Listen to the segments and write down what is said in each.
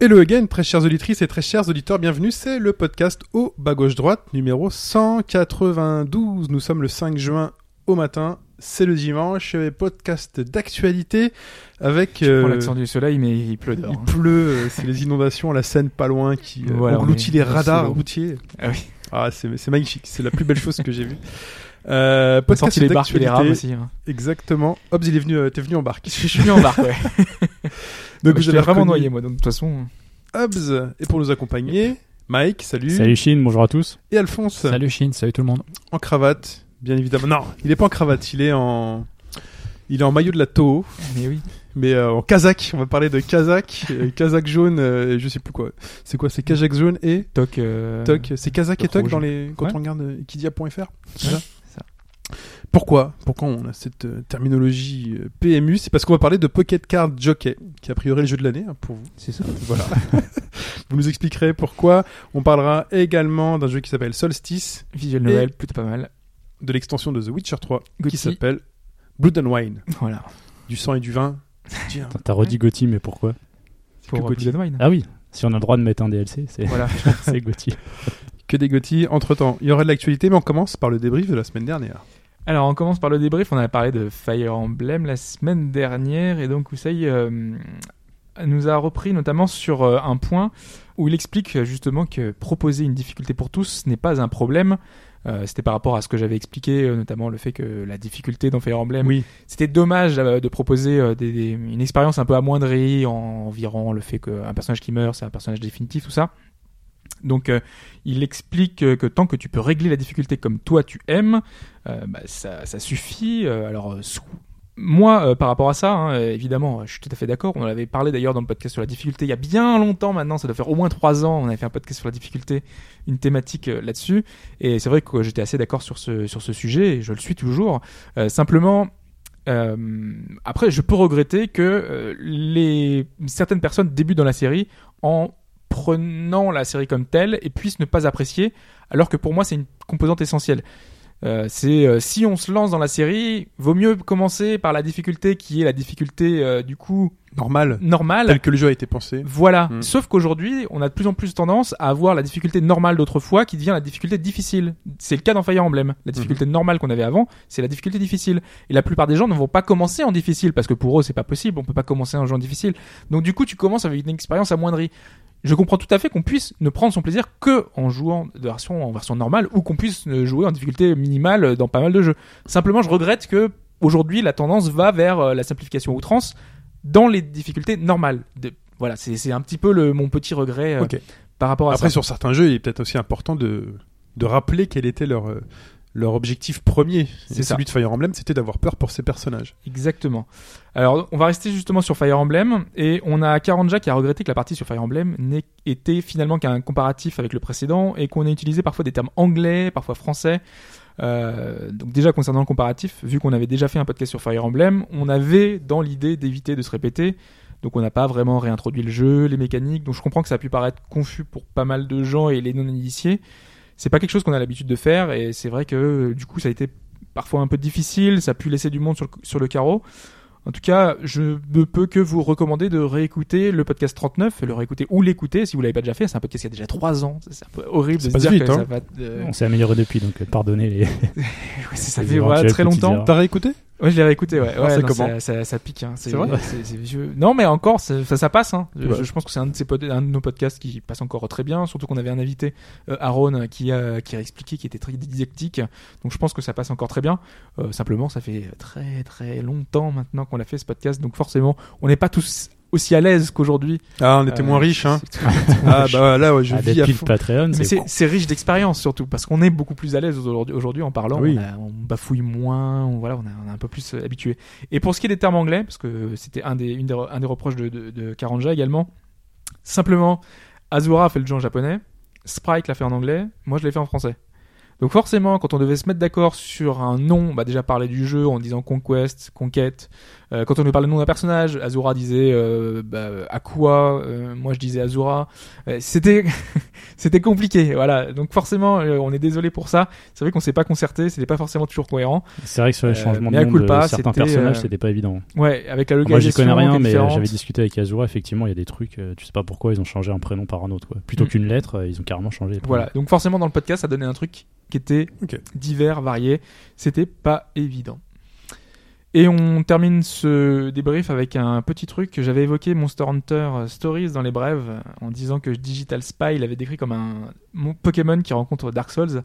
Hello again, très chères auditrices et très chers auditeurs, bienvenue, c'est le podcast au bas gauche droite numéro 192. Nous sommes le 5 juin au matin, c'est le dimanche, podcast d'actualité avec... Euh, l'accent du soleil, mais il pleut dehors. il hein. pleut, euh, c'est les inondations la Seine pas loin qui euh, Voilà, engloutit les radars routiers. Ah oui. Ah, c'est magnifique, c'est la plus belle chose que j'ai vue. Euh, podcast les barques et les rames aussi. hein. Exactement. Hobbs, il est venu, euh, t'es venu en barque. Je suis venu en barque, ouais. Donc l'ai avez vraiment noyé, moi, donc de toute façon. Hobbs, et pour nous accompagner, Mike, salut. Salut Chine, bonjour à tous. Et Alphonse, Salut Chine, salut tout le monde. en cravate, bien évidemment. Non, il est pas en cravate, il est en, il est en maillot de la Toho, Mais oui. mais euh, en kazakh. On va parler de kazakh, euh, kazakh jaune, euh, je sais plus quoi. C'est quoi C'est kazakh jaune et Toc. euh, toc. C'est kazakh et toc rouge. dans les quand Ouais. on regarde euh, Equidia.fr. C'est ça ça. Pourquoi? Pourquoi on a cette euh, terminologie euh, PMU C'est parce qu'on va parler de Pocket Card Jockey, qui est a priori le jeu de l'année hein, pour vous. C'est ça. Voilà. vous nous expliquerez pourquoi. On parlera également d'un jeu qui s'appelle Solstice, Visual novel, plutôt pas mal. de l'extension de The Witcher 3, qui s'appelle Blood and Wine. Voilà. Du sang et du vin. T'as redit Gotti, mais pourquoi? Pour euh. Blood and Wine. Ah oui, si on a le droit de mettre un DLC, c'est Voilà. Gotti. que des Gotti. Entre temps, il y aura de l'actualité, mais on commence par le débrief de la semaine dernière. Alors, on commence par le débrief. On a parlé de Fire Emblem la semaine dernière. Et donc, Ousei euh, nous a repris notamment sur euh, un point où il explique euh, justement que proposer une difficulté pour tous n'est pas un problème. Euh, C'était par rapport à ce que j'avais expliqué, notamment le fait que la difficulté dans Fire Emblem, Oui, c'était dommage de proposer des- des- une expérience un peu amoindrie en virant le fait qu'un personnage qui meurt, c'est un personnage définitif, tout ça. Donc, euh, il explique euh, que tant que tu peux régler la difficulté comme toi tu aimes, euh, bah, ça, suffit. Alors, moi, par rapport à ça, hein, évidemment, je suis tout à fait d'accord. On en avait parlé d'ailleurs dans le podcast sur la difficulté il y a bien longtemps maintenant. Ça doit faire au moins trois ans. On avait fait un podcast sur la difficulté, une thématique là-dessus. Et c'est vrai que j'étais assez d'accord sur ce, sur ce sujet et je le suis toujours. Simplement, après, je peux regretter que certaines personnes débutent dans la série en prenant la série comme telle et puissent ne pas apprécier, alors que pour moi c'est une composante essentielle. Euh, c'est euh, si on se lance dans la série, vaut mieux commencer par la difficulté qui est la difficulté euh, du coup normal. normale. Tel que le jeu a été pensé. Voilà. Mm. Sauf qu'aujourd'hui, on a de plus en plus tendance à avoir la difficulté normale d'autrefois qui devient la difficulté difficile. C'est le cas dans Fire Emblem. La difficulté normale qu'on avait avant, c'est la difficulté difficile. Et la plupart des gens ne vont pas commencer en difficile parce que pour eux, c'est pas possible. On peut pas commencer un jeu en difficile. Donc du coup, tu commences avec une expérience amoindrie. Je comprends tout à fait qu'on puisse ne prendre son plaisir que en jouant de version en version normale ou qu'on puisse jouer en difficulté minimale dans pas mal de jeux. Simplement, je regrette que aujourd'hui la tendance va vers euh, la simplification outrance dans les difficultés normales. De- voilà, c'est un petit peu le, mon petit regret euh, par rapport à Après, ça. sur certains jeux, il est peut-être aussi important de, de rappeler quel était leur, euh, leur objectif premier. C'est celui de Fire Emblem, c'était d'avoir peur pour ses personnages. Exactement. Alors, on va rester justement sur Fire Emblem et on a Karanja qui a regretté que la partie sur Fire Emblem n'ait été finalement qu'un comparatif avec le précédent et qu'on ait utilisé parfois des termes anglais, parfois français. Euh, donc déjà concernant le comparatif, vu qu'on avait déjà fait un podcast sur Fire Emblem, on avait dans l'idée d'éviter de se répéter. Donc on n'a pas vraiment réintroduit le jeu, les mécaniques. Donc je comprends que ça a pu paraître confus pour pas mal de gens et les non-initiés. C'est pas quelque chose qu'on a l'habitude de faire et c'est vrai que euh, du coup ça a été parfois un peu difficile, ça a pu laisser du monde sur le, sur le carreau. En tout cas, je ne peux que vous recommander de réécouter le podcast 39, le réécouter ou l'écouter si vous l'avez pas déjà fait. C'est un podcast qui a déjà 3 ans. C'est un peu horrible de se dire vite, que hein. ça va. euh, On s'est amélioré depuis, donc euh, pardonnez les. ouais, ça fait voilà, très longtemps. T'as réécouté? Ouais, je l'ai réécouté, ouais. Ouais non, comment ça, ça, ça pique, hein. C'est vieux. Non, mais encore, ça, ça, passe, hein. Je, Ouais. je pense que c'est un de un nos podcasts qui passe encore très bien. Surtout qu'on avait un invité, euh, Aaron, qui a, qui a expliqué, qui était très didactique. Donc je pense que ça passe encore très bien. Euh, simplement, ça fait très très longtemps maintenant qu'on a fait ce podcast. Donc forcément, on n'est pas tous aussi à l'aise qu'aujourd'hui. Ah, on était Euh, moins riche, hein. Ah, bah là, ouais, je Ah, vis à fond. Patreon, Mais c'est c'est c'est riche d'expérience surtout parce qu'on est beaucoup plus à l'aise aujourd'hui aujourd'hui en parlant. Oui. On, a- on bafouille moins, on, voilà, on, a, on est un peu plus euh, habitué. Et pour ce qui est des termes anglais, parce que c'était un des, une des, re- un des reproches de, de, de Karanja également, simplement, Azura a fait le jeu en japonais, Sprite l'a fait en anglais, moi je l'ai fait en français. Donc forcément, quand on devait se mettre d'accord sur un nom, bah déjà parler du jeu en disant Conquest, Conquête. Euh, quand on devait parler du nom d'un personnage, Azura disait euh, bah, Aqua, euh, moi je disais Azura. Euh, c'était c'était compliqué, voilà. Donc forcément, euh, on est désolé pour ça. C'est vrai qu'on s'est pas concerté, c'était pas forcément toujours cohérent. C'est vrai que sur les changements de nom de certains c'était, personnages, c'était pas évident. Ouais, avec la Moi, j'y localisation connais rien, mais j'avais discuté avec Azura. Effectivement, il y a des trucs, tu sais pas pourquoi ils ont changé un prénom par un autre. Quoi. Plutôt Mm. qu'une lettre, ils ont carrément changé. Voilà, donc forcément dans le podcast, ça donnait un truc qui était divers, varié. C'était pas évident. Et on termine ce débrief avec un petit truc que j'avais évoqué Monster Hunter Stories dans les brèves en disant que Digital Spy l'avait décrit comme un mon Pokémon qui rencontre Dark Souls.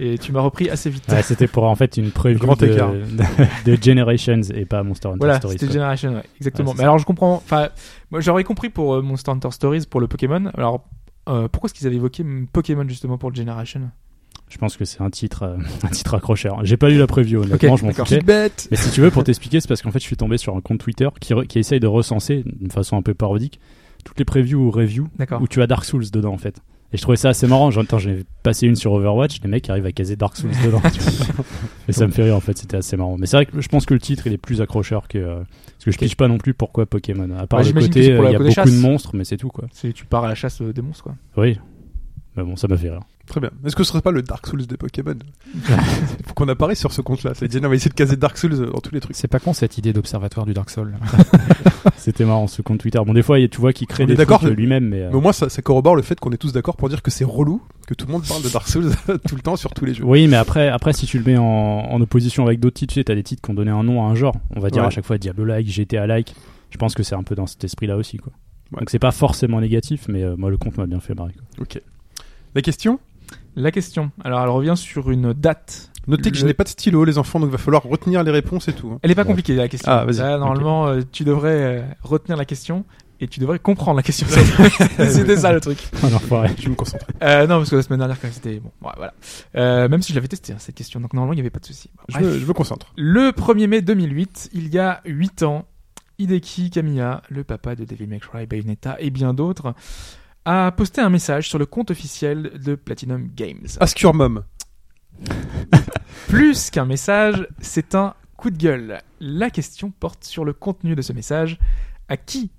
Et tu m'as repris assez vite. Ouais, c'était pour en fait une preview grand de, écart. de, de Generations et pas Monster Hunter Voilà, Stories. c'était quoi. Generation, ouais, exactement. Ouais, Mais ça. alors je comprends, enfin, moi j'aurais compris pour euh, Monster Hunter Stories pour le Pokémon. Alors euh, pourquoi est-ce qu'ils avaient évoqué Pokémon justement pour le Generation Je pense que c'est un titre, euh, un titre accrocheur. J'ai pas lu la preview, honnêtement, Ok, je m'en foutais. bête Mais si tu veux, pour t'expliquer, c'est parce qu'en fait, je suis tombé sur un compte Twitter qui, re- qui essaye de recenser, d'une façon un peu parodique, toutes les previews ou reviews où tu as Dark Souls dedans, en fait. Et je trouvais ça assez marrant. J'entends, j'ai passé une sur Overwatch, les mecs arrivent à caser Dark Souls dedans. tu vois. Et ça me fait rire, en fait, c'était assez marrant. Mais c'est vrai que je pense que le titre, il est plus accrocheur que. euh, parce que je Ok. piche pas non plus pourquoi Pokémon. À part Bah, le côté, euh, il y a beaucoup de chasse. monstres, mais c'est tout, quoi. Tu pars à la chasse des monstres quoi. Oui. Mais bon, ça m'a fait rire. Très bien. Est-ce que ce serait pas le Dark Souls des Pokémon Faut qu'on apparaisse sur ce compte-là. Veut dire, on va essayer de caser Dark Souls dans tous les trucs. C'est pas con cette idée d'observatoire du Dark Soul. C'était marrant, ce compte Twitter. Bon, des fois, il tu vois qu'il crée On des trucs euh, lui-même, mais. euh, Mais au moins, ça, ça corrobore le fait qu'on est tous d'accord pour dire que c'est relou que tout le monde parle de Dark Souls tout le temps sur tous les jeux. Oui, mais après, après si tu le mets en, en opposition avec d'autres titres, tu sais, t'as des titres qui ont donné un nom à un genre. On va dire Ouais. à chaque fois Diablo-like, GTA-like. Je pense que c'est un peu dans cet esprit-là aussi, quoi. Ouais. Donc c'est pas forcément négatif, mais euh, moi le compte m'a bien fait marrer. quoi. Ok. La question? La question. Alors elle revient sur une date. Notez que je n'ai pas de stylo, les enfants, donc il va falloir retenir les réponses et tout. hein. Elle est pas Ouais. compliquée la question. Ah, vas-y. Là, normalement, euh, tu devrais euh, retenir la question et tu devrais comprendre la question. C'était ça le truc. Oh, l'enfoiré. Je vais me concentrer. Euh, non, parce que la semaine dernière, quand même, c'était bon. ouais, voilà. Euh, même si je l'avais testé hein, cette question, donc normalement il n'y avait pas de souci. Bon, Je bref. me, je me concentre. Le 1er mai 2008, il y a 8 ans, Hideki Kamiya, le papa de Devil May Cry, Bayonetta et bien d'autres, a posté un message sur le compte officiel de Platinum Games. Your mom. Plus qu'un message, c'est un coup de gueule. La question porte sur le contenu de ce message. À qui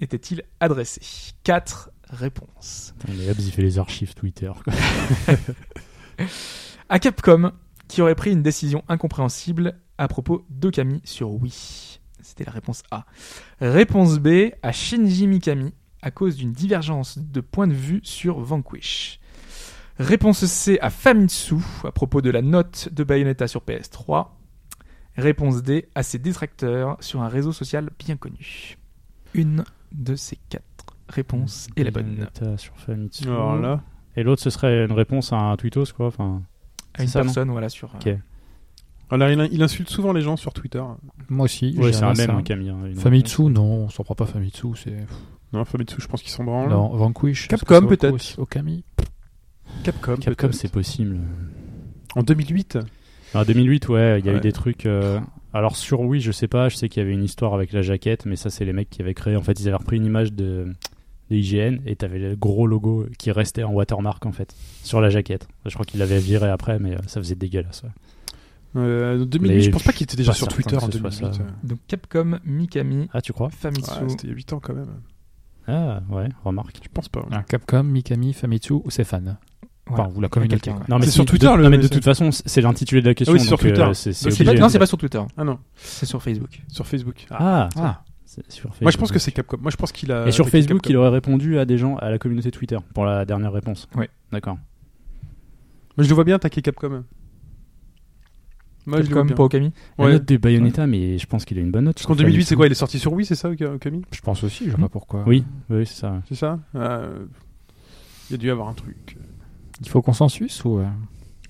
était-il adressé? Quatre réponses. Putain, mais Hobbs, il fait les archives Twitter. quoi. À Capcom, qui aurait pris une décision incompréhensible à propos d'Okami sur Wii. C'était la réponse A. Réponse B, à Shinji Mikami, à cause d'une divergence de point de vue sur Vanquish. Réponse C, à Famitsu, à propos de la note de Bayonetta sur PS3. Réponse D, à ses détracteurs sur un réseau social bien connu. Une de ces quatre réponses est la bonne. Bayonetta sur Famitsu. Alors là. Et l'autre, ce serait une réponse à un tweetos, quoi. Enfin, À une ça, personne, voilà, sur... euh, Ok. Alors, il, il insulte souvent les gens sur Twitter. Moi aussi. ouais, c'est un même, hein, Camille. hein, Famitsu, non, on s'en prend pas Famitsu, c'est. Non, Famitsu, je pense qu'ils s'en branlent. Non, Vanquish. Capcom, peut-être. Okami. Capcom. Capcom, c'est possible. En 2008. En 2008, ouais, il y a Ouais. eu des trucs. euh, Alors sur Wii, je sais pas, je sais qu'il y avait une histoire avec la jaquette, mais ça, c'est les mecs qui avaient créé. En fait, ils avaient repris une image de, de IGN et t'avais le gros logo qui restait en watermark en fait sur la jaquette. Je crois qu'ils l'avaient viré après, mais euh, ça faisait dégueulasse. ouais. Euh, en 2008, Mais je pense pas qu'il était déjà sur Twitter en ce soit 2008. ça. euh. Donc Capcom, Mikami, Ah, tu crois? Famitsu. Ouais, c'était il y a 8 ans quand même. Ah, ouais, remarque. Je pense pas. ouais. Ah, Capcom, Mikami, Famitsu ou Voilà. Enfin, vous la communiquez. Ouais. Non, mais C'est si- sur Twitter, de, le- non, mais de toute façon, c'est l'intitulé de la question. Ah oui, c'est sur donc, euh, Twitter. pas- non, c'est pas sur Twitter, Ah non, c'est sur Facebook. sur Facebook. Ah. Ah, Ah, c'est sur Facebook. Moi, je pense que c'est Capcom. Moi, je pense qu'il a. Et sur Facebook, Capcom. il aurait répondu à des gens, à la communauté Twitter pour la dernière réponse. Ouais. D'accord. Moi, je le vois bien attaquer Capcom. Moi, je vois bien. pour Okami. La Ouais. note de Bayonetta, mais je pense qu'il a une bonne note. Parce qu'en 2008, c'est quoi Il est sorti sur Wii, c'est ça, Ok- Okami? Je pense aussi, je sais pas pourquoi. Oui, oui, c'est ça. C'est ça? Euh, Il y a dû y avoir un truc. Il faut consensus ou. euh,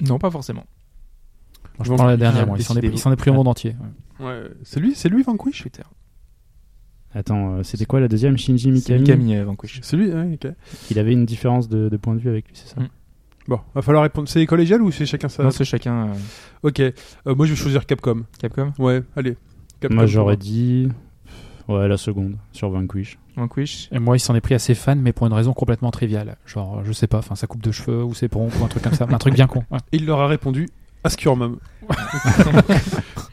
Non, pas forcément. Je Bon, prends la dernière, moi. Il s'en est, pris au monde entier. ouais. Ouais. C'est lui, c'est lui Vanquish? Twitter. Attends, euh, c'était quoi la deuxième? Shinji C'est Mikami, Mikami, euh, Vanquish. C'est lui, ouais, ok. Il avait une différence de, de point de vue avec lui, c'est ça? Mm. Bon, va falloir répondre. C'est collégial ou c'est chacun ça Non, c'est chacun. euh, Ok. Euh, moi, je vais choisir Capcom. Capcom. Ouais, allez. Capcom Moi, j'aurais dit. Ouais, la seconde, sur Vanquish. Vanquish. Et moi, il s'en est pris à ses fans, mais pour une raison complètement triviale. Genre, je sais pas, enfin, sa coupe de cheveux ou ses pompes ou un truc comme ça. un truc bien con. Ouais. Il leur a répondu Ask your mom.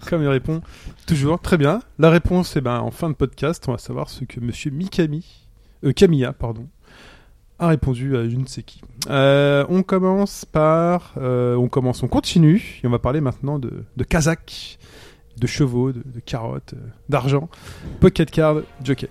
Comme il répond toujours très bien. La réponse, eh ben, en fin de podcast, on va savoir ce que monsieur Mikami, euh, Camilla, pardon, a répondu à je ne sais qui. Euh, on commence par. euh, on commence, on continue. Et on va parler maintenant de, de Kazakh, de chevaux, de, carottes, euh, d'argent. Pocket card, jockey.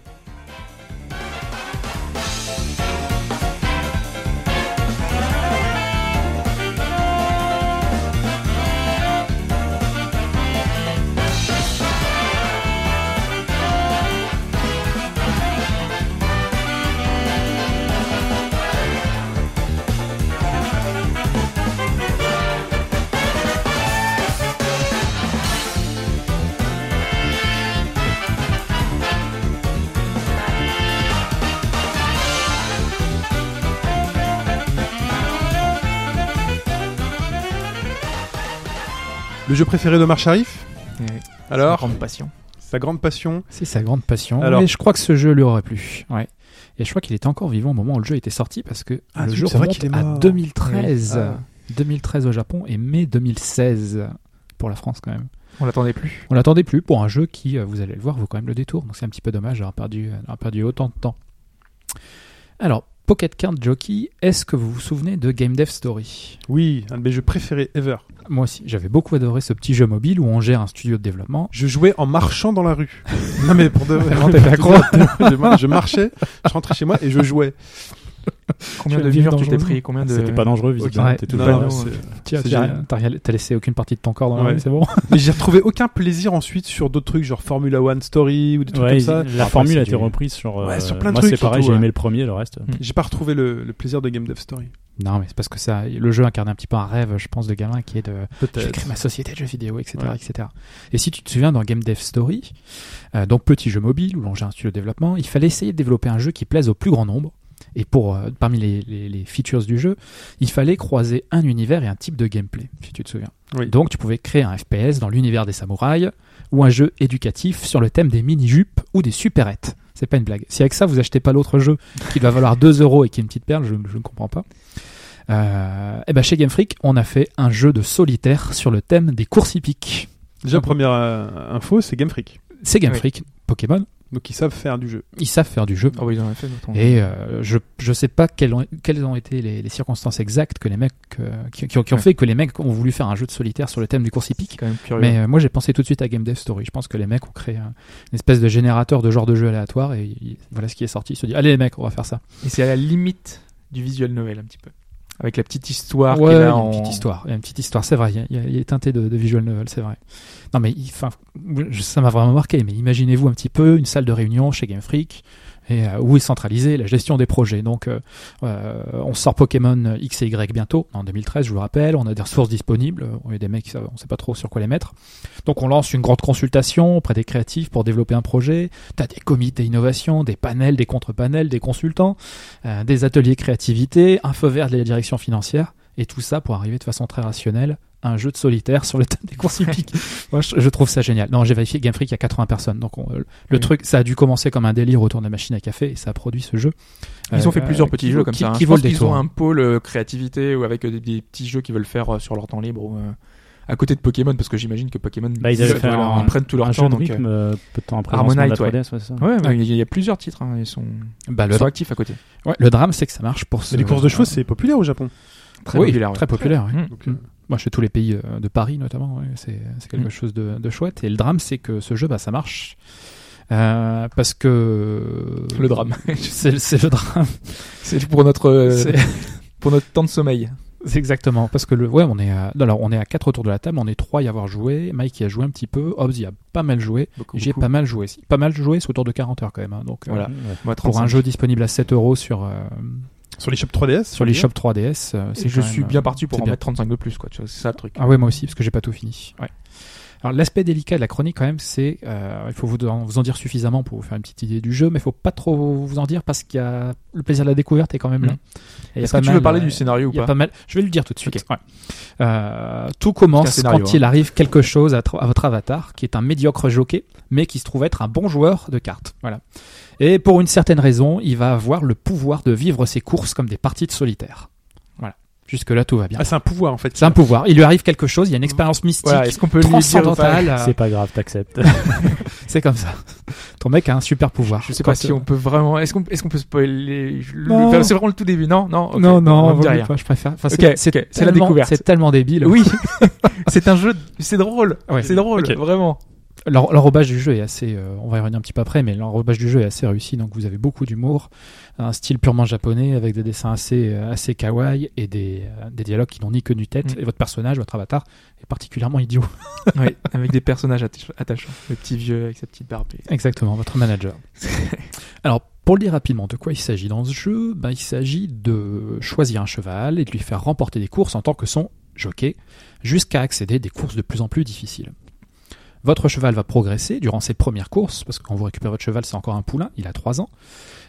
Le jeu préféré d'Omar Sharif oui. Alors, Grande passion. sa grande passion. C'est sa grande passion. Alors- Et je crois que ce jeu lui aurait plu. Ouais. Et je crois qu'il était encore vivant au moment où le jeu était sorti parce que Ah, le jeu remonte est à mort. 2013. Oui. Ah. 2013 au Japon et mai 2016 pour la France quand même. On l'attendait plus. On l'attendait plus pour un jeu qui, euh, vous allez le voir, vaut quand même le détour. Donc c'est un petit peu dommage d'avoir perdu, d'avoir perdu autant de temps. Alors, Pocket Card Jockey, est-ce que vous vous souvenez de Game Dev Story? Oui, un de mes jeux préférés ever. Moi aussi, j'avais beaucoup adoré ce petit jeu mobile où on gère un studio de développement. Je jouais en marchant dans la rue. non mais pour de vrai. Je marchais, je rentrais chez moi et je jouais. Combien de murs tu t'es pris Combien de... C'était pas dangereux, visiblement. Ouais. T'es tout t'as laissé aucune partie de ton corps dans la Ouais. c'est bon Mais j'ai retrouvé aucun plaisir ensuite sur d'autres trucs genre Formula One Story ou des trucs Ouais, comme ça. la Après, formule a été du- reprise sur. Ouais, euh, sur plein de moi, trucs, c'est pareil, j'ai ouais. aimé le premier, le reste. J'ai pas retrouvé le, le plaisir de Game Dev Story. Non, mais c'est parce que ça, le jeu incarne un petit peu un rêve, je pense, de gamin qui est de je vais Peut-être. créer ma société de jeux vidéo, etc., Ouais. etc. Et si tu te souviens dans Game Dev Story, euh, donc petit jeu mobile où l'on gère un studio de développement, il fallait essayer de développer un jeu qui plaise au plus grand nombre. Et pour euh, parmi les, les- les features du jeu, il fallait croiser un univers et un type de gameplay, si tu te souviens. Oui. Donc tu pouvais créer un FPS dans l'univers des samouraïs ou un jeu éducatif sur le thème des mini-jupes ou des supérettes. C'est pas une blague. Si avec ça vous achetez pas l'autre jeu qui doit valoir 2 euros et qui est une petite perle, je, je ne comprends pas. Euh, et ben chez Game Freak, on a fait un jeu de solitaire sur le thème des courses hippiques. Déjà, première euh, info, c'est Game Freak. C'est Game Oui. Freak, Pokémon. Donc ils savent faire du jeu. Ils savent faire du jeu. Ah oui, ils en ont fait d'autres. Et euh, je je sais pas quelles ont, quelles ont été les, les circonstances exactes que les mecs euh, qui, qui ont, qui ont fait que les mecs ont voulu faire un jeu de solitaire sur le thème des courses C'est hippiques. quand même curieux. Mais euh, moi j'ai pensé tout de suite à Game Dev Story. Je pense que les mecs ont créé un- une espèce de générateur de genre de jeu aléatoire et il- voilà ce qui est sorti. Ils se sont dit allez les mecs on va faire ça. Et c'est à la limite du visual novel un petit peu. Avec la petite histoire ouais, là une en... petite histoire. Une petite histoire, c'est vrai. Il y a- est teinté de, de visual novel, c'est vrai. Non mais enfin, ça m'a vraiment marqué. Mais imaginez-vous un petit peu une salle de réunion chez Game Freak et euh, où est centralisée la gestion des projets. Donc, euh, euh, on sort Pokémon X et Y bientôt, en 2013, je vous le rappelle. On a des ressources disponibles. Y a des mecs, on sait pas trop sur quoi les mettre. Donc, on lance une grande consultation auprès des créatifs pour développer un projet. T'as des comités innovation, des panels, des contre-panels, des consultants, des ateliers créativité, un feu vert de la direction financière. Et tout ça pour arriver de façon très rationnelle un jeu de solitaire sur le thème des courses hippiques. Moi, je, je trouve ça génial. Non, j'ai vérifié Game Freak, il y a 80 personnes. Donc, on- le Oui. truc, ça a dû commencer comme un délire autour de la machine à café et ça a produit ce jeu. Ils ont fait Euh, plusieurs petits qui jeux comme qui- ça. hein. Qui Je vaut pense le qu'ils détour. ont un pôle euh, créativité ou avec euh, des, des petits jeux qu'ils veulent faire euh, sur leur temps libre ou euh, à côté de Pokémon parce que j'imagine que Pokémon Bah, ils un- prennent tout leur un temps jeu de donc rythme euh, euh, peu de temps après Harmonite, le lancement de la ouais. 3DS, ouais, c'est ça. ouais, ouais, il y, a- il y a plusieurs titres hein, ils sont, Bah, ils le, sont actifs à côté ouais, le drame, c'est que ça marche pour ce- les courses de chevaux, c'est populaire au Japon. très oui, populaire. Très populaire, oui. Mm. Donc, euh, Moi, chez tous les pays euh, de Paris, notamment, ouais, c'est quelque Mm. chose de, de chouette. Et le drame, c'est que ce jeu, bah, ça marche. Euh, parce que. le drame C'est le drame. c'est pour notre euh, pour notre temps de sommeil exactement parce que le ouais on est à, alors on est à quatre autour de la table on est trois à y avoir joué Mike y a joué un petit peu Hobbs y a pas mal joué j'ai pas mal joué si. pas mal joué c'est autour de 40 heures quand même hein. donc Voilà. Ouais. Pour 35. un jeu disponible à 7 euros sur euh, Sur les shops 3DS sur les shops 3DS euh, c'est je suis bien euh, parti pour en bien. mettre 35 de plus quoi tu vois c'est ça le truc ah ouais moi aussi parce que j'ai pas tout fini ouais Alors l'aspect délicat de la chronique quand même, c'est euh, il faut vous en, vous en dire suffisamment pour vous faire une petite idée du jeu, mais il faut pas trop vous en dire parce qu'il y a le plaisir de la découverte est quand même là. A Est-ce que tu veux parler euh, du scénario ou il y a pas pas mal. Je vais le dire tout de suite. Ouais. Euh, tout commence scénario, quand hein. il arrive quelque chose à, à votre avatar, qui est un médiocre jockey, mais qui se trouve être un bon joueur de cartes. Voilà. Et pour une certaine raison, il va avoir le pouvoir de vivre ses courses comme des parties de solitaire. Voilà. Jusque là, tout va bien. Ah, c'est un pouvoir en fait. C'est un pouvoir. Il lui arrive quelque chose. Il y a une expérience mystique Voilà, est-ce qu'on peut lui dire ou pas transcendantale. euh, C'est pas grave, t'acceptes. C'est comme ça. Ton mec a un super pouvoir. Je sais pas si on peut vraiment. Est-ce qu'on est-ce qu'on peut spoiler le- enfin, C'est vraiment le tout début, non Non. Non, on non, dit mieux rien. pas, je préfère. Enfin, Ok, c'est c'est ok, c'est la découverte. C'est tellement débile. Oui, c'est un jeu. C'est drôle. Ouais. C'est drôle, vraiment. L'en- L'enrobage du jeu est assez, euh, on va y revenir un petit peu après, mais l'enrobage du jeu est assez réussi. Donc vous avez beaucoup d'humour, un style purement japonais avec des dessins assez, euh, assez kawaii et des, euh, des dialogues qui n'ont ni queue ni tête. Mm. Et votre personnage, votre avatar, est particulièrement idiot. Oui, avec des personnages atta- attachants. Le petit vieux avec sa petite barbe. Exactement, votre manager. Alors, pour le dire rapidement, de quoi il s'agit dans ce jeu? Ben, Il s'agit de choisir un cheval et de lui faire remporter des courses en tant que son jockey, jusqu'à accéder à des courses de plus en plus difficiles. Votre cheval va progresser durant ses premières courses, parce que quand vous récupérez votre cheval, c'est encore un poulain, il a 3 ans.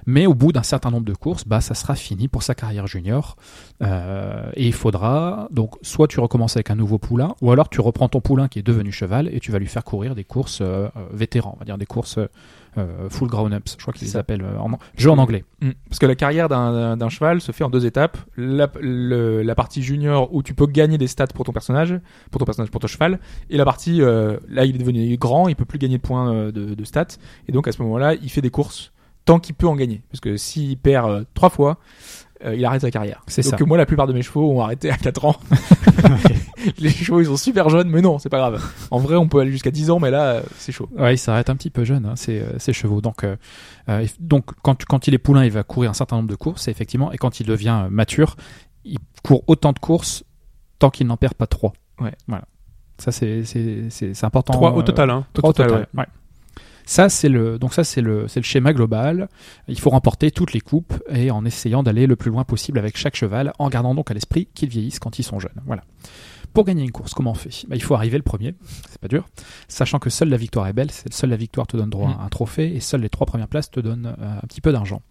Mais au bout d'un certain nombre de courses, bah, ça sera fini pour sa carrière junior. Euh, et il faudra, donc, soit tu recommences avec un nouveau poulain, ou alors tu reprends ton poulain qui est devenu cheval et tu vas lui faire courir des courses euh, euh, vétérans, on va dire des courses euh, full grown-ups, je crois qu'ils s'appellent euh, en jeu en anglais. Mm. Parce que la carrière d'un d'un cheval se fait en deux étapes. La, le- la partie junior où tu peux gagner des stats pour ton personnage, pour ton personnage, pour ton cheval, et la partie euh, là il est devenu grand, il peut plus gagner de points de, de stats, et donc à ce moment-là il fait des courses tant qu'il peut en gagner. Parce que s'il perd euh, trois fois, euh, il arrête sa carrière. C'est donc ça. moi la plupart de mes chevaux ont arrêté à 4 ans. Les chevaux ils sont super jeunes, mais non c'est pas grave. En vrai on peut aller jusqu'à 10 ans, mais là euh, c'est chaud. Ouais, il s'arrête un petit peu jeune, hein, ces, euh, ces chevaux. Donc, euh, euh, donc quand, quand il est poulain, il va courir un certain nombre de courses, effectivement, et quand il devient mature, il court autant de courses tant qu'il n'en perd pas trois. Ouais. Voilà. Ça, c'est c'est- c'est- c'est important. Trois au total, hein. Trois au total, total. ouais. Ça c'est le donc ça c'est le c'est le schéma global. Il faut remporter toutes les coupes et en essayant d'aller le plus loin possible avec chaque cheval, en gardant donc à l'esprit qu'ils vieillissent quand ils sont jeunes. Voilà. Pour gagner une course, comment on fait? Bah, Il faut arriver le premier, c'est pas dur, sachant que seule la victoire est belle, seule la victoire te donne droit Mm. à un trophée et seules les trois premières places te donnent euh, un petit peu d'argent.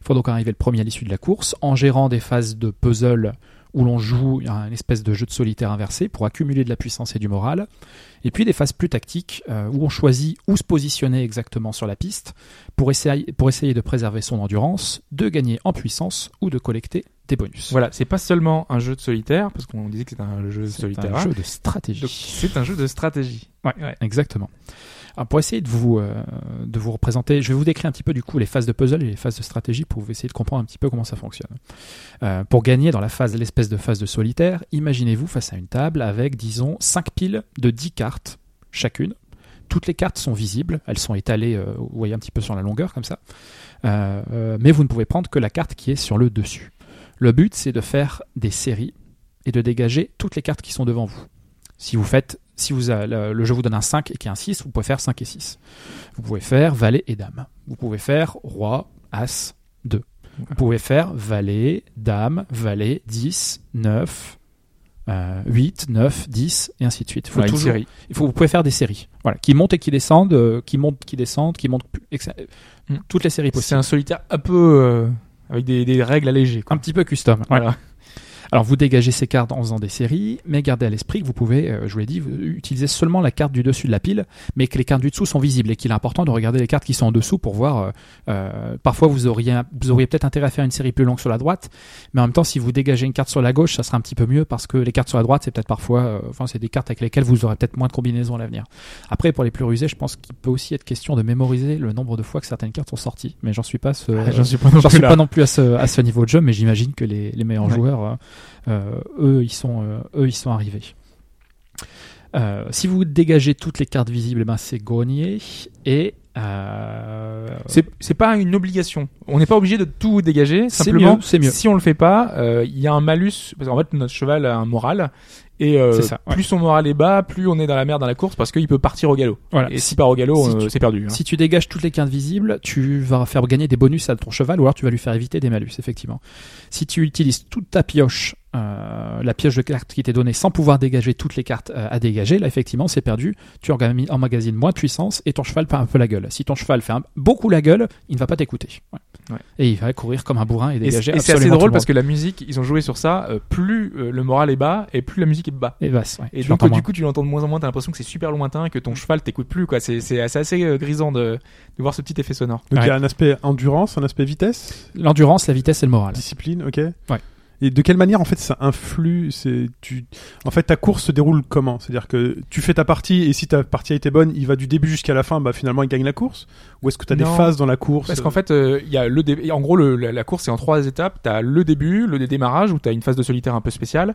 Il faut donc arriver le premier à l'issue de la course en gérant des phases de puzzle où l'on joue un espèce de jeu de solitaire inversé pour accumuler de la puissance et du moral, et puis des phases plus tactiques euh, où on choisit où se positionner exactement sur la piste pour essayer, pour essayer de préserver son endurance, de gagner en puissance ou de collecter des bonus. Voilà, c'est pas seulement un jeu de solitaire, parce qu'on disait que c'était un jeu de C'est solitaire. un jeu de stratégie. C'est un jeu de stratégie. Ouais, exactement. Alors, pour essayer de vous, euh, de vous représenter, je vais vous décrire un petit peu du coup les phases de puzzle et les phases de stratégie pour vous essayer de comprendre un petit peu comment ça fonctionne. Euh, pour gagner dans la phase, l'espèce de phase de solitaire, imaginez-vous face à une table avec, disons, 5 piles de 10 cartes chacune. Toutes les cartes sont visibles, elles sont étalées, euh, vous voyez un petit peu sur la longueur comme ça. Mais vous ne pouvez prendre que la carte qui est sur le dessus. Le but, c'est de faire des séries et de dégager toutes les cartes qui sont devant vous. Si vous faites, si vous a- le, le jeu vous donne un 5 et qu'il y a un 6, vous pouvez faire 5 et 6. Vous pouvez faire valet et dame. Vous pouvez faire roi, as, 2. Vous pouvez faire valet, dame, valet, 10, 9, euh, 8, 9, 10 et ainsi de suite. Faut Voilà, une toujours- série. il faut, vous pouvez faire des séries, voilà, qui montent et qui descendent, euh, qui montent, qui descendent, qui montent, Mm. toutes les séries C'est possibles. un solitaire un peu euh, avec des, des règles allégées. Quoi. Un petit peu custom. Voilà. Alors vous dégagez ces cartes en faisant des séries, mais gardez à l'esprit que vous pouvez, euh, je vous l'ai dit, utiliser seulement la carte du dessus de la pile, mais que les cartes du dessous sont visibles et qu'il est important de regarder les cartes qui sont en dessous pour voir. euh, euh, parfois vous auriez, vous auriez peut-être intérêt à faire une série plus longue sur la droite, mais en même temps si vous dégagez une carte sur la gauche, ça sera un petit peu mieux parce que les cartes sur la droite c'est peut-être parfois, euh, enfin c'est des cartes avec lesquelles vous aurez peut-être moins de combinaisons à l'avenir. Après pour les plus rusés, je pense qu'il peut aussi être question de mémoriser le nombre de fois que certaines cartes sont sorties, mais j'en suis pas ce, Ah, J'en suis pas non plus suis pas non plus à ce, à ce niveau de jeu, mais j'imagine que les, les meilleurs Ouais. joueurs, eux, ils sont, euh, eux, ils sont arrivés. Euh, si vous dégagez toutes les cartes visibles, eh ben c'est gagné. Et euh, C'est pas une obligation. On n'est pas obligé de tout dégager. Simplement, mieux, c'est mieux. si on le fait pas, euh, il y a un malus. Parce qu'en fait, notre cheval a un moral. Et euh, C'est ça, ouais. plus son moral est bas, plus on est dans la merde dans la course parce qu'il peut partir au galop. voilà. Et si part au galop, si euh, tu- c'est perdu. hein. Si tu dégages toutes les cartes visibles, tu vas faire gagner des bonus à ton cheval ou alors tu vas lui faire éviter des malus, effectivement. Si tu utilises toute ta pioche euh, la pioche de cartes qui t'est donnée sans pouvoir dégager toutes les cartes euh, à dégager, là effectivement c'est perdu. Tu emmagasines moins de puissance et ton cheval fait un peu la gueule. Si ton cheval fait un- beaucoup la gueule, il ne va pas t'écouter. Ouais. Ouais. Et il va courir comme un bourrin et dégager c'est et c'est assez drôle le parce que la musique, ils ont joué sur ça. euh, plus euh, le moral est bas et plus la musique est bas. Et basse, ouais. Et Tu donc du moins. coup tu l'entends de moins en moins, t'as l'impression que c'est super lointain, que ton cheval t'écoute plus quoi. C'est c'est assez, assez grisant de, de voir ce petit effet sonore. Donc il Ouais. y a un aspect endurance, un aspect vitesse, l'endurance, la vitesse et le moral. discipline, ok Ouais. Et de quelle manière en fait ça influe c'est tu en fait ta course se déroule comment? C'est-à-dire que tu fais ta partie et si ta partie a été bonne, il va du début jusqu'à la fin, bah finalement il gagne la course? Ou est-ce que tu as des phases dans la course? Parce qu'en fait, euh, il y a le dé- en gros le- la, course c'est en trois étapes. T'as le début, le dé- démarrage où t'as une phase de solitaire un peu spéciale,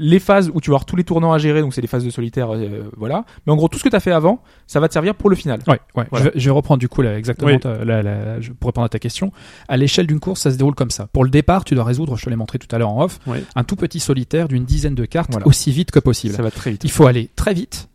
les phases où tu vas avoir tous les tournants à gérer, donc c'est des phases de solitaire, euh, voilà. Mais en gros tout ce que t'as fait avant, ça va te servir pour le final. Ouais, ouais. Voilà. Je, vais, je vais reprendre du coup là, exactement Oui. ta- la- la- je- pour répondre à ta question. À l'échelle d'une course, ça se déroule comme ça. Pour le départ, tu dois résoudre, je te l'ai montré tout à l'heure en off, un tout petit solitaire d'une dizaine de cartes Voilà. aussi vite que possible. Ça va très vite. Il faut aller très vite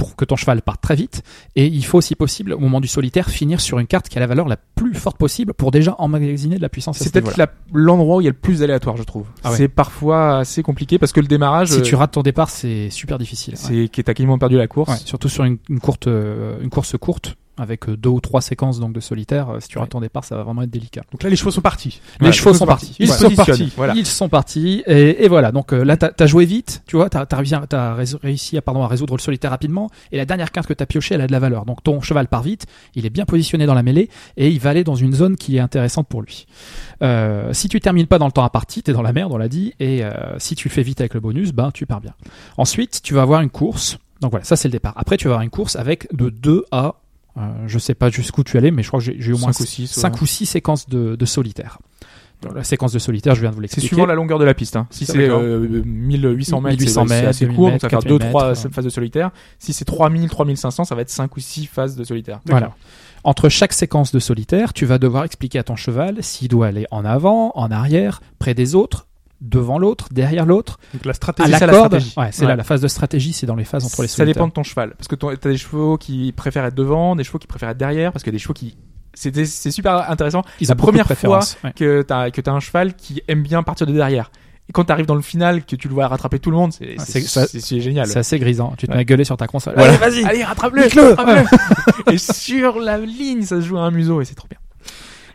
pour que ton cheval parte très vite et il faut si possible au moment du solitaire finir sur une carte qui a la valeur la plus forte possible pour déjà emmagasiner de la puissance C'est ce peut-être l'endroit où il y a le plus aléatoire, je trouve. Ah ouais. C'est parfois assez compliqué parce que le démarrage, Si euh, tu rates ton départ, c'est super difficile. Ouais. c'est que t'as quasiment perdu la course. Ouais, surtout sur une, une courte, euh, une course courte avec euh, deux ou trois séquences donc de solitaire. euh, Si tu rates Ouais. ton départ, ça va vraiment être délicat. Donc là les chevaux sont partis. Les Voilà, chevaux sont partis. Ils sont partis. Voilà. Ils sont partis et, et voilà. Donc euh, là, t'as as joué vite, tu vois, t'as as, as réussi à, pardon, à résoudre le solitaire rapidement. Et la dernière carte que t'as piochée, elle a de la valeur. Donc ton cheval part vite, il est bien positionné dans la mêlée et il va aller dans une zone qui est intéressante pour lui. Euh, si tu termines pas dans le temps à partie, t'es dans la merde, on l'a dit. Et euh, si tu fais vite avec le bonus, ben tu pars bien. Ensuite, tu vas avoir une course. Donc voilà, ça c'est le départ. Après, tu vas avoir une course avec de 2 à je sais pas jusqu'où tu allais, mais je crois que j'ai eu au moins Cinq ou six, 5 ouais. ou 6 séquences de, de solitaire. La séquence de solitaire, je viens de vous C'est l'expliquer. suivant la longueur de la piste. Hein. Si c'est euh, 1800 mètres, 1800 c'est- c'est assez court, 2000 donc ça va faire mètres, 2 3 4000 mètres, phases de solitaire. Si c'est 3000 3500, ça va être 5 ou 6 phases de solitaire. Voilà. Entre chaque séquence de solitaire, tu vas devoir expliquer à ton cheval s'il doit aller en avant, en arrière, près des autres, devant l'autre, derrière l'autre, Donc la stratégie la ça, la corde. stratégie. Ouais, c'est Ouais. là la phase de stratégie, c'est dans les phases entre les Ça dépend de ton cheval. Parce que t'as des chevaux qui préfèrent être devant, des chevaux qui préfèrent être derrière, parce qu'il y a des chevaux qui... C'est des- c'est super intéressant Ils la première fois. Ouais. que t'as que un cheval qui aime bien partir de derrière. Et quand t'arrives dans le final, que tu le vois rattraper tout le monde, c'est Ah, c'est- c'est- c'est c'est génial. C'est assez grisant. Tu te Ouais. mets à gueuler sur ta console. Voilà. Allez, vas-y. Allez, rattrape-le, rattrape-le. Et sur la ligne, ça se joue à un museau et c'est trop bien.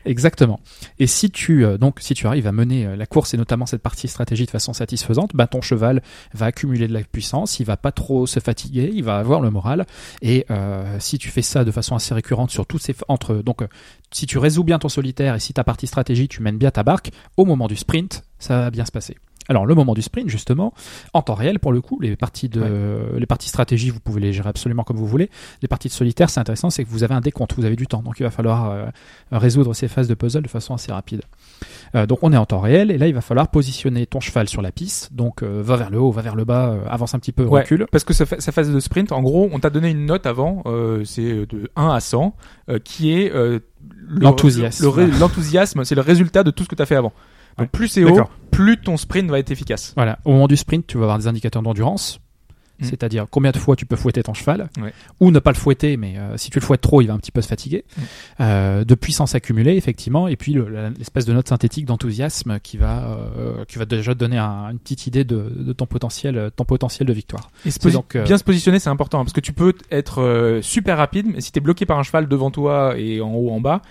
Exactement. Et si tu euh, donc si tu arrives à mener euh, la course et notamment cette partie stratégie de façon satisfaisante, bah ton cheval va accumuler de la puissance, il va pas trop se fatiguer, il va avoir le moral. Et euh, si tu fais ça de façon assez récurrente sur toutes ces entre donc si tu résous bien ton solitaire et si ta partie stratégie tu mènes bien ta barque, au moment du sprint, ça va bien se passer. Alors le moment du sprint justement, en temps réel pour le coup, les parties de les parties stratégie vous pouvez les gérer absolument comme vous voulez. Les parties de solitaire, c'est intéressant, c'est que vous avez un décompte, vous avez du temps, donc il va falloir euh, résoudre ces phases de puzzle de façon assez rapide. Euh, donc on est en temps réel et là il va falloir positionner ton cheval sur la piste. Donc euh, va vers le haut, va vers le bas, avance un petit peu, Ouais. recule. Parce que sa, phase de sprint, en gros, on t'a donné une note avant, euh, c'est de 1 à 100, euh, qui est euh, le- L'enthousiasme. le- L'enthousiasme, c'est le résultat de tout ce que t'as fait avant. Donc Ouais. plus c'est haut, plus ton sprint va être efficace. Voilà. Au moment du sprint, tu vas avoir des indicateurs d'endurance. Mm. C'est-à-dire combien de fois tu peux fouetter ton cheval, Ouais. ou ne pas le fouetter, mais euh, si tu le fouettes trop, il va un petit peu se fatiguer. Mm. Euh, de puissance accumulée, effectivement, et puis le- l'espèce de note synthétique d'enthousiasme qui va, euh, qui va déjà te donner un- une petite idée de, de ton potentiel, ton potentiel de victoire. Et se donc, euh, bien se positionner, c'est important, hein, parce que tu peux être euh, super rapide, mais si t'es bloqué par un cheval devant toi et en haut, en bas,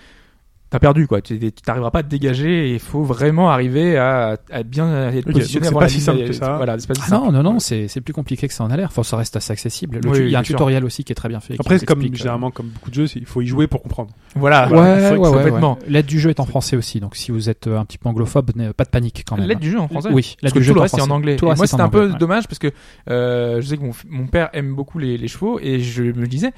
t'as perdu quoi. Tu pas à te dégager et il faut vraiment arriver à, à bien être Ok, positionné c'est pas si simple que ça. Voilà, c'est pas si Ah simple. non, non, non, c'est c'est plus compliqué que ça en a l'air. Enfin, ça reste assez accessible. Le Oui, il y a un sûr. tutoriel aussi qui est très bien fait. Après, comme euh, généralement comme beaucoup de jeux, c'est- il faut y jouer pour comprendre. Voilà, Ouais, faut- ouais, ouais, complètement. ouais. L'aide du jeu est en français aussi, donc si vous êtes euh, un petit peu anglophone, n'a- pas de panique quand même. L'aide du jeu en français. Oui, Parce l'aide que du tout jeu le est reste est en anglais. Moi, c'était un peu dommage parce que euh, je sais que mon, père aime beaucoup les chevaux et je me disais,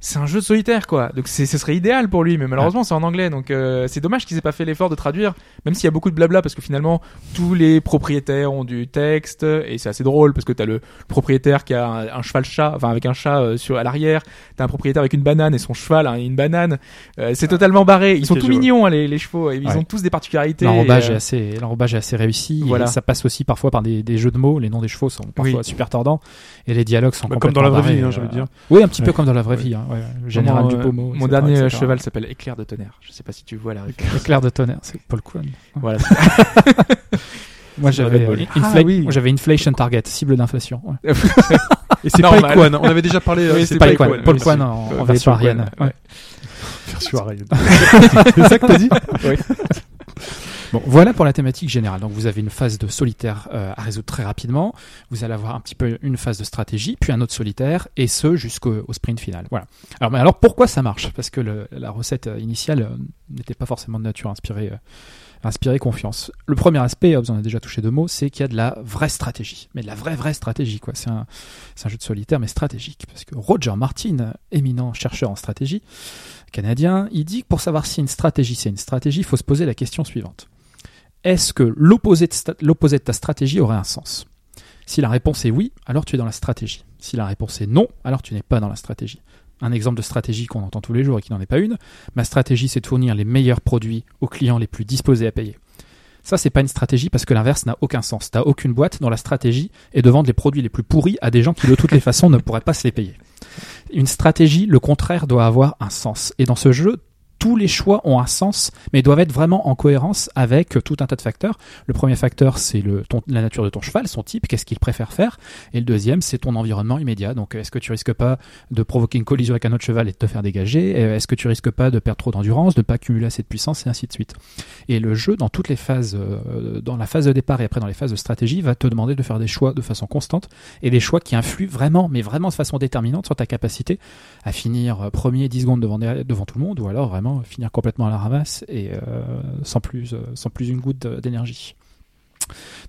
c'est un jeu de solitaire quoi. Donc ce serait idéal pour lui, mais malheureusement c'est en anglais. Donc euh, c'est dommage qu'ils aient pas fait l'effort de traduire, même s'il y a beaucoup de blabla parce que finalement tous les propriétaires ont du texte et c'est assez drôle parce que t'as le propriétaire qui a un, un cheval chat, enfin avec un chat euh, sur à l'arrière. T'as un propriétaire avec une banane et son cheval a une banane. Euh, c'est totalement barré. Ils sont tout vois. mignons hein, les, les chevaux. Ils Ouais. ont tous des particularités. L'enrobage est assez, l'enrobage est assez réussi. Voilà. Et ça passe aussi parfois par des, des jeux de mots. Les noms des chevaux sont parfois Oui. super tordants et les dialogues sont Bah, comme dans la vraie vie, hein, de dire. Oui, un petit peu comme dans la vraie vie. Hein, ouais. Le Général du euh, pommeau. Mon dernier etc. cheval s'appelle Éclair de tonnerre. Je sais pas si tu vois la référence. Éclair de tonnerre, c'est Paul Kwan. Voilà. Moi j'avais euh, Ah oui. j'avais inflation target, cible d'inflation. ouais. Et c'est pas Equan. On avait déjà parlé. euh, Oui, c'est pas. Equan. Paul oui, Kwan en, Euh, en version Ariane. Kwan, Ouais. Version Ariane. c'est ça que t'as dit Bon, voilà pour la thématique générale. Donc vous avez une phase de solitaire euh, à résoudre très rapidement. Vous allez avoir un petit peu une phase de stratégie, puis un autre solitaire, et ce jusqu'au au sprint final. Voilà. Alors, mais alors pourquoi ça marche? Parce que la recette euh, initiale euh, n'était pas forcément de nature à inspirer, confiance. Le premier aspect, vous en avez déjà touché deux mots, c'est qu'il y a de la vraie stratégie, mais de la vraie vraie stratégie. quoi. C'est un, un jeu de solitaire, mais stratégique, parce que Roger Martin, éminent chercheur en stratégie canadien, il dit que pour savoir si une stratégie c'est une stratégie, il faut se poser la question suivante est-ce que l'opposé de, ta stratégie aurait un sens? Si la réponse est oui, alors tu es dans la stratégie. Si la réponse est non, alors tu n'es pas dans la stratégie. Un exemple de stratégie qu'on entend tous les jours et qui n'en est pas une, ma stratégie c'est de fournir les meilleurs produits aux clients les plus disposés à payer. Ça, c'est pas une stratégie parce que l'inverse n'a aucun sens. T'as aucune boîte dont la stratégie est de vendre les produits les plus pourris à des gens qui de toutes les façons ne pourraient pas se les payer. Une stratégie, le contraire, doit avoir un sens. Et dans ce jeu, tous les choix ont un sens, mais doivent être vraiment en cohérence avec tout un tas de facteurs. Le premier facteur, c'est la nature de ton cheval, son type, qu'est-ce qu'il préfère faire. Et le deuxième, c'est ton environnement immédiat. Donc, est-ce que tu risques pas de provoquer une collision avec un autre cheval et de te faire dégager? Euh, Est-ce que tu risques pas de perdre trop d'endurance, de ne pas accumuler assez de puissance, et ainsi de suite. Et le jeu, dans toutes les phases, euh, dans la phase de départ et après dans les phases de stratégie, va te demander de faire des choix de façon constante et des choix qui influent vraiment, mais vraiment de façon déterminante sur ta capacité à finir euh, premier 10 secondes devant tout le monde ou alors vraiment finir complètement à la ramasse et euh, sans, plus, euh, sans plus une goutte d'énergie.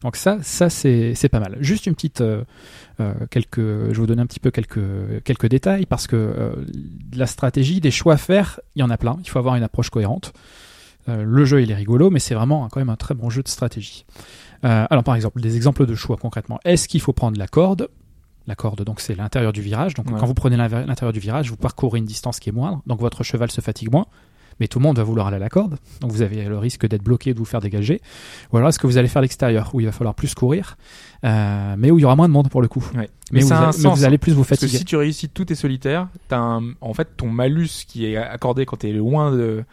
Donc ça, ça c'est pas mal. Juste une petite, euh, euh, quelques, je vais vous donner un petit peu quelques quelques détails parce que euh, la stratégie, des choix à faire, il y en a plein. Il faut avoir une approche cohérente. Euh, le jeu il est rigolo, mais c'est vraiment quand même un très bon jeu de stratégie. Euh, alors par exemple, des exemples de choix concrètement. Est-ce qu'il faut prendre la corde? La corde, donc c'est l'intérieur du virage. Donc Ouais. quand vous prenez l'intérieur du virage, vous parcourez une distance qui est moindre, donc votre cheval se fatigue moins. Mais tout le monde va vouloir aller à la corde, donc vous avez le risque d'être bloqué, de vous faire dégager. Ou alors est-ce que vous allez faire l'extérieur, où il va falloir plus courir, euh, mais où il y aura moins de monde pour le coup. Ouais. Mais, Mais vous, a un a- mais vous allez plus vous Parce que fatiguer. si tu réussis solitaires, t'as un, en fait ton malus qui est accordé quand t'es loin de,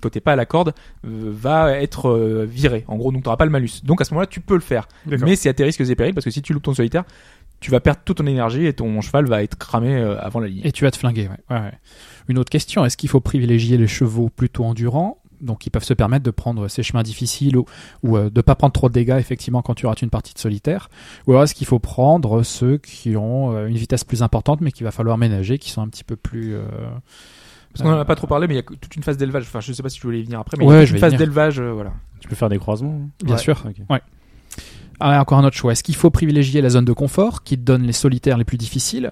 quand t'es pas à la corde, euh, va être euh, viré. En gros, donc t'auras pas le malus. Donc à ce moment-là, tu peux le faire. Mais c'est à tes risques et périls parce que si tu loupes ton solitaire, tu vas perdre toute ton énergie et ton cheval va être cramé euh, avant la ligne. Et tu vas te flinguer, ouais. Ouais, ouais. Une autre question, est-ce qu'il faut privilégier les chevaux plutôt endurants? Donc qui peuvent se permettre de prendre ces chemins difficiles ou, ou euh, de pas prendre trop de dégâts effectivement quand tu rates une partie de solitaire? Ou alors est-ce qu'il faut prendre ceux qui ont euh, une vitesse plus importante mais qu'il va falloir ménager qui sont un petit peu plus euh, Parce qu'on en euh, a pas trop parlé, mais il y a toute une phase d'élevage. Enfin, je sais pas si tu voulais y venir après, mais Ouais, il y a toute une phase d'élevage, euh, voilà. Tu peux faire des croisements. hein? bien Ouais. sûr Ok. Ah, encore un autre choix. Est-ce qu'il faut privilégier la zone de confort qui donne les solitaires les plus difficiles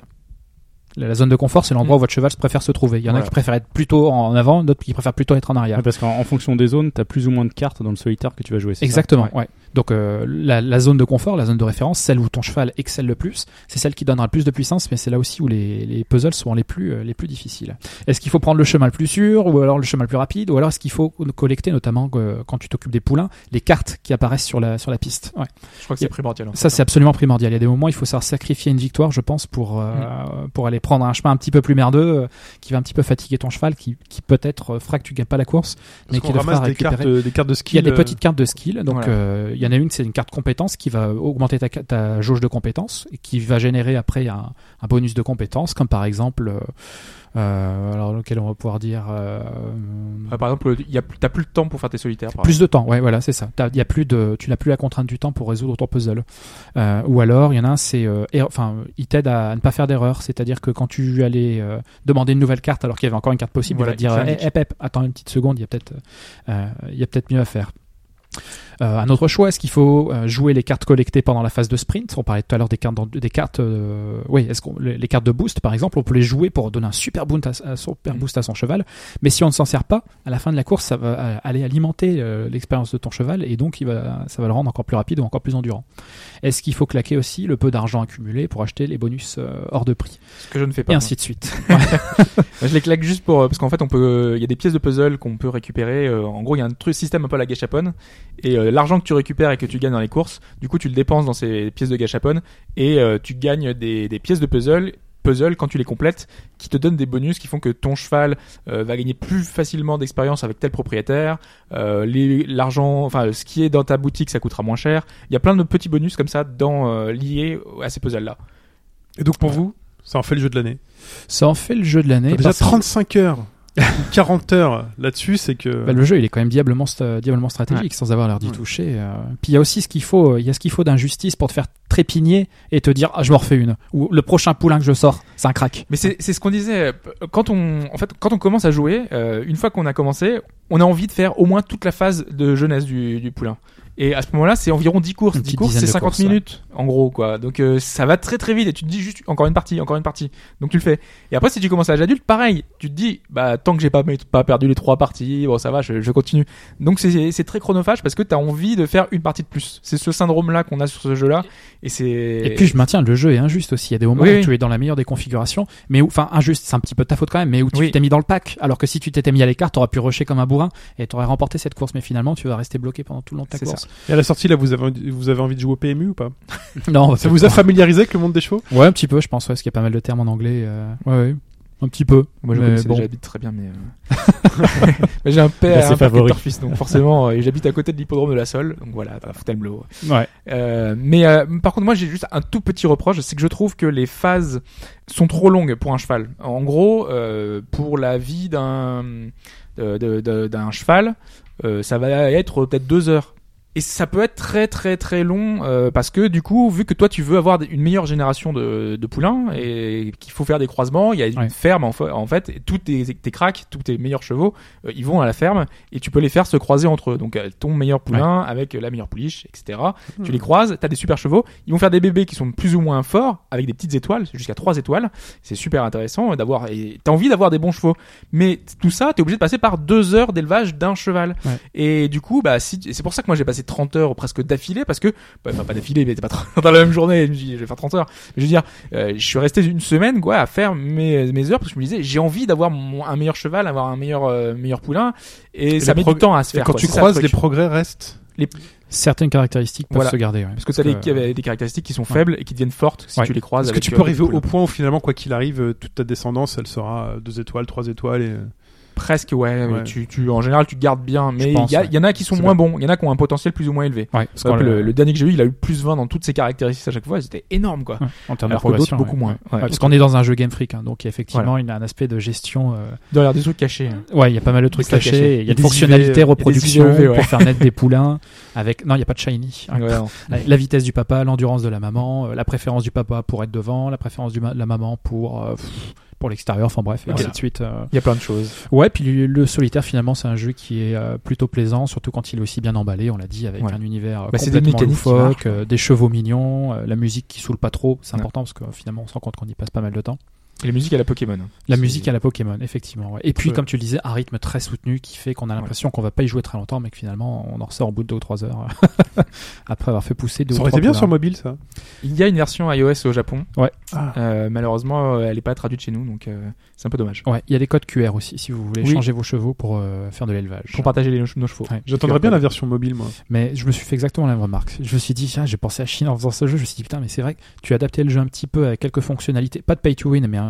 La zone de confort, c'est l'endroit Mm. où votre cheval se préfère se trouver. Il y en a Voilà. qui préfèrent être plutôt en avant, d'autres qui préfèrent plutôt être en arrière. Ouais, parce qu'en en fonction des zones, t'as plus ou moins de cartes dans le solitaire que tu vas jouer. Exactement, ouais. Donc euh, la, la zone de confort, la zone de référence, celle où ton cheval excelle le plus, c'est celle qui donnera le plus de puissance, mais c'est là aussi où les, les puzzles seront les plus euh, les plus difficiles. Est-ce qu'il faut prendre le chemin le plus sûr, ou alors le chemin le plus rapide, ou alors est-ce qu'il faut collecter, notamment euh, quand tu t'occupes des poulains, les cartes qui apparaissent sur la sur la piste? Ouais. Je crois que c'est primordial. en fait. Ça c'est absolument primordial. Il y a des moments où il faut savoir sacrifier une victoire, je pense, pour euh, pour aller prendre un chemin un petit peu plus merdeux, euh, qui va un petit peu fatiguer ton cheval, qui, qui peut-être euh, fera que tu gagnes pas la course, mais qui le fera ramasse des récupérer. cartes, des cartes de skill. Il y a des euh, petites cartes de skill. Donc, Voilà. euh, il y en a une, c'est une carte compétence qui va augmenter ta, jauge de compétences et qui va générer après un, un bonus de compétences, comme par exemple, euh, alors lequel on va pouvoir dire euh, par exemple, il y a, plus- t'as plus le temps pour faire tes solitaires. par plus de temps. Ouais, voilà, c'est ça. T'as- Il y a plus de, tu n'as plus la contrainte du temps pour résoudre ton puzzle. Euh, ou alors, il y en a un, c'est, euh, er- enfin, il t'aide à ne pas faire d'erreur. C'est-à-dire que quand tu allais euh, demander une nouvelle carte alors qu'il y avait encore une carte possible, Voilà, il va te dire, eh, hep, hep, attends une petite seconde, il y a peut-être, euh, il y a peut-être mieux à faire. Euh, un autre choix, est-ce qu'il faut euh, jouer les cartes collectées pendant la phase de sprint? On parlait tout à l'heure des cartes, dans- des cartes, euh, oui, est-ce qu'on les, les cartes de boost par exemple, on peut les jouer pour donner un super boost à, un super Mm. boost à son cheval. Mais si on ne s'en sert pas, à la fin de la course, ça va aller alimenter l'expérience de ton cheval et donc il va, ça va le rendre encore plus rapide ou encore plus endurant. Est-ce qu'il faut claquer aussi le peu d'argent accumulé pour acheter les bonus hors de prix? Ce que je ne fais pas. Et moi. ainsi de suite. Moi, je les claque juste pour parce qu'en fait on peut il y a des pièces de puzzle qu'on peut récupérer en gros il y a un truc système un peu à la gachapon et l'argent que tu récupères et que tu gagnes dans les courses du coup tu le dépenses dans ces pièces de gachapon et euh, tu gagnes des, des pièces de puzzle puzzles quand tu les complètes qui te donnent des bonus qui font que ton cheval euh, va gagner plus facilement d'expérience avec tel propriétaire. Euh, L'argent, enfin ce qui est dans ta boutique, ça coûtera moins cher. Il y a plein de petits bonus comme ça dans, euh, liés à ces puzzles là. Et donc pour vous, ça en fait le jeu de l'année? Ça en fait le jeu de l'année. Déjà parce que- 35 heures 40 heures là-dessus, c'est que. Bah, le jeu, il est quand même diablement, diablement stratégique, sans avoir l'air d'y Ouais. toucher. euh. Puis il y a aussi ce qu'il faut, il y a ce qu'il faut d'injustice pour te faire trépigner et te dire, ah, je m'en refais une. Ou le prochain poulain que je sors, c'est un crack. Mais c'est c'est ce qu'on disait euh, quand on en fait quand on commence à jouer euh, une fois qu'on a commencé on a envie de faire au moins toute la phase de jeunesse du, du poulain et à ce moment-là c'est environ 10 courses. Une 10 petite courses c'est de 50 courses, ouais. minutes en gros quoi. Donc euh, ça va très très vite et tu te dis juste encore une partie encore une partie. Donc tu le fais. Et après si tu commences à l'âge adulte pareil tu te dis bah tant que j'ai pas pas perdu les trois parties bon ça va je, je continue. Donc c'est très chronophage parce que t'as envie de faire une partie de plus. C'est ce syndrome là qu'on a sur ce jeu là et c'est Et puis je maintiens, le jeu est injuste aussi. Il y a des moments Oui, où oui. tu es dans la meilleure des configurations, mais enfin injuste, c'est un petit peu de ta faute quand même, mais où tu Oui. t'es mis dans le pack, alors que si tu t'étais mis à l'écart, t'aurais pu rusher comme un bourrin et t'aurais remporté cette course, mais finalement tu vas rester bloqué pendant tout le long de ta C'est Et à la sortie, là, vous avez, vous avez envie de jouer au PMU ou pas? Non, Ça vous a familiarisé avec le monde des chevaux? Ouais, un petit peu, je pense, ouais, parce qu'il y a pas mal de termes en anglais. euh, Ouais, ouais. Un petit peu. Moi, je Mais connaissais bon. déjà habite très bien, mais, euh, mais j'ai un père, c'est un père turfiste, donc forcément, euh, et j'habite à côté de l'hippodrome de la Sole, donc voilà, bah, Fontainebleau. Ouais. Euh, mais euh, par contre, moi, j'ai juste un tout petit reproche, c'est que je trouve que les phases sont trop longues pour un cheval. En gros, euh, pour la vie d'un d'un cheval, euh, ça va être peut-être deux heures. Et ça peut être très très très long euh, parce que du coup, vu que toi tu veux avoir une meilleure génération de, de poulains et qu'il faut faire des croisements, il y a une Ouais. ferme en, fa- en fait, et tous tes, tes cracks, tous tes meilleurs chevaux, euh, ils vont à la ferme et tu peux les faire se croiser entre eux. Donc euh, ton meilleur poulain avec la meilleure pouliche, etc. Tu les croises, t'as des super chevaux, ils vont faire des bébés qui sont plus ou moins forts avec des petites étoiles, jusqu'à trois étoiles. C'est super intéressant d'avoir et t'as envie d'avoir des bons chevaux. Mais tout ça, t'es obligé de passer par deux heures d'élevage d'un cheval. Ouais. Et du coup, bah si, c'est pour ça que moi j'ai passé 30 heures presque d'affilée parce que, bah, enfin pas d'affilée, mais t'es pas 30 dans la même journée. Je me dis, je vais faire 30 heures. Mais je veux dire, euh, je suis resté une semaine quoi à faire mes, mes heures parce que je me disais, j'ai envie d'avoir un meilleur cheval, avoir un meilleur euh, meilleur poulain, et, Et ça met du temps à se Et faire. quand quoi. tu ça, croises, les progrès restent. Certaines caractéristiques peuvent Voilà. se garder. ouais. Parce que t'as des, qui avaient des caractéristiques qui sont Ouais. faibles et qui deviennent fortes si Ouais. tu les croises. Est-ce que tu euh, peux arriver au point où finalement, quoi qu'il arrive, euh, toute ta descendance, elle sera euh, deux étoiles, trois étoiles et. Presque, ouais. Tu, tu, en général, tu gardes bien. Mais il y, ouais. en a qui sont moins bons. Il y en a qui ont un potentiel plus ou moins élevé. Ouais, Parce que le, le dernier que j'ai eu, il a eu plus 20 dans toutes ses caractéristiques à chaque fois. C'était énorme, quoi. En termes Alors de progression, beaucoup moins. Parce qu'on est dans un jeu Game Freak, hein, donc effectivement, il y a un aspect de gestion. euh, Derrière des trucs cachés. hein. Ouais, il y a pas mal de trucs cachés. Il y a des une fonctionnalité IV, reproduction ouais. pour faire naître des poulains. Avec non, il y a pas de shiny. La- vitesse du papa, l'endurance de la maman, euh, la préférence du papa pour être devant, la préférence de la maman pour euh, pff, pour l'extérieur. Enfin bref, et ainsi de suite. euh. Il y a plein de choses. Ouais, puis le, solitaire finalement, c'est un jeu qui est euh, plutôt plaisant, surtout quand il est aussi bien emballé. On l'a dit avec Ouais. un univers Bah, c'est des complètement qui loufoque, euh, des chevaux mignons, la musique qui saoule pas trop. C'est Ouais. important parce que finalement, on se rend compte qu'on y passe pas mal de temps. Et les musiques à la Pokémon. La musique à la Pokémon, effectivement. ouais. Et puis, Ouais. comme tu le disais, un rythme très soutenu qui fait qu'on a l'impression qu'on va pas y jouer très longtemps, mais que finalement, on en ressort au bout de deux ou trois heures après avoir fait pousser deux Ça ou aurait trois été bien sur mobile, ça. Il y a une version iOS au Japon. Ah. Euh, malheureusement, elle est pas traduite chez nous, donc euh, c'est un peu dommage. Ouais, il y a des codes QR aussi si vous voulez Oui. changer vos chevaux pour euh, faire de l'élevage. Pour partager les, nos chevaux. Ouais. J'attendrais bien la version mobile, moi. Mais je me suis fait exactement la même remarque. Je me suis dit, tiens, j'ai pensé à Chine en faisant ce jeu. Je me suis dit, putain, mais c'est vrai que tu as adapté le jeu un petit peu avec quelques fonctionnalités. Pas de pay to win, mais un,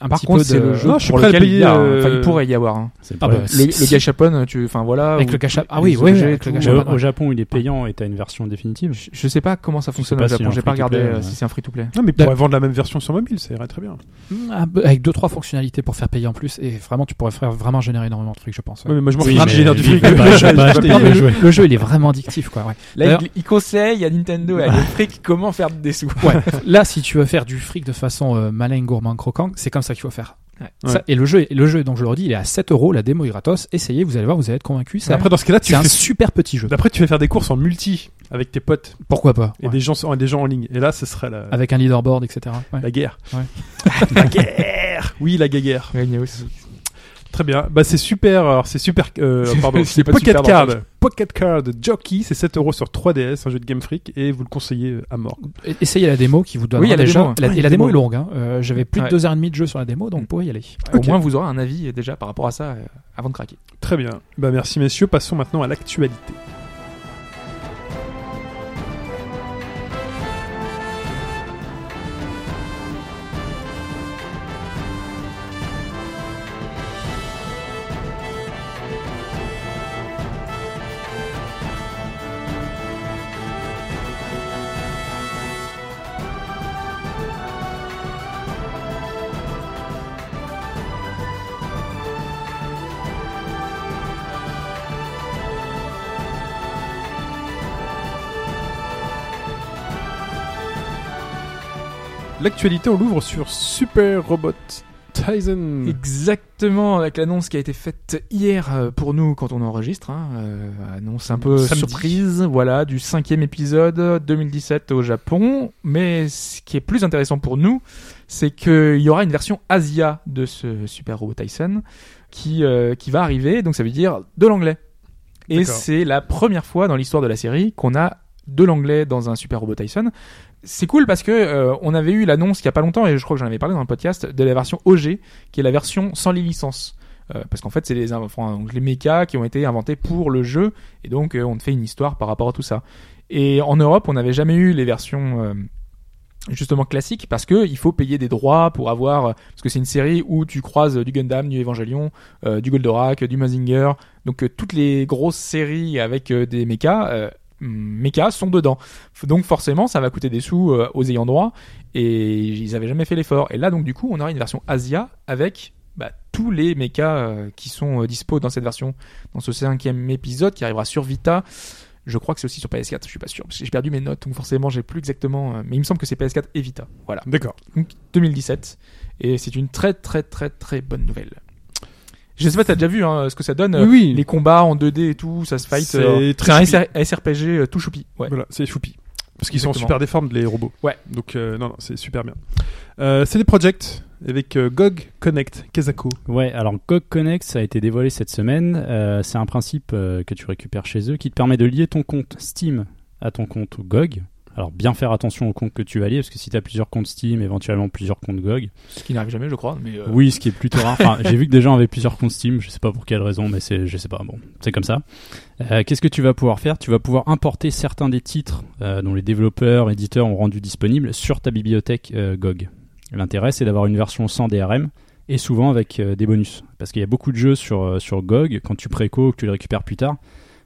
un Par petit contre, c'est de... le jeu Non, je suis pour prêt à lequel le il y a, enfin, euh, il pourrait y avoir. le Ah bah, Le, le gachapon, tu, enfin voilà. Avec où- le gacha- Ah oui, oui, avec le Au, Japon, il est payant et t'as une version définitive. Je, je sais pas comment ça fonctionne au Japon. J'ai pas regardé euh, ouais. si c'est un free to play. Non, mais ils pourraient vendre la même version sur mobile, ça irait très bien. Ah, bah, avec deux trois fonctionnalités pour faire payer en plus et vraiment tu pourrais faire vraiment générer énormément de fric je pense ouais. Ouais, mais moi, je m'en Oui, mais génère du fric. le, le jeu il est vraiment addictif quoi. Là, il, il conseille à Nintendo et à Game Freak comment faire des sous. Là, si tu veux faire du fric de façon euh, malin, gourmand, croquant, c'est comme ça qu'il faut faire. Ouais. Ça- et le jeu, le jeu, donc je le redis, il est à 7 euros, la démo est gratos. Essayez, vous allez voir, vous allez être convaincus. C'est Après, dans ce cas-là, tu c'est un super petit jeu. Après, tu vas faire des courses en multi avec tes potes Pourquoi pas et ouais. des gens, des gens en ligne. Et là, ce serait la, Avec un leaderboard, etc. Ouais. la guerre. Ouais. la guerre. Oui, la guerre. Très bien. Bah, c'est super. Alors, c'est super. Euh, pardon. C'est Pocket super Card. Pocket Card Jockey. C'est 7 euros sur 3DS, un jeu de Game Freak, et vous le conseillez euh, à mort. Et- Essayez la démo qui vous donne Oui, il y a déjà. démo. la- Ah, et a la la démo démo. est longue. Hein. Euh, J'avais plus Ouais. de deux heures et demie de jeu sur la démo, donc vous pouvez y aller. Au moins, vous aurez un avis déjà par rapport à ça euh, avant de craquer. Très bien. Bah, merci, messieurs. Passons maintenant à l'actualité. L'actualité, on l'ouvre sur Super Robot Tyson. Exactement, avec l'annonce qui a été faite hier euh, pour nous quand on enregistre. Hein, euh, annonce un peu Samedi. surprise, voilà, du cinquième épisode 2017 au Japon. Mais ce qui est plus intéressant pour nous, c'est qu'il y aura une version Asia de ce Super Robot Tyson qui, euh, qui va arriver, donc ça veut dire de l'anglais. Et c'est la première fois dans l'histoire de la série qu'on a de l'anglais dans un Super Robot Tyson. C'est cool parce que euh, on avait eu l'annonce il y a pas longtemps et je crois que j'en avais parlé dans le podcast de la version OG qui est la version sans les licences. Euh, parce qu'en fait, c'est les, enfin, donc les qui ont été inventés pour le jeu et donc euh, on te fait une histoire par rapport à tout ça. Et en Europe, on n'avait jamais eu les versions euh, justement classiques parce que il faut payer des droits pour avoir parce que c'est une série où tu croises du Gundam, du Evangelion, euh, du Goldorak, du Mazinger, donc euh, toutes les grosses séries avec euh, des mechas. Mechas sont dedans. Donc forcément, ça va coûter des sous euh, aux ayants droit et ils avaient jamais fait l'effort. Et là, donc du coup, on aura une version Asia avec bah, tous les mechas euh, qui sont euh, dispo dans cette version, dans ce cinquième épisode qui arrivera sur Vita. Je crois que c'est aussi sur PS4, je suis pas sûr, parce que j'ai perdu mes notes, donc forcément j'ai plus exactement, mais il me semble que c'est PS4 et Vita. Voilà. D'accord. Donc 2017, et c'est une très très très très bonne nouvelle. Je sais pas, t'as déjà vu hein, ce que ça donne, Oui, euh, oui. les combats en 2D et tout, ça se fight. C'est euh, très c'est un SR- SRPG euh, tout choupi. Ouais. Voilà, c'est choupi. Parce qu'ils sont super déformes, les robots. Ouais. Donc, euh, non, non, c'est super bien. Euh, c'est des projects avec euh, GOG Connect Kezako. Ouais, alors GOG Connect, ça a été dévoilé cette semaine. Euh, c'est un principe euh, que tu récupères chez eux qui te permet de lier ton compte Steam à ton compte GOG. Alors bien faire attention au compte que tu vas lier, parce que si tu as plusieurs comptes Steam, éventuellement plusieurs comptes GOG. Ce qui n'arrive jamais, je crois. Mais euh, Oui, ce qui est plutôt rare. Enfin, j'ai vu que des gens avaient plusieurs comptes Steam, je sais pas pour quelle raison, mais c'est, je sais pas, bon, c'est comme ça. Euh, qu'est-ce que tu vas pouvoir faire? Tu vas pouvoir importer certains des titres euh, dont les développeurs, éditeurs ont rendu disponibles sur ta bibliothèque GOG. L'intérêt, c'est d'avoir une version sans DRM et souvent avec des bonus. Parce qu'il y a beaucoup de jeux sur, sur GOG, quand tu préco, que tu les récupères plus tard,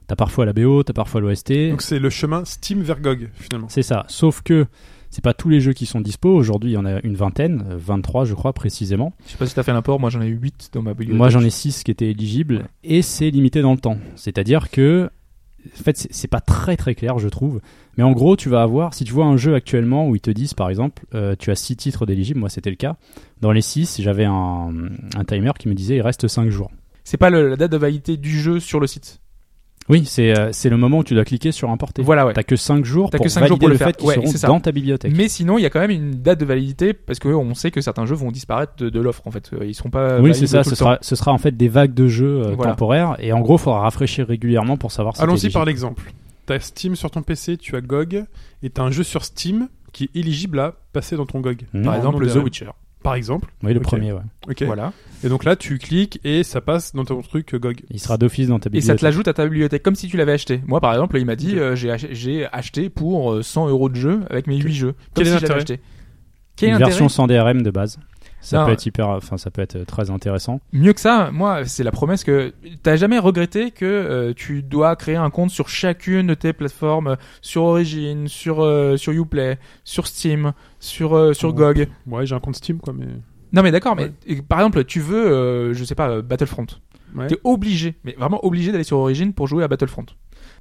t'as parfois la BO, t'as parfois l'OST. Donc, c'est le chemin Steam vers GOG, finalement. C'est ça. Sauf que c'est pas tous les jeux qui sont dispo. Aujourd'hui, il y en a une vingtaine, euh, 23 je crois précisément. je sais pas si t'as fait l'import. Moi, j'en ai eu 8 dans ma bibliothèque. Moi, j'en ai 6 qui étaient éligibles et c'est limité dans le temps. C'est-à-dire que, en fait, c'est- c'est pas très très clair, je trouve. Mais en gros, tu vas avoir, si tu vois un jeu actuellement où ils te disent, par exemple, euh, tu as 6 titres d'éligibles, moi c'était le cas. Dans les 6, j'avais un, un timer qui me disait, il reste 5 jours. C'est pas le- la date de validité du jeu sur le site. Oui, c'est euh, c'est le moment où tu dois cliquer sur importer. Voilà, ouais. T'as que 5 jours pour que valider jours pour le fait qu'ils Ouais, seront ça. dans ta bibliothèque. Mais sinon, il y a quand même une date de validité parce que on sait que certains jeux vont disparaître de, de l'offre en fait. Euh, Ils seront pas. oui, c'est ça. tout Ce le temps. sera, ce sera en fait des vagues de jeux euh, Voilà. temporaires. Et en gros, il faudra rafraîchir régulièrement pour savoir si Allons-y par l'exemple. T'as Steam sur ton PC, tu as GOG, et t'as un jeu sur Steam qui est éligible à passer dans ton GOG. Par exemple, The. Witcher. Par exemple. Oui, le premier, ouais. Ok. Voilà. Et donc là, tu cliques et ça passe dans ton truc euh, GOG. Il sera d'office dans ta Et bibliothèque. ça te l'ajoute à ta bibliothèque comme si tu l'avais acheté. Moi, par exemple, il m'a dit euh, j'ai ach- j'ai acheté pour euh, 100 euros de jeu avec mes 8 jeux. Comme Quel est si je l'avais l'intérêt acheté. Quel est une version sans DRM de base. Ça Non. peut être hyper, enfin ça peut être très intéressant. Mieux que ça, moi, c'est la promesse que t'as jamais regretté que euh, tu dois créer un compte sur chacune de tes plateformes, sur Origin, sur euh, sur UPlay, sur Steam, sur euh, sur Oh. GOG. Ouais, j'ai un compte Steam, quoi, mais. Non mais d'accord, mais et, par exemple, tu veux, euh, je sais pas, Battlefront. Ouais. T'es obligé, mais vraiment obligé d'aller sur Origin pour jouer à Battlefront.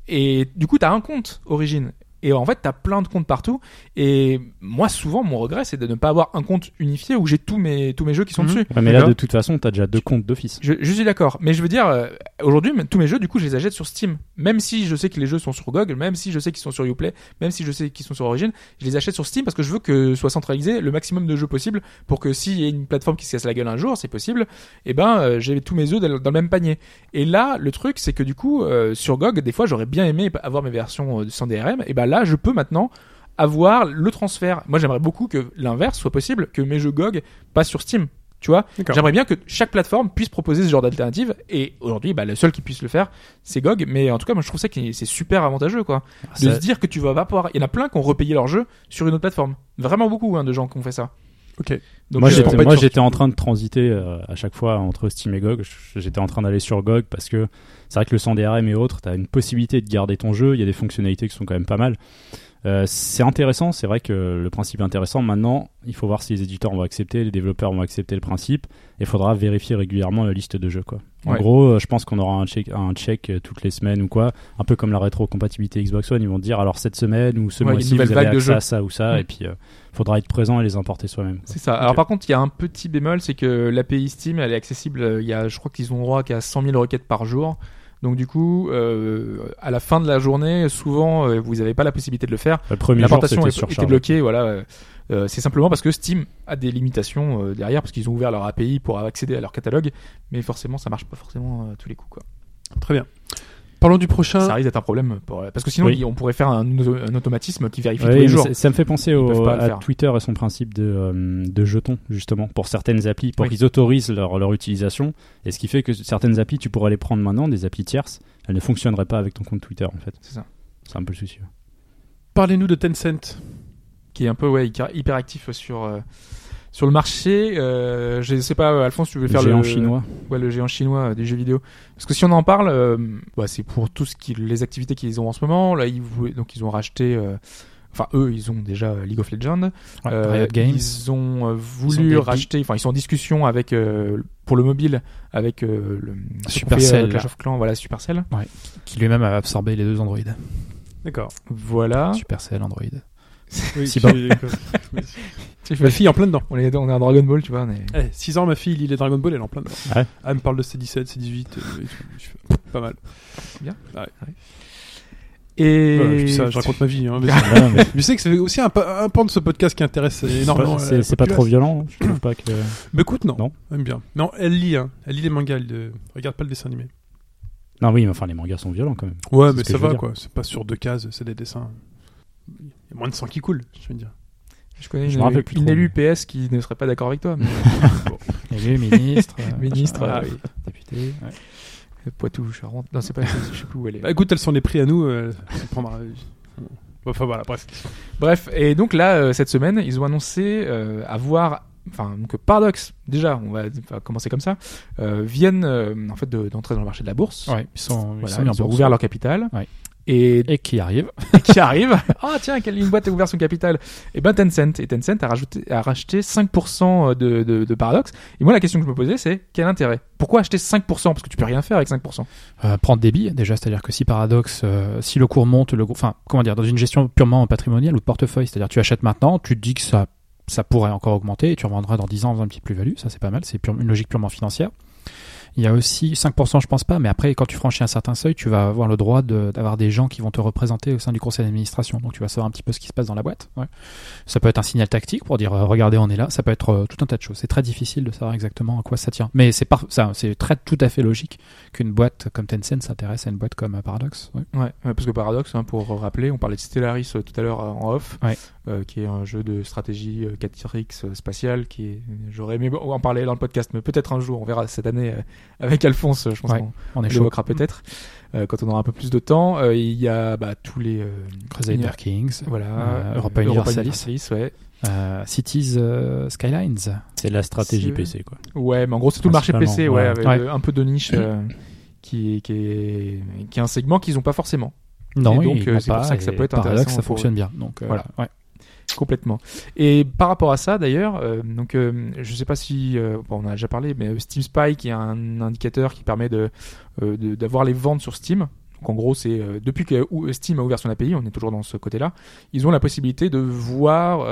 Et du coup, t'as un compte Origin. Et en fait, t'as plein de comptes partout. Et moi, souvent, mon regret, c'est de ne pas avoir un compte unifié où j'ai tous mes, tous mes jeux qui sont Mhm. dessus. Ouais, mais là de toute façon, t'as déjà deux comptes d'office. Je, je suis d'accord, mais je veux dire, euh, aujourd'hui, tous mes jeux, du coup, je les achète sur Steam. Même si je sais que les jeux sont sur GOG, même si je sais qu'ils sont sur Uplay, même si je sais qu'ils sont sur Origin, je les achète sur Steam parce que je veux que soit centralisé le maximum de jeux possible pour que s'il y a une plateforme qui se casse la gueule un jour, c'est possible, et ben, euh, j'ai tous mes œufs dans, le- même panier. Et là, le truc, c'est que du coup, euh, sur GOG, des fois, j'aurais bien aimé avoir mes versions sans DRM, et ben là, je peux maintenant avoir le transfert. Moi, j'aimerais beaucoup que l'inverse soit possible, que mes jeux GOG passent sur Steam. Tu vois. J'aimerais bien que chaque plateforme puisse proposer ce genre d'alternative. Et aujourd'hui, bah, le seul qui puisse le faire, c'est GOG. Mais en tout cas, moi, je trouve ça que c'est super avantageux, quoi. De Ça- se dire que tu vas pas pouvoir. Il y en a plein qui ont repayé leur jeu sur une autre plateforme. Vraiment beaucoup hein, de gens qui ont fait ça. Ok. Donc, moi, euh, j'étais, moi, en train de transiter euh, à chaque fois entre Steam et GOG. J'étais en train d'aller sur GOG parce que c'est vrai que le sans DRM et autres, t'as une possibilité de garder ton jeu. Il y a des fonctionnalités qui sont quand même pas mal. Euh, c'est intéressant, c'est vrai que le principe est intéressant. Maintenant, il faut voir si les éditeurs vont accepter, les développeurs vont accepter le principe. Et il faudra vérifier régulièrement la liste de jeux. Quoi. En Ouais. gros, euh, je pense qu'on aura un check, un check euh, toutes les semaines ou quoi. Un peu comme la rétrocompatibilité Xbox One. Ils vont dire alors cette semaine ou ce Ouais, mois-ci, vous avez de accès à ça ou ça. Mm. Et puis, il faudra être présent et les importer soi-même. C'est ça. Alors par contre, il y a un petit bémol, c'est que l'API Steam, elle est accessible. Il y a, je crois qu'ils ont droit qu'à 100 000 requêtes par jour. Donc du coup, euh, à la fin de la journée, souvent, euh, vous n'avez pas la possibilité de le faire. Le premier jour, L'importation est- était bloquée. Voilà. euh, c'est simplement parce que Steam a des limitations derrière, parce qu'ils ont ouvert leur API pour accéder à leur catalogue, mais forcément, ça marche pas forcément à tous les coups. Quoi. Très bien. Parlons du prochain. Ça risque d'être un problème, pour- parce que sinon, Oui. on pourrait faire un, un automatisme qui vérifie Ouais, tous les jours. ça, ça me fait penser au, à faire. Twitter et son principe de, euh, de jetons, justement, pour certaines applis, pour Oui. qu'ils autorisent leur, leur utilisation. Et ce qui fait que certaines applis, tu pourrais les prendre maintenant, des applis tierces, elles ne fonctionneraient pas avec ton compte Twitter, en fait. C'est ça. C'est un peu le souci. Parlez-nous de Tencent. qui est un peu ouais, hyper actif sur euh, sur le marché. Euh, je sais pas, euh, Alphonse, tu veux Le faire géant le chinois. ouais, le géant chinois euh, des jeux vidéo. Parce que si on en parle, euh, bah, c'est pour tout ce qui les activités qu'ils ont en ce moment. Là, ils donc ils ont racheté. euh, Enfin, eux, ils ont déjà League of Legends. Ouais, Euh, Riot Games. Ils ont Ils ont voulu racheter. Enfin, ils sont en discussion avec euh, pour le mobile avec euh, le Supercell. Clash of Clans. Voilà, Supercell. qui lui-même a absorbé les deux Android. D'accord. Voilà. Supercell Android. Oui, Si Ma fille est en plein dedans. On est, on est Dragon Ball, tu vois. On est... 6 ans, ma fille lit les Dragon Ball, elle est en plein dedans. Ah ouais elle me parle de C17, C18, euh, et tout. Je fais, pas mal. Et Voilà, je, dis ça, je raconte ma vie. Hein, mais Ah, non, mais je sais que c'est aussi un, un pan de ce podcast qui intéresse énormément. c'est la c'est pas trop violent, je trouve pas que. Mais écoute, non. Non. Elle aime bien. Non, elle lit, hein. Elle lit les mangas, elle euh, regarde pas le dessin animé. Non, oui, mais enfin, les mangas sont violents quand même. Ouais, mais ça va, quoi. C'est pas sur deux cases, c'est des dessins. Il y a moins de sang qui coule, je veux dire. Je connais Je une, une élue PS qui ne serait pas d'accord avec toi. mais- Élu, ministre. euh, Ministre, euh, oui. député. ouais. Poitou, Charente. Non, c'est pas, je sais plus où elle est. Bah écoute, elles sont les prix à nous, euh, prendra. Enfin voilà, bref. Bref, et donc là, euh, cette semaine, ils ont annoncé euh, avoir, enfin, donc Paradox, déjà, on va, on va commencer comme ça, euh, viennent euh, en fait de- d'entrer dans le marché de la bourse. Ouais, ils sont, ils Voilà, sont mis en ils ont bourse. ouvert leur capital. Ouais. Et, Et qui arrive. et qui arrive Ah tiens, quelle une boîte a ouvert son capital Et ben Tencent. Et Tencent a, rajouté, a racheté 5% de, de, de Paradox. Et moi, la question que je me posais, c'est quel intérêt? Pourquoi acheter 5% Parce que tu peux rien faire avec 5%. Euh, prendre des billes déjà, c'est-à-dire que si Paradox, euh, si le cours monte, le, enfin, comment dire, dans une gestion purement patrimoniale ou de portefeuille, c'est-à-dire tu achètes maintenant, tu te dis que ça, ça pourrait encore augmenter et tu revendras dans 10 ans en faisant une petite plus-value, ça c'est pas mal, c'est une logique purement financière. Il y a aussi 5%, je pense pas, mais après, quand tu franchis un certain seuil, tu vas avoir le droit de- d'avoir des gens qui vont te représenter au sein du conseil d'administration. Donc, tu vas savoir un petit peu ce qui se passe dans la boîte. Ouais. Ça peut être un signal tactique pour dire, euh, regardez, on est là. Ça peut être euh, tout un tas de choses. C'est très difficile de savoir exactement à quoi ça tient. Mais c'est ça, c'est très tout à fait logique qu'une boîte comme Tencent s'intéresse à une boîte comme euh, Paradox. Ouais. Ouais, parce que Paradox, hein, pour rappeler, on parlait de Stellaris tout à l'heure en off, Ouais. Euh, qui est un jeu de stratégie euh, 4X euh, spatial, qui est, j'aurais aimé en parler dans le podcast, mais peut-être un jour, on verra cette année euh, avec Alphonse, je pense Ouais, qu'on On chaud. l'évoquera peut-être euh, quand on aura un peu plus de temps. Euh, Il y a bah, tous les euh, Crusader Kings. voilà, Euh, Europa Europa Universalis. Universalis, ouais. Euh, Cities euh, Skylines. C'est de la stratégie PC, quoi. Ouais, mais en gros, c'est tout le marché PC, ouais, ouais. avec Ouais. euh, un peu de niche euh, qui, est, qui, est, qui est un segment qu'ils n'ont pas forcément. Non, Et donc, euh, c'est pour pas, ça que ça peut être intéressant ça fonctionne bien. Donc, euh, Voilà. ouais. Complètement. Et par rapport à ça, d'ailleurs, euh, donc euh, je sais pas si euh, bon, on en a déjà parlé, mais euh, Steam Spy qui est un indicateur qui permet de d'avoir les ventes sur Steam. Donc en gros, c'est depuis que Steam a ouvert son API, on est toujours dans ce côté-là. Ils ont la possibilité de voir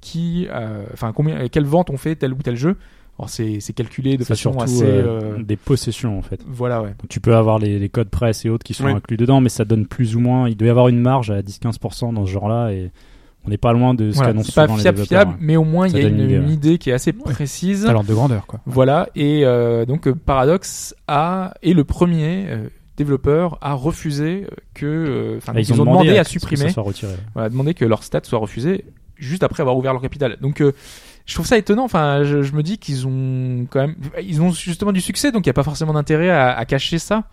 qui, enfin combien, quelles ventes ont fait tel ou tel jeu. Alors c'est c'est calculé de C'est façon surtout assez. euh, des possessions, en fait. voilà, ouais. Donc, tu peux avoir les, les codes presse et autres qui sont Oui. inclus dedans, mais ça donne plus ou moins. Il doit y avoir une marge à 10-15% dans ce genre-là, et on n'est pas loin de ce Voilà, qu'annoncent c'est pas souvent les fiable, développeurs. fiable, mais au moins il y a une, une idée, une ouais. idée qui est assez précise. Talent de grandeur, quoi. Voilà, et euh, donc euh, Paradox a est le premier euh, développeur à refuser euh, que, euh, enfin, Ah, ils, ont demandé, à que- que supprimer, ça soit retiré. voilà, demandé que leur stats soient refusés juste après avoir ouvert leur capital. Donc euh, je trouve ça étonnant. Enfin, je, je me dis qu'ils ont quand même, ils ont justement du succès, donc il n'y a pas forcément d'intérêt à, à cacher ça.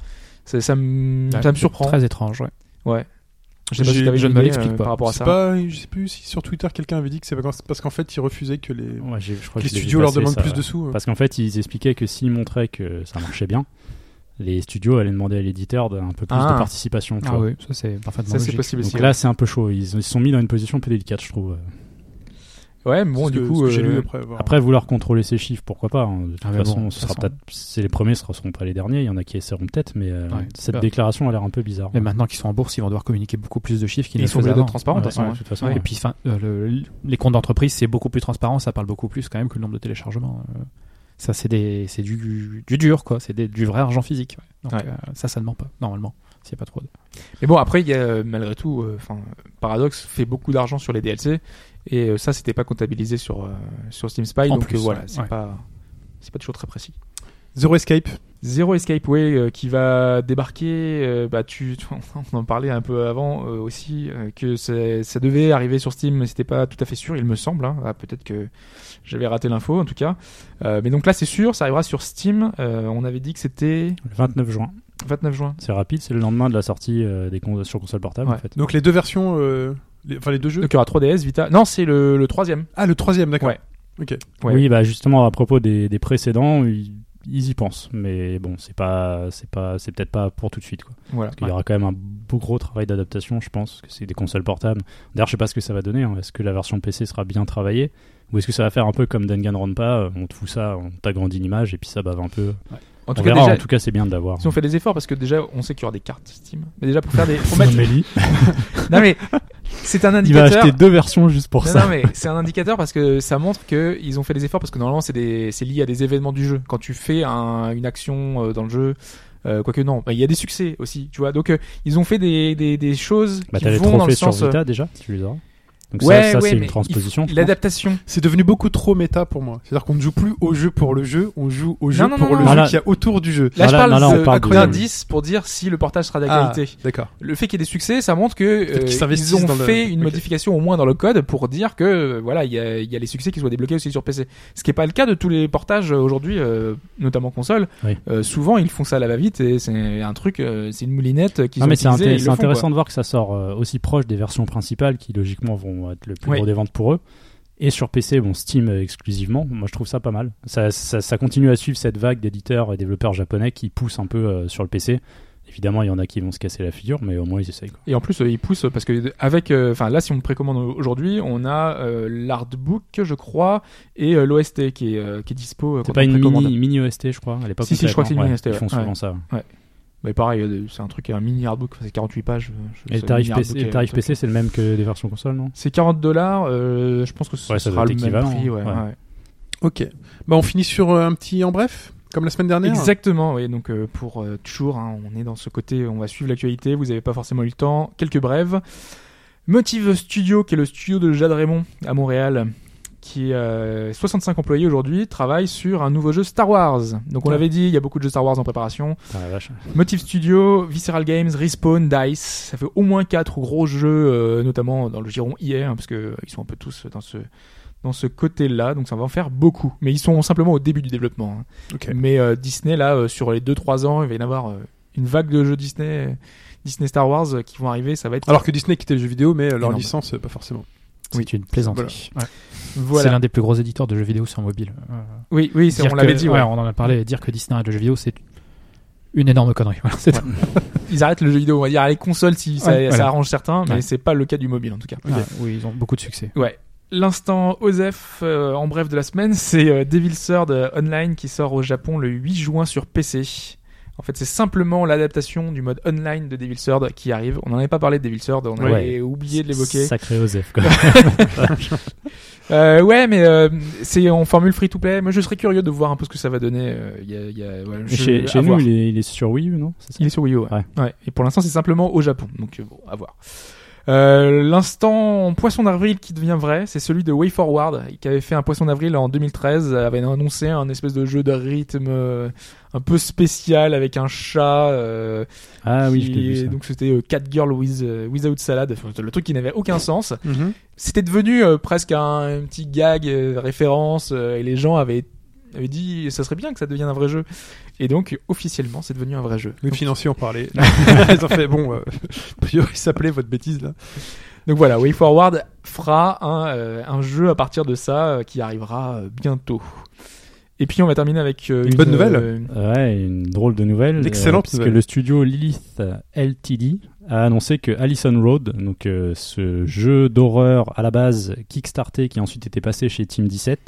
Ça, ça me, Ouais, ça me surprend. Très étrange, ouais. Ouais. Je sais pas si je ne me l'explique euh, pas. par rapport à ça. pas, je sais plus si sur Twitter quelqu'un avait dit que c'est parce qu'en fait ils refusaient que les, Ouais, je crois que studios leur demandent ça. plus de sous. Parce qu'en fait, ils expliquaient que s'ils montraient que ça marchait bien, les studios allaient demander à l'éditeur d'un peu plus Ah. de participation. tu Ah vois. oui, ça c'est parfaitement Ça, c'est logique. possible aussi. Donc là, c'est un peu chaud. Ils ils se sont mis dans une position un peu délicate, je trouve. Ouais, mais bon, du que- coup, euh, lu après. avoir- Après, vouloir contrôler ces chiffres, pourquoi pas hein. De toute Ah, façon, bon, ce sera façon. c'est les premiers, ce ne seront pas les derniers. Il y en a qui essaieront peut-être, mais euh, Ouais. cette Bah. déclaration a l'air un peu bizarre. Mais maintenant qu'ils sont en bourse, ils vont devoir communiquer beaucoup plus de chiffres qu'ils Ils ne sont faisaient avant. transparents, de toute Ouais, façon. ouais. de toute façon. Et puis, euh, le- les comptes d'entreprise, c'est beaucoup plus transparent, ça parle beaucoup plus quand même que le nombre de téléchargements. euh. Ça, c'est des, c'est du, du dur, quoi. C'est des- du vrai argent physique. ouais. Donc, Ouais. euh, ça, ça ne ment pas, normalement. S'il n'y a pas trop de. Mais bon, après, il y a malgré tout, euh, enfin, Paradox fait beaucoup d'argent sur les DLC et euh, ça, c'était pas comptabilisé sur euh, sur Steam Spy, En donc plus, euh, voilà, c'est Ouais. pas c'est pas toujours très précis. Zero Escape. Zero Escape Way euh, qui va débarquer, euh, bah tu, tu- on en parlait un peu avant euh, aussi euh, que ça devait arriver sur Steam, mais c'était pas tout à fait sûr, il me semble. hein. Ah, Peut-être que j'avais raté l'info en tout cas. Euh, mais donc là, c'est sûr, ça arrivera sur Steam. Euh, on avait dit que c'était Le 29 juin. 29 juin. C'est rapide, c'est le lendemain de la sortie euh, des cons- sur console portable Ouais. en fait. Donc les deux versions, euh, les- enfin les deux jeux. Donc il y aura 3DS, Vita. Non, c'est le, le troisième. Ah, le troisième, d'accord. Ouais. Ok. Ouais. Oui, bah justement à propos des, des précédents, ils, ils y pensent, mais bon, c'est pas, c'est pas, c'est peut-être pas pour tout de suite quoi. Voilà. Parce qu'il y aura quand même un beau gros travail d'adaptation, je pense, parce que c'est des consoles portables. D'ailleurs, je sais pas ce que ça va donner. hein. Est-ce que la version PC sera bien travaillée? Ou est-ce que ça va faire un peu comme Danganronpa euh, On te fout ça, on t'agrandit l'image et puis ça bave un peu? En On tout cas, verra, déjà, en tout cas, c'est bien de l'avoir. si on fait des efforts, parce que déjà, on sait qu'il y aura des cartes Steam. Mais déjà, pour faire des. Pour mettre... Non, mais c'est un il va indicateur. acheter deux versions juste pour Non, ça. non, mais c'est un indicateur parce que ça montre que ils ont fait des efforts parce que normalement c'est des lié à des événements du jeu. Quand tu fais un, une action euh, dans le jeu, euh, quoique non, il y a des succès aussi, tu vois. Donc euh, ils ont fait des des, des choses Bah, qui les vont dans le trophées sur sens. euh, Vita déjà, tu les auras. Donc ouais, ça, ça ouais, c'est une transposition. L'adaptation. C'est devenu beaucoup trop méta pour moi. C'est-à-dire qu'on ne joue plus au jeu pour le jeu, on joue au jeu Non, non, pour non, le non. jeu qu'il y a autour du jeu. Là, je parle non, là, on de- parle de- d'indices pour dire si le portage sera de Ah, qualité. d'accord. Le fait qu'il y ait des succès, ça montre que euh, qu'ils ils ont dans le- fait une modification au moins dans le code pour dire que euh, voilà, il y a, il y a les succès qui soient débloqués aussi sur PC. Ce qui est pas le cas de tous les portages euh, aujourd'hui, euh, notamment console. Oui. Euh, souvent, ils font ça à la va-vite et c'est un truc, euh, c'est une moulinette qu'ils Non, ont mais c'est intéressant de voir que ça sort aussi proche des versions principales qui logiquement vont être le plus Oui. gros des ventes pour eux. Et sur PC, bon, Steam euh, exclusivement. Moi, je trouve ça pas mal. Ça, ça, ça continue à suivre cette vague d'éditeurs et développeurs japonais qui poussent un peu euh, sur le PC. Évidemment, il y en a qui vont se casser la figure, mais au moins ils essayent. Quoi. Et en plus, euh, ils poussent parce que avec, euh, là, si on précommande aujourd'hui, on a euh, l'artbook, je crois, et l'OST qui est qui est dispo. C'est pas on une mini, mini OST, je crois, à l'époque. Si, si, je crois que c'est une Ouais, mini OST, Ils font ouais. souvent Ouais. ça. Mais pareil, euh, c'est un truc, un mini enfin, c'est 48 pages. euh, je- Et le tarif PC, euh, tarif. PC, c'est le même que des versions console, non? C'est 40 dollars. je pense que ce Ouais, sera le même prix. Ouais, ouais. ouais. Ok. Bah on finit sur euh, un petit en bref, comme la semaine dernière. Exactement, oui. Donc euh, pour euh, toujours, hein, on est dans ce côté, on va suivre l'actualité. Vous n'avez pas forcément eu le temps. Quelques brèves. Motive Studio, qui est le studio de Jade Raymond à Montréal, qui a 65 employés aujourd'hui, travaille sur un nouveau jeu Star Wars. Donc on Ah. l'avait dit, il y a beaucoup de jeux Star Wars en préparation. La vache. Motive Studio, Visceral Games, Respawn, Dice, ça fait au moins quatre gros jeux, euh, notamment dans le giron IA, hein, parce que euh, ils sont un peu tous dans ce dans ce côté-là, donc ça va en faire beaucoup. Mais ils sont simplement au début du développement. hein. Mais euh, Disney, là, euh, sur les 2-3 ans, il va y en avoir euh, une vague de jeux Disney, euh, Disney Star Wars euh, qui vont arriver. Ça va être Alors que Disney quittait le jeu vidéo, mais euh, leur Énorme. licence, euh, pas forcément. C'est une plaisanterie. Ouais. C'est voilà. l'un des plus gros éditeurs de jeux vidéo sur mobile. Euh, Oui, oui, on l'avait dit. ouais, ouais. on en a parlé. Dire que Disney a de jeux vidéo, c'est une énorme connerie. Voilà. Ils arrêtent le jeu vidéo, on va dire, les consoles si ça, Ouais, ça voilà. arrange certains, mais Ouais. c'est pas le cas du mobile en tout cas. Ouais, oui, ils ont beaucoup de succès. Ouais. L'instant Osef euh, en bref de la semaine, c'est euh, Devil Third euh, Online qui sort au Japon le 8 juin sur PC. En fait, c'est simplement l'adaptation du mode online de Devil Third qui arrive. On n'en avait pas parlé de Devil Third, on Ouais. avait oublié de l'évoquer. Sacré Osef, quoi. Euh, ouais, mais euh, c'est en formule free-to-play. Moi, je serais curieux de voir un peu ce que ça va donner. Il y a, il y a- voilà, je- chez nous, il est, il est sur Wii U, non? Ça? Il est sur Wii U, ouais. Ouais. Ouais. Et pour l'instant, c'est simplement au Japon. Donc, euh, bon, à voir. Euh, L'instant poisson d'avril qui devient vrai, c'est celui de Way Forward, qui avait fait un poisson d'avril en 2013, avait annoncé un espèce de jeu de rythme euh, un peu spécial avec un chat. euh, Ah oui, je vu ça. Donc c'était euh, Cat Girl with, euh, Without Salad, Enfin, le truc qui n'avait aucun sens. Mhm. C'était devenu euh, presque un, un petit gag, référence, et les gens avaient, avaient dit ça serait bien que ça devienne un vrai jeu. Et donc officiellement, c'est devenu un vrai jeu. Les Donc, financiers ont parlé. Ils ont fait bon. Euh, a priori, ça s'appelait votre bêtise là. Donc voilà, WayForward fera un, euh, un jeu à partir de ça euh, qui arrivera euh, bientôt. Et puis on va terminer avec euh, Une bonne nouvelle. euh, Ouais, une drôle de nouvelle. Excellente puisque nouvelle. le studio Lilith LTD a annoncé que Allison Road, donc euh, ce jeu d'horreur à la base kickstarté qui a ensuite été passé chez Team 17,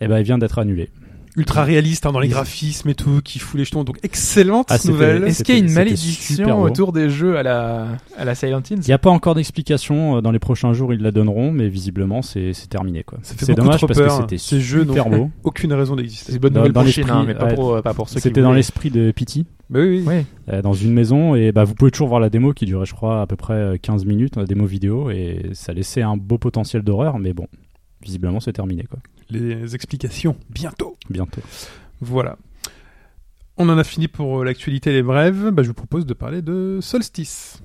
eh ben, il vient d'être annulé. Ultra réaliste hein, dans les Ils- graphismes et tout, qui fout les jetons. Donc excellente Ah, nouvelle. Est-ce qu'il y a une malédiction autour des jeux à la, à la Silent Hills Il n'y a pas encore d'explication. euh, Dans les prochains jours, ils la donneront, mais visiblement, c'est c'est terminé. quoi. C'est dommage trop parce peur. que c'était Ces jeux n'ont beau. aucune raison d'exister. C'est une bonne Dans- nouvelle dans pour Chine, l'esprit, hein, mais pas ouais. pour, pas pour ceux qui C'était dans l'esprit de Pity. Bah oui, oui. Oui. euh, dans une maison et bah vous pouvez toujours voir la démo qui durait je crois à peu près euh, 15 minutes la démo vidéo et ça laissait un beau potentiel d'horreur mais bon visiblement c'est terminé quoi Les explications bientôt. bientôt Voilà. On en a fini pour euh, l'actualité les brèves. Bah, je vous propose de parler de Solstice.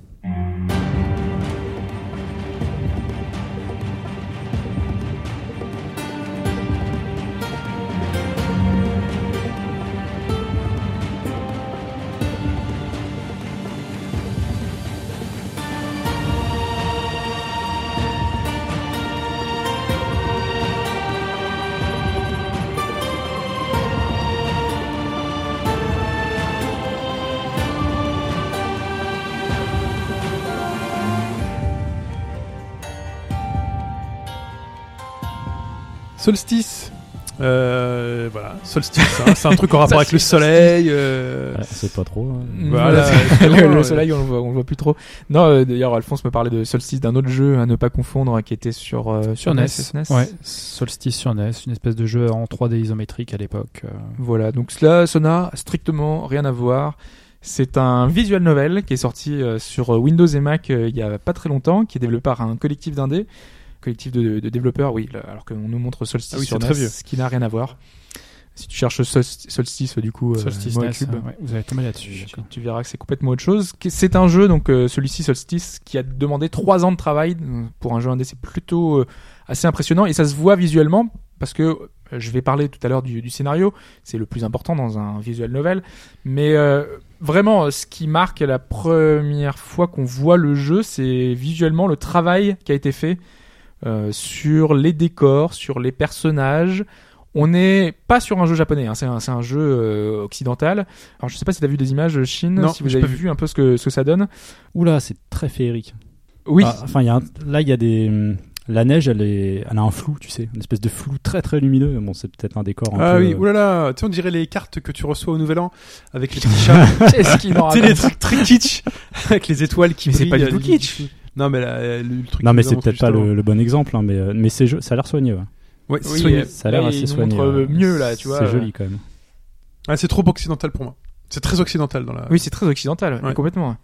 Solstice. Euh, voilà, solstice, hein, c'est un truc en rapport avec le soleil. euh, Ouais, c'est pas trop hein. Voilà, exactement, le, soleil, on le voit, on le voit plus trop. Non, euh, d'ailleurs, Alphonse me parlait de Solstice, d'un autre jeu à ne pas confondre, qui était sur euh, Sur NES, NES. Ouais, Solstice sur NES, une espèce de jeu en 3D isométrique à l'époque. euh. Voilà, donc cela, ça n'a strictement rien à voir. C'est un visual novel qui est sorti euh, sur Windows et Mac euh, il y a pas très longtemps, qui est développé par un collectif d'indés, collectif de, de développeurs, oui, là, alors qu'on nous montre Solstice Ah oui, sur NES, très vieux. ce qui n'a rien à voir. Si tu cherches Solstice, Solstice, du coup, euh, Solstice NES, Cube, ouais, vous allez tomber là-dessus. tu, verras que c'est complètement autre chose. C'est un jeu, donc euh, celui-ci Solstice, qui a demandé trois ans de travail euh, pour un jeu indé. C'est plutôt assez impressionnant et ça se voit visuellement parce que je vais parler tout à l'heure du, du scénario. C'est le plus important dans un visual novel, mais euh, vraiment, ce qui marque la première fois qu'on voit le jeu, c'est visuellement le travail qui a été fait euh, sur les décors, sur les personnages. On n'est pas sur un jeu japonais, hein, c'est un, jeu euh, occidental. Alors je sais pas si tu as vu des images Chine, Non, si vous avez vu un peu ce que, ce que ça donne. oula c'est très féerique Oui, Ah, enfin il y a un- là il y a des hum, la neige elle est elle a un flou tu sais une espèce de flou très très lumineux bon c'est peut-être un décor un Ah peu oui, euh, oulala, tu sais, on dirait les cartes que tu reçois au Nouvel An avec les petits chats. qu'est-ce qu'il en tu sais, les trucs très kitsch avec les étoiles qui Mais c'est pas du tout kitsch. Non, mais là, le truc non mais c'est peut-être pas le, bon exemple hein, mais euh, mais c'est ça a l'air soigné ouais. Ouais, c'est Oui, soigné. euh, ça a l'air là, assez soigné montre ouais. mieux là, tu vois. c'est euh. joli quand même Ah, c'est trop occidental pour moi. C'est très occidental dans la. Oui, c'est très occidental, Ouais. complètement.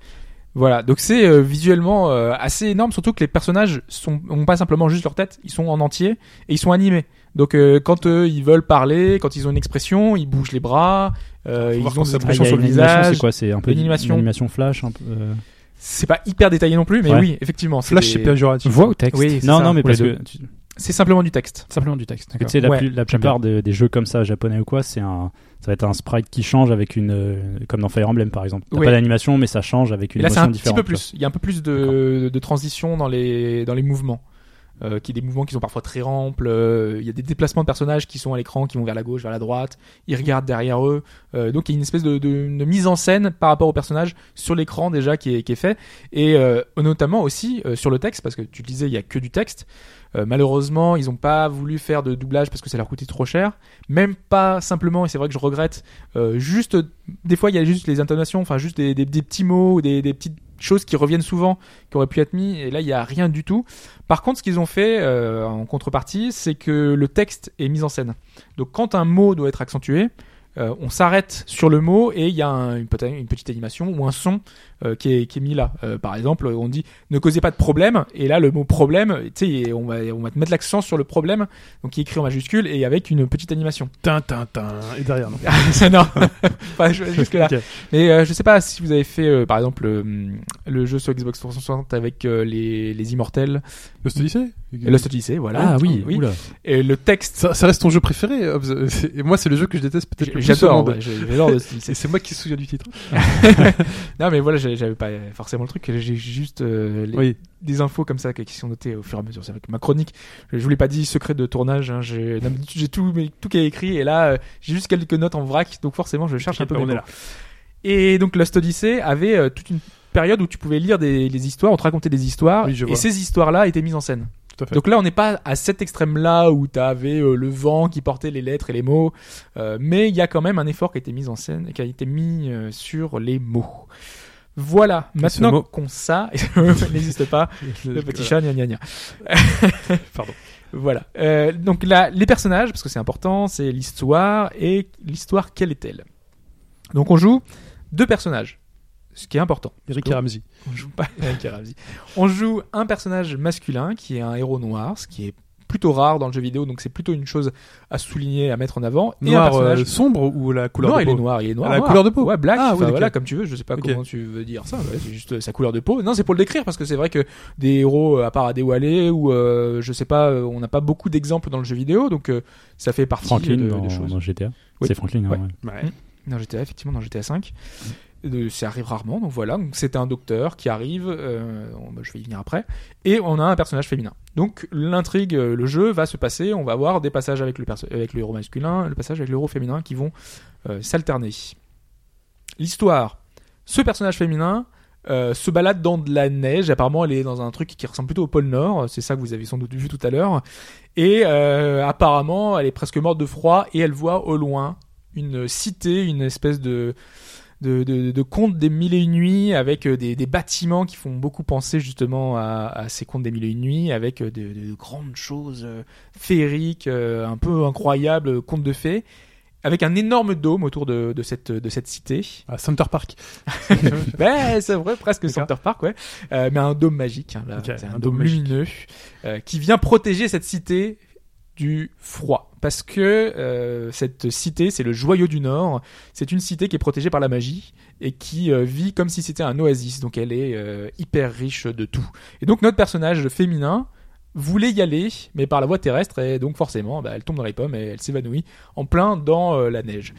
Voilà, donc c'est euh, visuellement euh, assez énorme, surtout que les personnages sont ont pas simplement juste leur tête, ils sont en entier et ils sont animés. Donc euh, quand euh, ils veulent parler, quand ils ont une expression, ils bougent les bras, euh, ils ont des Ah, expressions sur le animation, visage. c'est quoi c'est un peu Une animation. une animation flash un peu euh, C'est pas hyper détaillé non plus, mais Ouais. oui, effectivement. c'est Flash, des- c'est péjoratif. Voix ou texte Oui, c'est non ça, non mais parce que tu, C'est simplement du texte. Simplement du texte. Tu sais, la, Ouais, plus- la j'aime plupart des, des jeux comme ça, japonais ou quoi, c'est un, ça va être un sprite qui change avec une, euh, comme dans Fire Emblem par exemple. T'as Ouais. pas d'animation, mais ça change avec Et une là, c'est petit peu plus. Il y a un peu plus de, de transition dans les, dans les mouvements. Euh, qui est des mouvements qui sont parfois très ramples. euh, Il y a des déplacements de personnages qui sont à l'écran, qui vont vers la gauche, vers la droite. Ils regardent derrière eux. Euh, donc il y a une espèce de, mise en scène par rapport aux personnages sur l'écran déjà qui est, qui fait. Et euh, notamment aussi sur le texte, parce que tu le disais, il y a que du texte. Malheureusement, ils n'ont pas voulu faire de doublage parce que ça leur coûtait trop cher. Même pas simplement, et c'est vrai que je regrette, juste des fois il y a juste les intonations, enfin juste des, petits mots des, des petites choses qui reviennent souvent, qui auraient pu être mis, et là il y a rien du tout. Par contre, ce qu'ils ont fait euh, en contrepartie, c'est que le texte est mis en scène. Donc quand un mot doit être accentué, euh, on s'arrête sur le mot et il y a un- une, petite animation ou un son euh, qui, est, qui est mis là. Euh, par exemple, on dit ne causez pas de problème et là le mot problème, tu sais, on va on va te mettre l'accent sur le problème, donc qui est écrit en majuscule et avec une petite animation. Tin, tin, tin. Et derrière, non. Ça, non, pas jusque là. Ok. Mais euh, je sais pas si vous avez fait euh, par exemple euh, le jeu sur Xbox 360 avec les, les immortels. Lost Odyssey? Et Lost Odyssey, voilà. Ah oui, oula. Et le texte, Ça, ça reste ton jeu préféré. Hobbs. C'est- Et moi, c'est le jeu que je déteste peut-être le plus j'adore. ouais, j'adore Lost Odyssey. Et c'est moi qui me souviens du titre. non mais voilà, j'avais pas forcément le truc, j'ai juste euh, les- Oui. des infos comme ça qui sont notées au fur et à mesure. C'est vrai que ma chronique, je, je vous l'ai pas dit, secret de tournage, hein, j'ai tout, mais tout qui est écrit et là euh, j'ai juste quelques notes en vrac, donc forcément je cherche un peu mes là. Et donc Lost Odyssey avait euh, toute une période où tu pouvais lire des, des histoires, on te racontait des histoires, Oui, et ces histoires-là étaient mises en scène. Tout à fait. Donc là, on n'est pas à cet extrême-là où tu avais le vent qui portait les lettres et les mots, euh, mais il y a quand même un effort qui a été mis en scène, qui a été mis euh, sur les mots. Voilà, maintenant mot qu'on ça, n'existe pas, le petit chat, gna gna gna. Pardon. Voilà. Euh, donc là, les personnages, parce que c'est important, c'est l'histoire, et l'histoire, quelle est-elle? Donc on joue deux personnages, ce qui est important. Eric Ramsey. On joue pas Eric. On joue un personnage masculin qui est un héros noir, ce qui est plutôt rare dans le jeu vidéo, donc c'est plutôt une chose à souligner, à mettre en avant. et un Noir personnage euh, sombre ou la couleur non, de il peau est noir, il est noir. À la noir. couleur de peau Ouais, black. Ah, oui, voilà, comme tu veux. Je sais pas comment tu veux dire ça. ouais, c'est juste euh, sa couleur de peau. Non, c'est pour le décrire parce que c'est vrai que des héros, euh, à part Adewale ou euh, je sais pas, euh, on n'a pas beaucoup d'exemples dans le jeu vidéo, donc euh, ça fait partie Franklin de, dans, des choses. dans GTA. Oui. C'est Franklin, hein, Ouais. ouais. Ouais. Dans GTA, effectivement, dans GTA 5. Ça arrive rarement, donc voilà. Donc c'est un docteur qui arrive, euh, bah, je vais y venir après, et on a un personnage féminin. Donc l'intrigue, euh, le jeu va se passer, on va avoir des passages avec le, avec héros masculin, le passage avec le héros féminin qui vont euh, s'alterner. L'histoire, ce personnage féminin se balade dans de la neige, apparemment elle est dans un truc qui ressemble plutôt au pôle Nord, c'est ça que vous avez sans doute vu tout à l'heure, et apparemment elle est presque morte de froid et elle voit au loin une cité, une espèce de de, de, de contes des mille et une nuits avec euh, des, des bâtiments qui font beaucoup penser justement à, à ces contes des mille et une nuits avec euh, de, de grandes choses euh, féeriques, un peu incroyables, contes de fées, avec un énorme dôme autour de, de cette, de cette cité. À Center Park. Ben, c'est vrai, presque. Center Park, ouais. Euh, mais un dôme magique, hein, là. Un, un dôme lumineux euh, qui vient protéger cette cité du froid. Parce que euh, cette cité, c'est le joyau du Nord. C'est une cité qui est protégée par la magie et qui euh, vit comme si c'était un oasis. Donc elle est euh, hyper riche de tout. Et donc notre personnage féminin voulait y aller, mais par la voie terrestre, et donc forcément, bah, elle tombe dans les pommes et elle s'évanouit en plein dans la neige.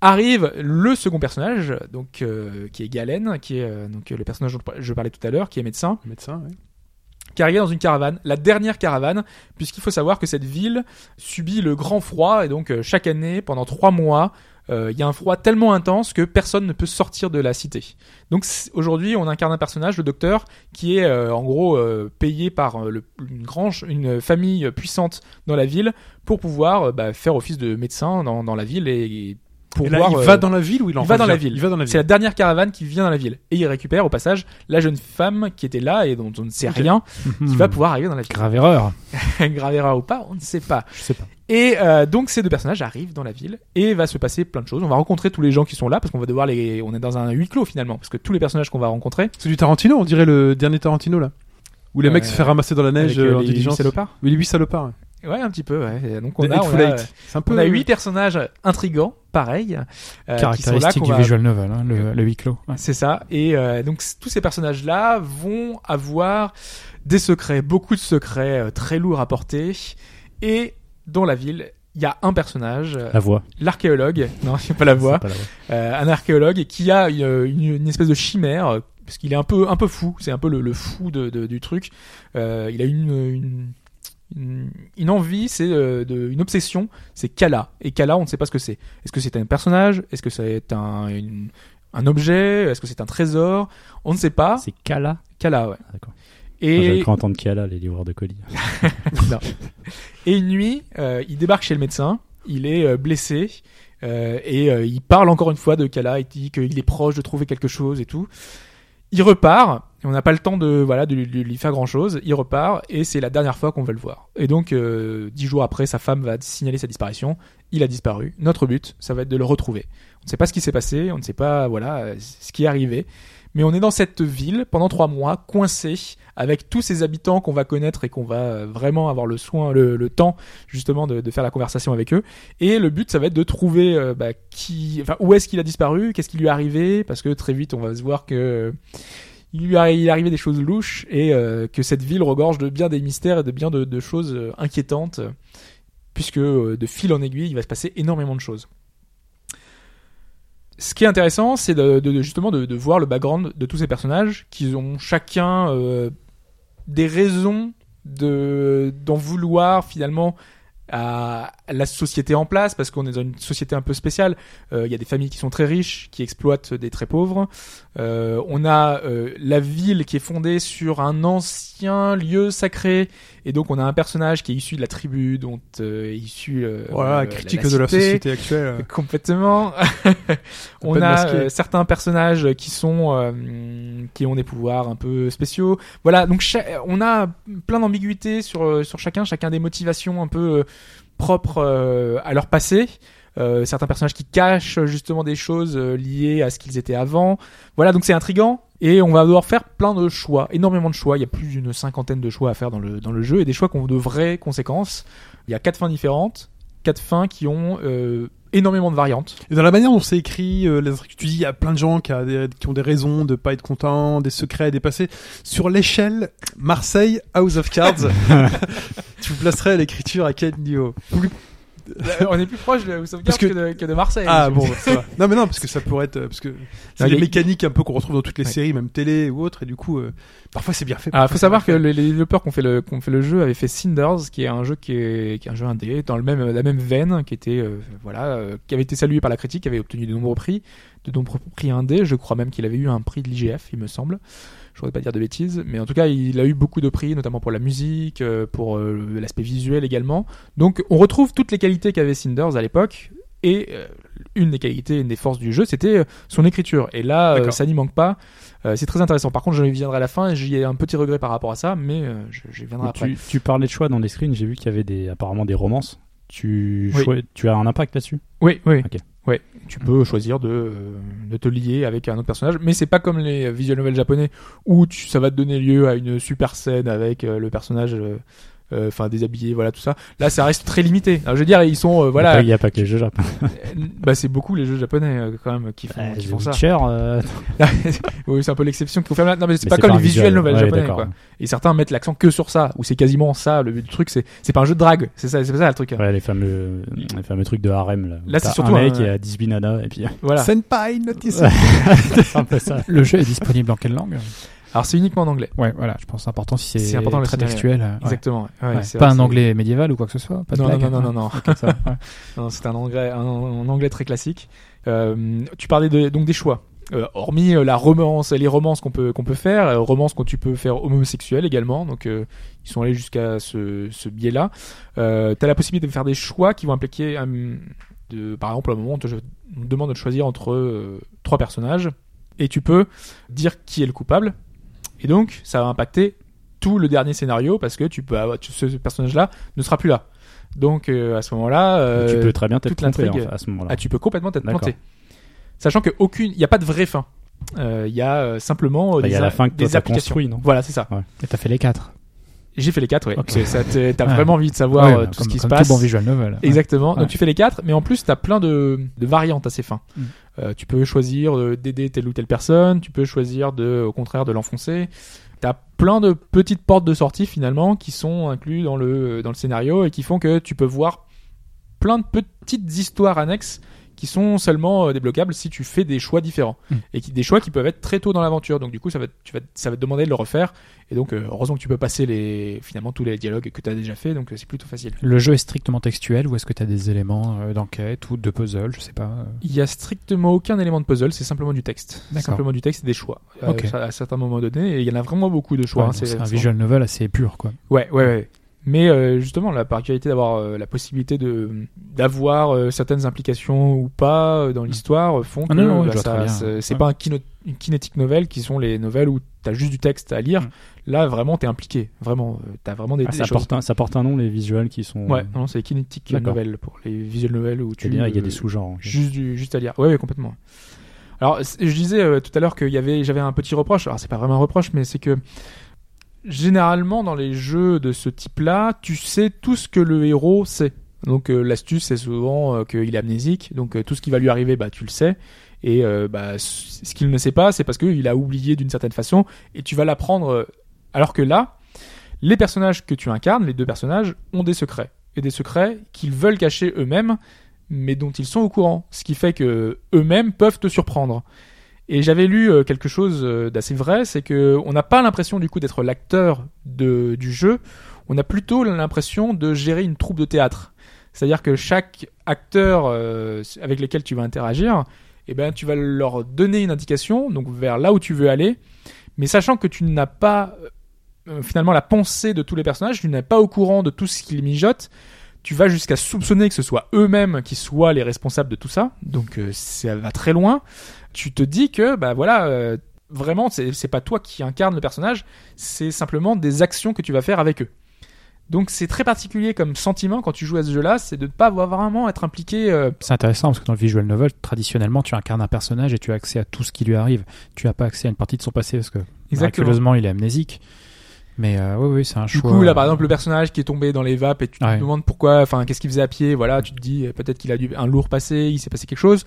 Arrive le second personnage, donc qui est Galen, qui est donc le personnage dont je parlais tout à l'heure, qui est médecin, Médecin. Qui dans une caravane, la dernière caravane, puisqu'il faut savoir que cette ville subit le grand froid et donc euh, chaque année, pendant trois mois, euh, il y a un froid tellement intense que personne ne peut sortir de la cité. Donc aujourd'hui, on incarne un personnage, le docteur, qui est euh, en gros payé par une famille puissante dans la ville pour pouvoir bah, faire office de médecin dans, la ville et pour Et là, voir, il euh, va dans la ville ou il en il va dans la ville. Il va dans la c'est ville. la dernière caravane qui vient dans la ville. Et il récupère au passage la jeune femme qui était là et dont on ne sait rien, qui va pouvoir arriver dans la ville. Grave erreur. Grave erreur ou pas, on ne sait pas. Je sais pas. Et euh, donc ces deux personnages arrivent dans la ville et va se passer plein de choses. On va rencontrer tous les gens qui sont là parce qu'on va devoir les. On est dans un huis clos finalement parce que tous les personnages qu'on va rencontrer. C'est du Tarantino, on dirait le dernier Tarantino là. Où les Euh, mecs se fait ramasser dans la neige avec, euh, euh, en les diligence. huit salopards. Oui, les huit salopards. Ouais. Un petit peu. Ouais. Et donc on a, on a, Eight. C'est un peu. on a huit personnages intrigants, pareil, euh, qui sont là. Caractéristique qu'on du va- visual novel, hein, le, le huis clos. Ouais. C'est ça. Et euh, donc tous ces personnages-là vont avoir des secrets, beaucoup de secrets euh, très lourds à porter. Et dans la ville, il y a un personnage, euh, La voix. l'archéologue. Non, a pas la voix. C'est pas la voix. Euh, un archéologue qui a une, une- une espèce de chimère euh, parce qu'il est un peu un peu fou. C'est un peu le, le fou de, de- du truc. Euh, il a une, une une, une envie, c'est euh, de, une obsession, c'est Kala. Et Kala, on ne sait pas ce que c'est. Est-ce que c'est un personnage? Est-ce que c'est un, une- un objet? Est-ce que c'est un trésor? On ne sait pas. C'est Kala? Kala, ouais. Ah, d'accord. Moi, J'avais Et, cru entendre Kala, les livreurs de colis. non. et une nuit, euh, il débarque chez le médecin. Il est euh, blessé. euh, et euh, il parle encore une fois de Kala. Il dit qu'il est proche de trouver quelque chose et tout. Il repart. On n'a pas le temps de voilà de lui, de lui faire grand chose. Il repart et c'est la dernière fois qu'on va le voir. Et donc euh, dix jours après, sa femme va signaler sa disparition. Il a disparu. Notre but, ça va être de le retrouver. On ne sait pas ce qui s'est passé. On ne sait pas voilà euh, ce qui est arrivé. Mais on est dans cette ville pendant trois mois, coincé, avec tous ces habitants qu'on va connaître et qu'on va euh, vraiment avoir le soin, le, le temps justement de, de faire la conversation avec eux. Et le but, ça va être de trouver euh, bah, qui, enfin, où est-ce qu'il a disparu, qu'est-ce qui lui est arrivé, parce que très vite, on va se voir que il lui arrivait des choses louches et euh, que cette ville regorge de bien des mystères et de bien de, choses euh, inquiétantes, puisque euh, de fil en aiguille, il va se passer énormément de choses. Ce qui est intéressant, c'est de, justement de, voir le background de tous ces personnages, qui ont chacun des raisons de d'en vouloir finalement à la société en place parce qu'on est dans une société un peu spéciale. Euh, Il y a des familles qui sont très riches, qui exploitent des très pauvres. Euh, on a euh, la ville qui est fondée sur un ancien lieu sacré et donc on a un personnage qui est issu de la tribu dont euh, est issu euh, Voilà, euh, critique la de la société actuelle. Complètement. on a euh, certains personnages qui sont euh, qui ont des pouvoirs un peu spéciaux. Voilà, donc on a plein d'ambiguïtés sur euh, sur chacun, chacun des motivations un peu euh, propres euh, à leur passé. Euh, certains personnages qui cachent justement des choses euh, liées à ce qu'ils étaient avant. Voilà, donc c'est intrigant et on va devoir faire plein de choix, énormément de choix. Il y a plus d'une cinquantaine de choix à faire dans le dans le jeu et des choix qui ont de vraies conséquences. Il y a quatre fins différentes, quatre fins qui ont euh, énormément de variantes. Et dans la manière dont c'est écrit, euh, tu dis, il y a plein de gens qui, a des- qui ont des raisons de pas être contents, des secrets à dépasser. Sur l'échelle Marseille House of Cards, tu vous placerais l'écriture à quel niveau? On est plus proche de Parce Cards que- que, de, que de Marseille. Ah bon, ça va. Non mais non, parce que ça pourrait être... Parce que c'est des a- mécaniques un peu qu'on retrouve dans toutes les Ouais. séries, même télé ou autres, et du coup, euh, parfois c'est bien fait. Ah, faut savoir que les, les développeurs qui ont fait le qui ont fait le jeu avaient fait Cinders, qui est un jeu qui est, qui est un jeu indé dans le même la même veine, qui était euh, voilà, euh, qui avait été salué par la critique, qui avait obtenu de nombreux prix, de nombreux prix indés. Je crois même qu'il avait eu un prix de l'IGF, il me semble. Je voudrais pas dire de bêtises, mais en tout cas, il a eu beaucoup de prix, notamment pour la musique, euh, pour euh, l'aspect visuel également. Donc, on retrouve toutes les qualités qu'avait Cinders à l'époque. Et euh, une des qualités, une des forces du jeu, c'était son écriture. Et là, euh, ça n'y manque pas. Euh, c'est très intéressant. Par contre, je viendrai à la fin et j'y ai un petit regret par rapport à ça, mais euh, je- j'y viendrai après. Tu, tu parlais de choix dans les screens, j'ai vu qu'il y avait des, apparemment des romances. Tu, Oui. choi- tu as un impact là-dessus? Oui, oui. Ok. Ouais, tu peux choisir de, euh, de te lier avec un autre personnage, mais c'est pas comme les visual novels japonais où tu, ça va te donner lieu à une super scène avec euh, le personnage, euh, euh, enfin déshabillé, voilà tout ça. Là, ça reste très limité. Alors, je veux dire, ils sont, euh, voilà, Il n'y a, pas que les jeux japonais. bah c'est beaucoup les jeux japonais euh, quand même qui font, Euh, qui The font ça. Witcher, euh, oui, c'est un peu l'exception qu'il faut faire. là. Non, mais c'est pas comme les visual visuel. novels Ouais, japonais, quoi. Et certains mettent l'accent que sur ça, où c'est quasiment ça. Le truc, c'est c'est pas un jeu de drague. C'est ça, c'est ça le truc. Ouais, les fameux, les fameux trucs de harem. Là, Là, c'est surtout un mec qui a 18 nanas et puis Voilà. Senpai Notice. c'est un peu ça. Le jeu est disponible en quelle langue? Alors c'est uniquement en anglais. Ouais, voilà, je pense que c'est important si c'est important, très textuel. euh. Exactement. ouais. Pas un anglais médiéval ou quoi que ce soit. Pas de Non, blague. non, non, non, non, c'est un anglais, un, un anglais très classique. Euh, tu parlais de, donc des choix. Euh, hormis la romance, les romances qu'on peut qu'on peut faire, romances que tu peux faire homosexuelles également. Donc ils sont allés jusqu'à ce, ce biais-là. Euh, T'as la possibilité de faire des choix qui vont impliquer, de, par exemple, à un moment, on te, on te demande de choisir entre trois personnages et tu peux dire qui est le coupable. Et donc ça va impacter tout le dernier scénario parce que tu peux avoir, tu- ce personnage-là ne sera plus là. Donc euh, à ce moment-là, euh, tu peux très bien t'être l'intrigue- en fait, à ce moment-là. ah, tu peux complètement t'être planté. Sachant que aucune, il n'y a pas de vraie fin. Euh, Il y a euh, simplement euh, Bah, des, y a la fin que toi des t'as applications. construit, non Voilà, c'est ça. Et t'as fait les quatre. J'ai fait les quatre, ouais. Ok. C'est- Ça t'as Ouais. vraiment envie de savoir Ouais, euh, tout comme, ce qui se passe. tout bon visual novel. Exactement. Ouais. Donc tu fais les quatre, mais en plus t'as plein de, de variantes à ces fins. Mm. Euh, tu peux choisir d'aider telle ou telle personne, tu peux choisir de, au contraire, de l'enfoncer. T'as plein de petites portes de sortie finalement qui sont inclus dans le dans le scénario et qui font que tu peux voir plein de petites histoires annexes qui sont seulement euh, débloquables si tu fais des choix différents Mm. et qui des choix qui peuvent être très tôt dans l'aventure. Donc du coup ça va te- tu vas ça va te demander de le refaire et donc euh, heureusement que tu peux passer les finalement tous les dialogues que tu as déjà fait donc euh, c'est plutôt facile. Le jeu est strictement textuel ou est-ce que t'as des éléments d'enquête ou de puzzle Je sais pas. Il y a strictement aucun élément de puzzle, c'est simplement du texte. D'accord. Simplement du texte et des choix. à certains moments donnés, et il y en a vraiment beaucoup de choix. Ouais, hein, c'est un visual novel assez pur, quoi. Ouais, ouais, ouais. Mais euh, justement, la particularité d'avoir euh, la possibilité de d'avoir euh, certaines implications ou pas euh, dans l'histoire euh, font que Ah non, ouais, bah, c'est Ouais. pas un kino- une kinétique novel qui sont les novelles où t'as juste du texte à lire. Mm. Là, vraiment, t'es impliqué. Vraiment, euh, t'as vraiment des, Ah, des ça, choses. porte un, ça porte un nom, les visuels qui sont. Ouais, non, c'est kinétique novel pour les visual novels où tu. Il y a des sous-genres. Juste, du, juste à lire. Ouais, complètement. Alors, je disais euh, tout à l'heure avait, j'avais un petit reproche. Alors, c'est pas vraiment un reproche, mais c'est que généralement dans les jeux de ce type-là, tu sais tout ce que le héros sait. Donc euh, l'astuce c'est souvent euh, qu'il est amnésique, donc euh, tout ce qui va lui arriver, bah tu le sais. Et bah, ce qu'il ne sait pas, c'est parce qu'il a oublié d'une certaine façon, et tu vas l'apprendre. Alors que là, les personnages que tu incarnes, les deux personnages, ont des secrets. Et des secrets qu'ils veulent cacher eux-mêmes, mais dont ils sont au courant. Ce qui fait que eux-mêmes peuvent te surprendre. Et j'avais lu euh, quelque chose euh, d'assez vrai, c'est que on n'a pas l'impression du coup d'être l'acteur du jeu, on a plutôt l'impression de gérer une troupe de théâtre. C'est-à-dire que chaque acteur euh, avec lequel tu vas interagir, eh ben, tu vas leur donner une indication, donc vers là où tu veux aller, mais sachant que tu n'as pas finalement la pensée de tous les personnages, tu n'es pas au courant de tout ce qu'ils mijotent, tu vas jusqu'à soupçonner que ce soit eux-mêmes qui soient les responsables de tout ça, donc ça va très loin. Tu te dis que, bah voilà, euh, vraiment, c'est pas toi qui incarne le personnage, c'est simplement des actions que tu vas faire avec eux. Donc c'est très particulier comme sentiment quand tu joues à ce jeu-là, c'est de ne pas vraiment être impliqué. euh, C'est intéressant parce que dans le visual novel, traditionnellement, tu incarnes un personnage et tu as accès à tout ce qui lui arrive. Tu n'as pas accès à une partie de son passé parce que miraculeusement, il est amnésique. Mais euh, oui, oui, c'est un Du choix. coup, là, par exemple, le personnage qui est tombé dans les vapes et tu Ouais. te demandes pourquoi, enfin, qu'est-ce qu'il faisait à pied, voilà, tu te dis, peut-être qu'il a dû un lourd passé, il s'est passé quelque chose.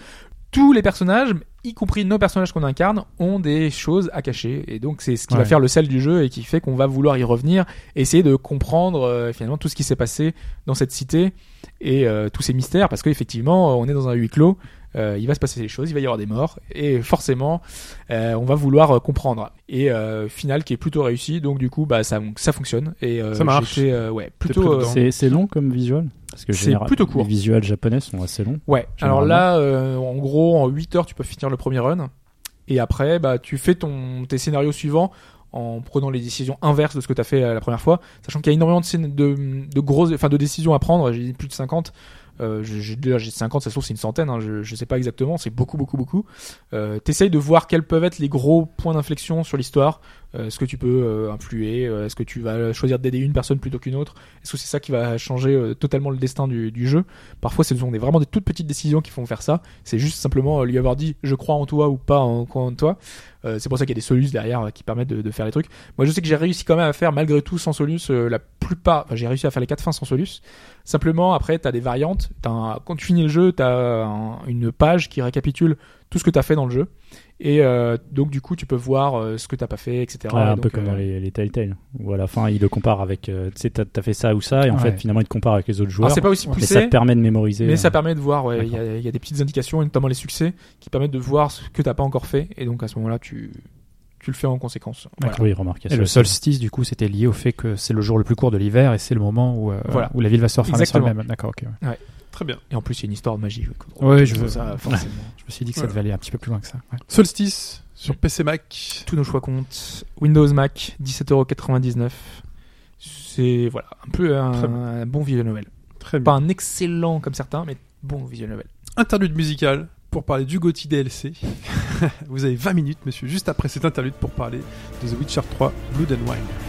Tous les personnages, y compris nos personnages qu'on incarne, ont des choses à cacher. Et donc, c'est ce qui va faire le sel du jeu et qui fait qu'on va vouloir y revenir, essayer de comprendre, euh, finalement, tout ce qui s'est passé dans cette cité et euh, tous ces mystères, parce qu'effectivement, on est dans un huis clos. Euh, il va se passer des choses, il va y avoir des morts, et forcément, euh, on va vouloir euh, comprendre. Et euh, final qui est plutôt réussi, donc du coup, bah ça, ça fonctionne. Et euh, Ça marche. euh, ouais, plutôt. euh, C'est long comme visual? Parce que C'est plutôt court. Les visuels japonais sont assez longs. Ouais. Alors là, euh, en gros, en 8 heures, tu peux finir le premier run. Et après, bah, tu fais ton, tes scénarios suivants en prenant les décisions inverses de ce que tu as fait la première fois. Sachant qu'il y a énormément de, de, de grosses, enfin, de décisions à prendre. J'ai dit plus de 50. Euh, j'ai j'ai d'ailleurs, j'ai 50, ça se trouve c'est une centaine, hein, je, je sais pas exactement, c'est beaucoup beaucoup beaucoup. Euh, T'essayes de voir quels peuvent être les gros points d'inflexion sur l'histoire, est-ce que tu peux euh, influer, euh, est-ce que tu vas choisir d'aider une personne plutôt qu'une autre, est-ce que c'est ça qui va changer euh, totalement le destin du, du jeu? Parfois ce sont des, vraiment des toutes petites décisions qui font faire ça, c'est juste simplement euh, lui avoir dit je crois en toi ou pas en, en toi. Euh, c'est pour ça qu'il y a des solus derrière euh, qui permettent de, de faire les trucs. Moi je sais que j'ai réussi quand même à faire malgré tout sans solus euh, la plupart, enfin j'ai réussi à faire les quatre fins sans solus. Simplement, après, t'as des variantes. T'as un- Quand tu finis le jeu, t'as un- une page qui récapitule tout ce que t'as fait dans le jeu. Et euh, donc, du coup, tu peux voir euh, ce que t'as pas fait, etc. Ouais, Et un donc, peu comme euh, dans les, les Telltale, où à la fin il le compare avec, euh, tu sais, t'as t'as fait ça ou ça, et en Ouais. fait finalement il te compare avec les autres joueurs. Alors, c'est pas aussi mais poussé, ça te permet de mémoriser. mais euh, ça permet de voir. ouais, Il y, a- il y a des petites indications, et notamment les succès, qui permettent de voir ce que t'as pas encore fait. Et donc, à ce moment-là, tu, tu le fais en conséquence. Voilà. Oui, remarque. Et le solstice, du coup, c'était lié au fait que c'est le jour le plus court de l'hiver et c'est le moment où, euh, Voilà. où la ville va se refermer sur elle-même. D'accord, ok. ouais. Très bien. Et en plus, il y a une histoire de magie. Ouais, je veux- ça, forcément. Je me suis dit que ça devait aller un petit peu plus loin que ça. ouais. Solstice sur PC Mac. Tous nos choix comptent. Windows Mac, 17,99€. C'est voilà, un peu un, bon visual novel. Très Pas bien. un excellent comme certains, mais bon visual novel. Interlude musical pour parler du GOTY DLC. Vous avez 20 minutes, monsieur, juste après cet interlude pour parler de The Witcher 3 Blood and Wine.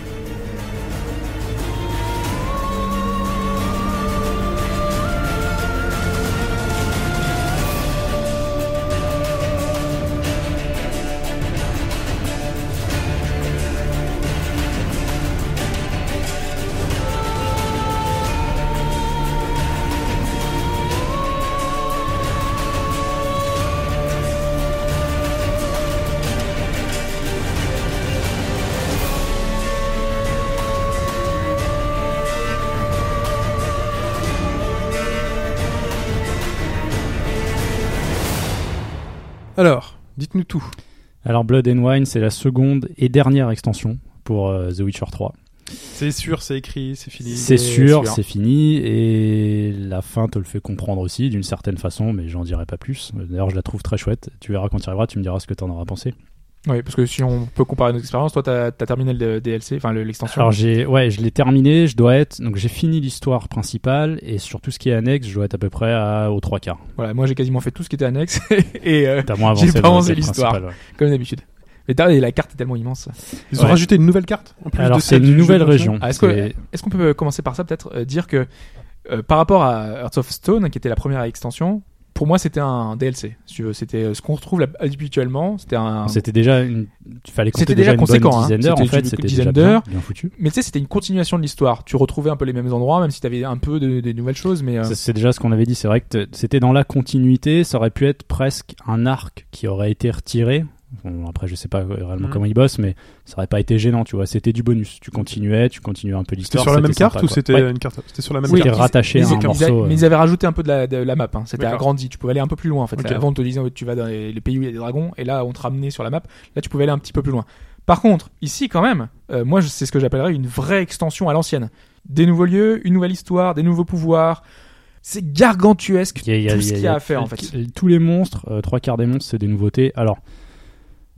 Alors Blood and Wine, c'est la seconde et dernière extension pour euh, The Witcher 3. C'est sûr, c'est écrit, c'est fini. C'est sûr. c'est fini et la fin te le fait comprendre aussi d'une certaine façon, mais j'en dirai pas plus. D'ailleurs, je la trouve très chouette. Tu verras quand tu arriveras, tu me diras ce que t'en auras pensé. Oui, parce que si on peut comparer nos expériences, toi, t'as as terminé le DLC, enfin le- l'extension. Alors j'ai, ouais, je l'ai terminé. Je dois être, donc j'ai fini l'histoire principale et sur tout ce qui est annexe, je dois être à peu près à, aux trois quarts. Voilà, moi j'ai quasiment fait tout ce qui était annexe et euh, J'ai avancé pas avancé l'histoire. ouais. comme d'habitude. Mais la carte est tellement immense. Ils ont Ouais. rajouté une nouvelle carte en plus Alors c'est une nouvelle région. Ah, Est-ce qu'on peut commencer par ça peut-être euh, dire que euh, par rapport à Hearts of Stone, qui était la première extension, pour moi, c'était un DLC. Si tu veux, c'était euh, ce qu'on retrouve là, habituellement. C'était un. C'était déjà une. Il fallait compter déjà, déjà une bonne conséquent, hein. dizaine d'heures. En C'était fait, c'était déjà bien, bien foutu. Mais tu sais, c'était une continuation de l'histoire. Tu retrouvais un peu les mêmes endroits, même si t'avais un peu de, des nouvelles choses. Mais euh, C'est déjà ce qu'on avait dit. C'est vrai que c'était dans la continuité. Ça aurait pu être presque un arc qui aurait été retiré. Bon, après, je sais pas réellement Mhm. comment ils bossent, mais ça aurait pas été gênant, tu vois. C'était du bonus. Tu continuais, tu continuais un peu C'était l'histoire. sur la même sympa, carte ou c'était Ouais. une carte C'était sur la même Oui, carte. c'était rattaché mais à ils- un ils- morceau. mais euh. ils avaient rajouté un peu de la, de la map. Hein. C'était agrandi. Tu pouvais aller un peu plus loin en fait. Ok. Avant, on te disait tu vas dans les, les pays où il y a des dragons, et là, on te ramenait sur la map. Là, tu pouvais aller un petit peu plus loin. Par contre, ici, quand même, euh, moi, je- c'est ce que j'appellerais une vraie extension à l'ancienne. Des nouveaux lieux, une nouvelle histoire, des nouveaux pouvoirs. C'est gargantuesque Il y a- il y a- tout y ce a- qu'il y a à faire en fait. Tous les monstres, euh, trois quarts des monstres, c'est des nouveautés. Alors,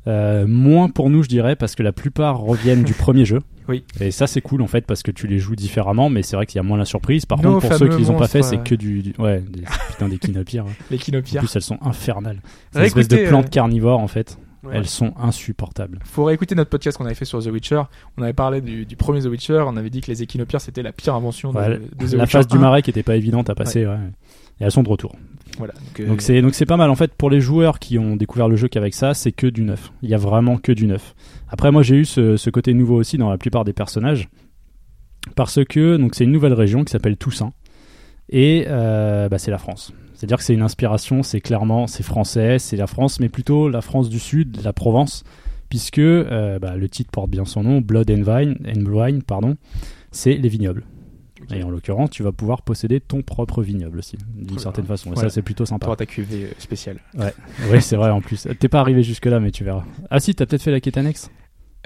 euh, moins pour nous, je dirais, parce que la plupart reviennent du premier jeu. Oui. Et ça, c'est cool en fait, parce que tu les joues différemment, mais c'est vrai qu'il y a moins la surprise. Par Nos contre, pour ceux qui les ont pas fait, c'est euh. que du, du- ouais, des, putain des kinopires. Les En Kinopia. plus, elles sont infernales. C'est une espèce de écoutez, plantes euh, carnivores en fait. Ouais. Elles sont insupportables. Faut réécouter notre podcast qu'on avait fait sur The Witcher. On avait parlé du, du premier The Witcher. On avait dit que les Équinopières c'était la pire invention de, Ouais, de The la Witcher phase du 1. marais qui était pas évidente à passer, ouais. Et elles sont de retour. Euh, Donc c'est donc c'est pas mal en fait pour les joueurs qui ont découvert le jeu qu'avec ça, c'est que du neuf. Il y a vraiment que du neuf. Après moi j'ai eu ce, côté nouveau aussi dans la plupart des personnages parce que donc c'est une nouvelle région qui s'appelle Toussaint et euh, bah, c'est la France. C'est-à-dire que c'est une inspiration, c'est clairement c'est français, c'est la France, mais plutôt la France du Sud, la Provence, puisque euh, bah, le titre porte bien son nom, Blood and Wine, and Wine pardon, c'est les vignobles. Et en l'occurrence, tu vas pouvoir posséder ton propre vignoble aussi, d'une certaine façon. Et Voilà. ça, c'est plutôt sympa. t'auras ta cuvée euh, spéciale. Oui, c'est vrai en plus. T'es pas arrivé jusque-là, mais tu verras. Ah si, t'as peut-être fait la quête annexe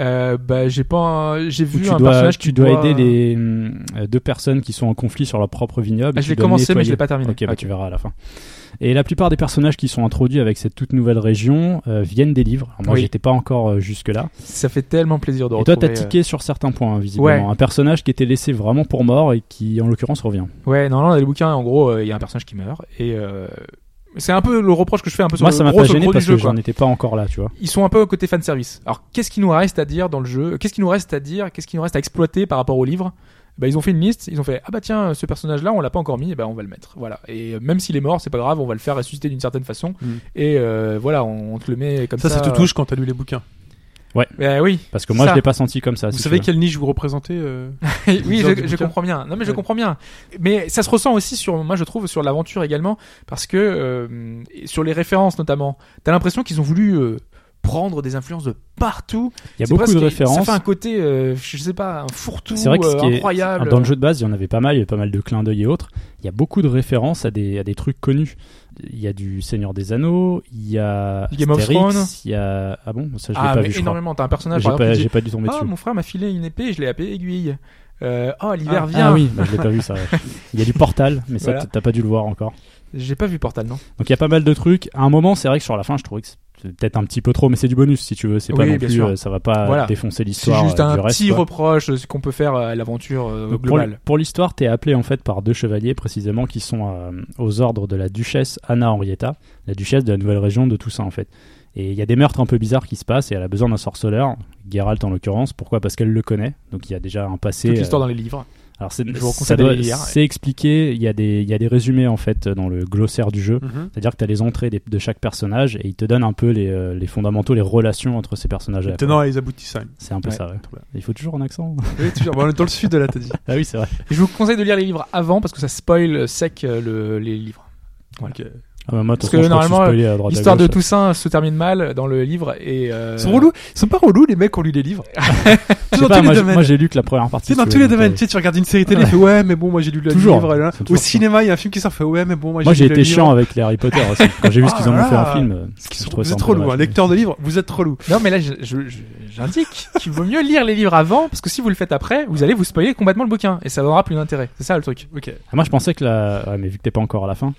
Euh, bah j'ai pas, j'ai vu tu un dois, personnage tu dois aider les euh, deux personnes qui sont en conflit sur leur propre vignoble. Ah, je l'ai commencé, mais je l'ai pas terminé. Ok, bah, tu verras à la fin. Et la plupart des personnages qui sont introduits avec cette toute nouvelle région euh, viennent des livres. Alors, moi, Oui. j'étais pas encore euh, jusque-là. Ça fait tellement plaisir de Et toi, retrouver. t'as tiqué sur certains points, hein, visiblement. Ouais. Un personnage qui était laissé vraiment pour mort et qui, en l'occurrence, revient. euh, Ouais, non, non, dans les bouquins, en gros, euh, il y a un personnage qui meurt et euh, c'est un peu le reproche que je fais un peu sur Moi, le ça m'a pas le gêné parce jeu, que j'en étais pas encore là, tu vois. Ils sont un peu côté fan service. Alors, qu'est-ce qui nous reste à dire dans le jeu? Qu'est-ce qui nous reste à dire? Qu'est-ce qui nous reste à exploiter par rapport au livre? Bah, ils ont fait une liste, ils ont fait ah bah tiens ce personnage là on l'a pas encore mis, et bah on va le mettre. Voilà. Et euh, même s'il est mort, c'est pas grave, on va le faire ressusciter d'une certaine façon. Mm. Et euh, voilà, on, on te le met comme ça. Ça, ça te touche quand t'as lu les bouquins. Bah oui. Parce que moi, Ça. je l'ai pas senti comme ça. Vous si savez quelle niche vous représentez euh oui, je, comprends bien. Non, mais je Ouais. comprends bien. Mais ça se ressent aussi sur, moi, je trouve, sur l'aventure également, parce que euh, sur les références notamment, t'as l'impression qu'ils ont voulu euh, prendre des influences de partout. Il y a beaucoup presque- de références. Ça fait un côté, euh, je sais pas, un fourre-tout C'est vrai que ce euh, est- incroyable. Dans le jeu de base, il y en avait pas mal, il y avait pas mal de clins d'œil et autres. Il y a beaucoup de références à des, à des trucs connus. Il y a du Seigneur des Anneaux, il y a Game of Thrones. il y a ah bon, ça je l'ai ah, pas mais vu, énormément. T'as un personnage, J'ai pas, j'ai pas dû tomber Ah, dessus. mon frère m'a filé une épée, je l'ai appelée aiguille. Euh, oh, l'hiver Ah, vient. Ah oui, bah, je l'ai pas vu ça. Il y a du Portal, mais ça Voilà. t'as pas dû le voir encore. J'ai pas vu Portal, non Donc il y a pas mal de trucs. À un moment, c'est vrai que sur la fin, je trouvais que peut-être un petit peu trop, mais c'est du bonus si tu veux. C'est pas Oui, non bien plus, sûr. euh, ça va pas Voilà. défoncer C'est l'histoire juste euh, un du reste. petit quoi. reproche de ce qu'on peut faire à l'aventure euh, globale. pour l'histoire, t'es appelé en fait par deux chevaliers précisément qui sont euh, aux ordres de la duchesse Anna Henrietta, la duchesse de la nouvelle région de Toussaint en fait. Et il y a des meurtres un peu bizarres qui se passent et elle a besoin d'un sorceleur, Geralt en l'occurrence. Pourquoi? Parce qu'elle le connaît, donc il y a déjà un passé. Toute l'histoire euh, dans les livres. Alors c'est expliqué. Il y a des il y a des résumés en fait dans le glossaire du jeu. Mhm. C'est-à-dire que tu as les entrées des- de chaque personnage et il te donne un peu les, euh, les fondamentaux, les relations entre ces personnages-là. Tenant et les aboutissants. C'est un peu Ouais. ça. ouais. Il faut toujours un accent. Oui, toujours. Bon, on est dans le sud de là, t'as dit. ah oui, c'est vrai. Et je vous conseille de lire les livres avant parce que ça spoil sec euh, le, les livres. Voilà. Ok. Ah bah, moi, Parce que normalement, L'histoire de. Toussaint se termine mal dans le livre et euh, Ils sont relous. Ils sont pas relous, les mecs, qui ont lu les livres. Dans pas, tous les moi, j'ai- domaines. moi, j'ai lu que la première partie. Tu sais, dans tous les domaines, euh, tu sais, tu regardes une série télé, ouais, mais bon, moi j'ai lu le Toujours. livre. là. C'est Au cinéma, il y a un film qui sort, fait ouais, mais bon, moi Moi, j'ai j'ai lu le été livre. chiant avec les Harry Potter aussi. Quand j'ai vu ce qu'ils en ont Ah fait un film, Vous êtes trop lourd, dommage. lecteur de livres, vous êtes trop lourd. Non mais là j'indique qu'il vaut mieux lire les livres avant parce que si vous le faites après, vous allez vous spoiler complètement le bouquin et ça n'aura plus d'intérêt. C'est ça le truc. Ok. Ah, Moi, je pensais que la. Ouais, mais vu que t'es pas encore à la fin.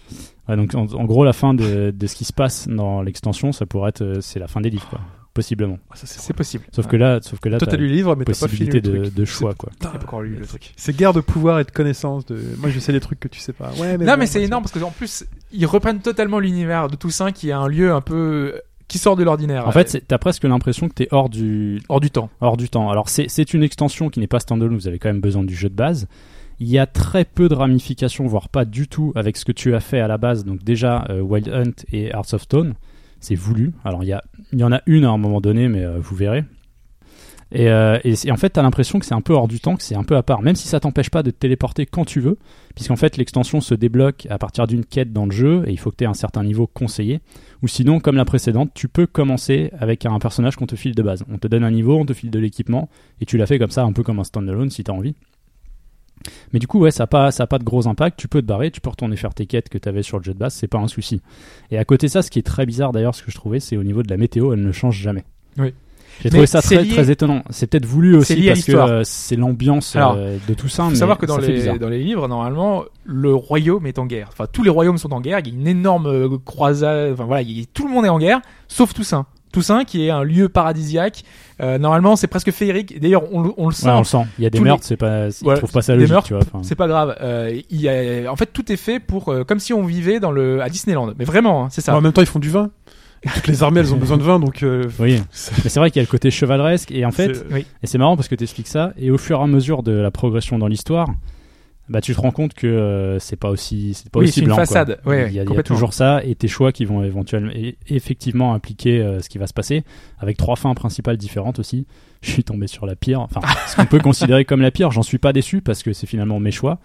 Ouais, donc, en, en gros, la fin de, de ce qui se passe dans l'extension, ça pourrait être. euh, C'est la fin des livres, quoi. Possiblement. Ah, ça, c'est C'est possible. Sauf que là, sauf que là, Toi, t'as t'as lu le livre, mais t'as pas fini le de, truc. de choix, quoi. J'ai pas encore lu le truc. C'est guerre de pouvoir et de connaissance. De... Moi, je sais les trucs que tu sais pas. Ouais, mais non bon, mais c'est énorme parce que en plus ils reprennent totalement l'univers de Toussaint qui est un lieu un peu qui sort de l'ordinaire. En fait, t'as presque l'impression que t'es hors du, hors du temps. hors du temps. Alors c'est c'est une extension qui n'est pas standalone, vous avez quand même besoin du jeu de base. Il y a très peu de ramifications, voire pas du tout, avec ce que tu as fait à la base. Donc déjà, euh, Wild Hunt et Hearts of Stone, c'est voulu. Alors il y, a, il y en a une à un moment donné, mais euh, vous verrez. Et, euh, en fait, tu as l'impression que c'est un peu hors du temps, que c'est un peu à part, même si ça t'empêche pas de te téléporter quand tu veux, puisqu'en fait l'extension se débloque à partir d'une quête dans le jeu, et il faut que tu aies un certain niveau conseillé. Ou sinon, comme la précédente, tu peux commencer avec un personnage qu'on te file de base. On te donne un niveau, on te file de l'équipement, et tu l'as fait comme ça, un peu comme un standalone si tu as envie. Mais du coup, ouais, ça n'a pas, ça a pas de gros impact. Tu peux te barrer, tu peux retourner faire tes quêtes que tu avais sur le jeu de base, c'est pas un souci. Et à côté de ça, ce qui est très bizarre d'ailleurs, ce que je trouvais, c'est au niveau de la météo, elle ne change jamais. Oui. J'ai trouvé ça très, lié- très étonnant. C'est peut-être voulu aussi parce que euh, c'est l'ambiance euh, de tout ça. Il faut mais savoir que dans les, dans les livres, normalement, le royaume est en guerre. Enfin, tous les royaumes sont en guerre. Il y a une énorme euh, croisade. Enfin, voilà, il tout le monde est en guerre, sauf Toussaint. Toussaint, qui est un lieu paradisiaque. Euh, normalement, c'est presque féerique. Et D'ailleurs, on, le- on le sent. Ouais, on le sent. Il y a des les- meurtres, c'est pas, ils trouvent pas ça logique, meurtres, tu vois. enfin. C'est pas grave. Euh, il y a, en fait, tout est fait pour, euh, comme si on vivait dans le, à Disneyland. Mais vraiment, hein, c'est ça. En même temps, ils font du vin. Et toutes les armées, elles ont besoin de vin, donc. euh, Oui, c'est- mais c'est vrai qu'il y a le côté chevaleresque et en fait, et c'est marrant parce que tu expliques ça et au fur et à mesure de la progression dans l'histoire, bah tu te rends compte que euh, c'est pas aussi c'est pas Oui, aussi c'est une blanc, quoi. façade. Ouais, il, y a, il y a toujours ça et tes choix qui vont éventuellement et- effectivement impliquer euh, ce qui va se passer avec trois fins principales différentes aussi. Je suis tombé sur la pire, enfin ce qu'on peut considérer comme la pire. J'en suis pas déçu parce que c'est finalement mes choix.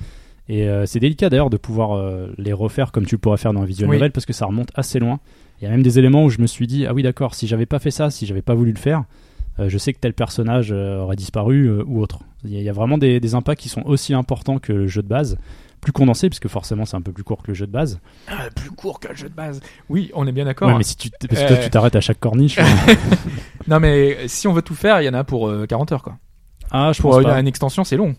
Et euh, c'est délicat d'ailleurs de pouvoir les refaire comme tu pourrais faire dans un visual Oui. novel parce que ça remonte assez loin. Il y a même des éléments où je me suis dit ah oui d'accord si j'avais pas fait ça, si j'avais pas voulu le faire, je sais que tel personnage euh, aurait disparu euh, ou autre. Il y, a- vraiment des, des impacts qui sont aussi importants que le jeu de base, plus condensé puisque forcément c'est un peu plus court que le jeu de base. Ah, plus court que le jeu de base. Oui, on est bien d'accord. Ouais, mais si tu parce que toi, Euh. tu t'arrêtes à chaque corniche. Non, mais si on veut tout faire, il y en a pour euh, 40 heures, quoi. ah je Pour pense pas. une extension, c'est long.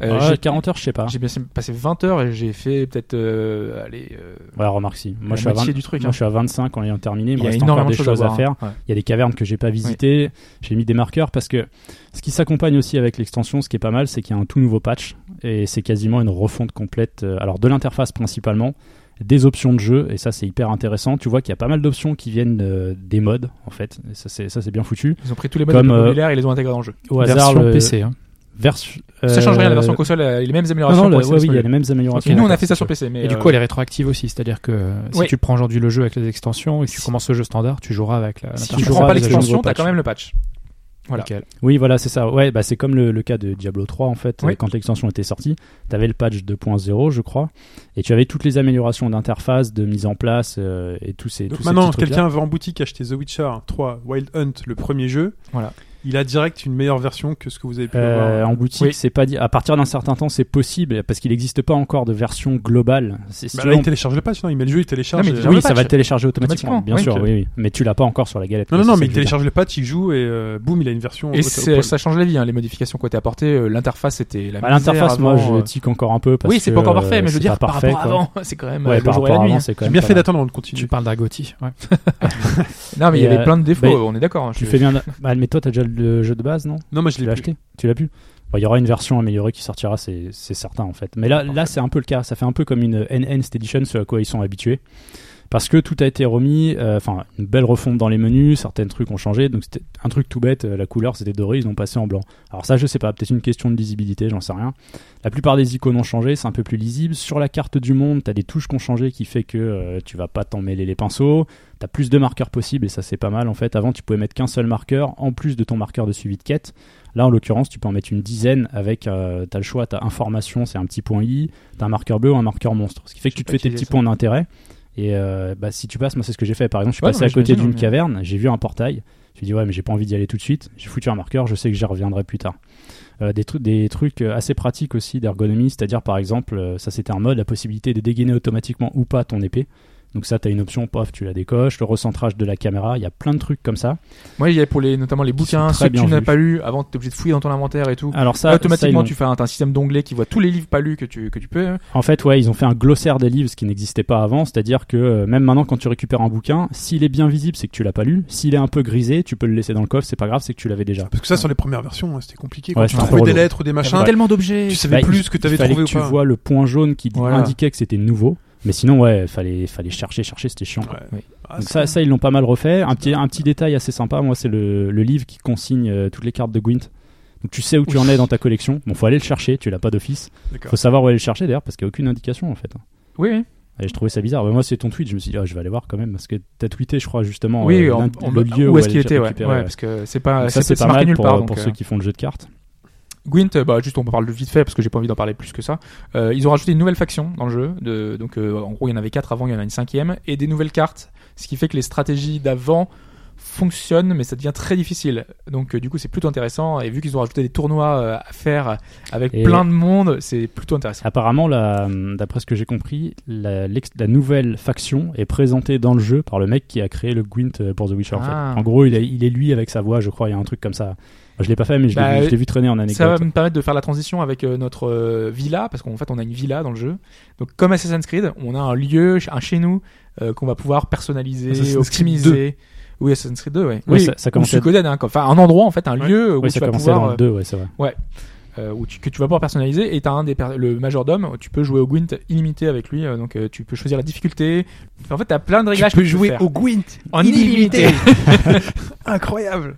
Oui. Euh, Ah, j'ai 40 heures je sais pas. J'ai bien- passé 20 heures et j'ai fait peut-être euh, allez, euh, Ouais remarque si. Moi je suis à 20 moitié du truc. Moi, hein. je suis à 25 en ayant terminé. Il me y a reste encore énormément des de choses à, voir, faire. hein. Ouais. Il y a des cavernes que j'ai pas visitées. J'ai mis des marqueurs parce que ce qui s'accompagne aussi avec l'extension, ce qui est pas mal, c'est qu'il y a un tout nouveau patch et c'est quasiment une refonte complète. euh, Alors de l'interface principalement, des options de jeu et ça c'est hyper intéressant. Tu vois qu'il y a pas mal d'options qui viennent euh, des modes en fait. Et ça c'est ça c'est bien foutu. Ils ont pris tous les modes Comme, de euh, vocabulaire et les ont intégrés dans le jeu. Au hasard Version le PC. Hein. Version- Ça change rien, la euh, version console a les mêmes Non, améliorations. non, le- pour les ouais, oui, il y a les mêmes améliorations. Et nous, on a fait ça sur. PC. Mais Et du euh, coup, elle est rétroactive aussi, c'est-à-dire que euh, si Oui. tu prends aujourd'hui le jeu avec les extensions et que tu commences le jeu standard, tu joueras avec la. si tu prends pas le l'extension, t'as patch. quand même le patch. Voilà. Nickel. Oui, voilà, c'est ça. Ouais, bah, c'est comme le, le cas de Diablo 3 en fait. Oui. Euh, Quand l'extension était sortie, tu avais le patch 2.0, je crois, et tu avais toutes les améliorations d'interface, de mise en place euh, et tous ces. Donc tous maintenant, quelqu'un va en boutique acheter The Witcher 3 Wild Hunt, le premier jeu. Voilà. Il a direct une meilleure version que ce que vous avez pu Euh, avoir. en boutique, Oui. c'est pas dit. À partir d'un certain temps, c'est possible parce qu'il n'existe pas encore de version globale. C'est- si Bah là, il télécharge le patch, non Il met le jeu, il télécharge. Non, mais et- il oui, ça va le télécharger automatiquement, Automatiquement, bien oui, sûr, tu- oui, oui. Mais tu l'as pas encore sur la galette. Non, non, non, mais il télécharge le patch, il joue et euh, boum, il a une version. Et ça change la vie, hein, les modifications qui ont été apportées. euh, L'interface était la Bah, L'interface, moi, je euh, tique encore un peu parce Oui, c'est pas encore euh, parfait, mais je veux dire, par parfait, rapport avant, c'est quand même euh, le jour et la à nuit. avant, c'est quand J'ai même bien fait d'attendre avant de continuer. Tu parles d'Argotti. Non, mais il y avait euh, plein de défauts, bah, on est d'accord. hein, Tu fais bien. Bah, mais toi, t'as déjà le jeu de base, non Non, moi je l'ai acheté Tu l'as pu Il y aura une version améliorée qui sortira, c'est c'est certain en fait. Mais là, là c'est un peu le cas. Ça fait un peu comme une Enhanced Edition, ce à quoi ils sont habitués. Parce que tout a été remis, euh, enfin une belle refonte dans les menus, certains trucs ont changé. Donc c'était un truc tout bête, euh, la couleur c'était doré, ils ont passé en blanc. Alors ça je sais pas, peut-être une question de lisibilité, j'en sais rien. La plupart des icônes ont changé, c'est un peu plus lisible. Sur la carte du monde, t'as des touches qui ont changé qui fait que euh, tu vas pas t'en mêler les pinceaux. T'as plus de marqueurs possibles et ça c'est pas mal en fait. Avant tu pouvais mettre qu'un seul marqueur en plus de ton marqueur de suivi de quête. Là en l'occurrence tu peux en mettre une dizaine avec, euh, t'as le choix, t'as information, c'est un petit point I, t'as un marqueur bleu ou un marqueur monstre. Ce qui fait que tu te fais tes petits ça. points d'intérêt. Et euh, bah, si tu passes, moi c'est ce que j'ai fait. Par exemple, je suis Ouais, passé non, à côté d'une caverne, j'ai vu un portail. Je me dit ouais mais j'ai pas envie d'y aller tout de suite. J'ai foutu un marqueur, je sais que j'y reviendrai plus tard. Euh, des, trucs, des trucs euh, assez pratiques aussi d'ergonomie, c'est-à-dire par exemple, euh, ça c'était un mode, la possibilité de dégainer automatiquement ou pas ton épée. Donc ça, tu as une option, paf, tu la décoches, le recentrage de la caméra, il y a plein de trucs comme ça. Moi, il y avait pour les, notamment les bouquins, ceux que tu n'as pas lu, avant, tu es obligé de fouiller dans ton inventaire et tout. Alors ça, Là, automatiquement, ça, tu fais un, t'as un système d'onglets qui voit tous les livres pas lus que tu, que tu peux. En fait, ouais, ils ont fait un glossaire des livres, ce qui n'existait pas avant. C'est-à-dire que euh, même maintenant, quand tu récupères un bouquin, s'il est bien visible, c'est que tu l'as pas lu. S'il est un peu grisé, tu peux le laisser dans le coffre, c'est pas grave, c'est que tu l'avais déjà. Parce que ça, sur les premières versions, hein, c'était compliqué. Quand Ouais, tu trouvais des lettres ou des machins, tellement d'objets. tu savais Bah, plus ce que tu avais trouvé que tu vois le point jaune qui indiquait que c'était nouveau. Mais sinon, ouais, fallait, fallait chercher, chercher, c'était chiant. quoi. Ouais. Ah, Donc ça, ça, ils l'ont pas mal refait. Un petit, un petit détail assez sympa, moi, c'est le, le livre qui consigne euh, toutes les cartes de Gwent. Donc tu sais où tu en es dans ta collection. Bon, faut aller le chercher, tu l'as pas d'office. Faut savoir où aller le chercher d'ailleurs parce qu'il n'y a aucune indication en fait. Oui, oui. Et je trouvais ça bizarre. Bah, moi, c'est ton tweet. Je me suis dit, ah, je vais aller voir quand même parce que t'as tweeté, je crois, justement. oui, euh, le lieu où est-ce elle qu'il est était, ouais. parce que c'est pas, Donc ça, c'est pas marqué mal nulle pour, part. pour donc, ceux euh, qui font le jeu de cartes. Gwent, euh, bah, juste on parle de vite fait parce que j'ai pas envie d'en parler plus que ça. Euh, ils ont rajouté une nouvelle faction dans le jeu. De, donc euh, en gros il y en avait quatre avant, il y en a une cinquième et des nouvelles cartes, ce qui fait que les stratégies d'avant fonctionnent, mais ça devient très difficile. Donc euh, du coup c'est plutôt intéressant et vu qu'ils ont rajouté des tournois euh, à faire avec Et- plein de monde, c'est plutôt intéressant. Apparemment, d'après ce que j'ai compris, la, nouvelle faction est présentée dans le jeu par le mec qui a créé le Gwent pour The Witcher. en fait. Ah. En gros, il est, il est lui avec sa voix, je crois. Il y a un truc comme ça. Moi, je l'ai pas fait, mais je l'ai Bah, vu, je l'ai vu traîner en anecdote. Ça va me permettre de faire la transition avec euh, notre euh, villa, parce qu'en fait on a une villa dans le jeu. Donc comme Assassin's Creed, on a un lieu, un chez nous, euh, qu'on va pouvoir personnaliser, Assassin's Creed optimiser. Oui, Assassin's Creed 2, ouais. Oui, ça- ça ou commençait- Suikoden, hein, enfin un endroit en fait, un Ouais. lieu où Oui, tu ça vas commençait pouvoir, dans le euh, 2, ouais, c'est vrai. euh, où tu, que tu vas pouvoir personnaliser et t'as un des le majordome, tu peux jouer au Gwent illimité avec lui, euh, donc euh, tu peux choisir la difficulté. En fait, t'as plein de réglages. que faire. Gwent en illimité. Incroyable.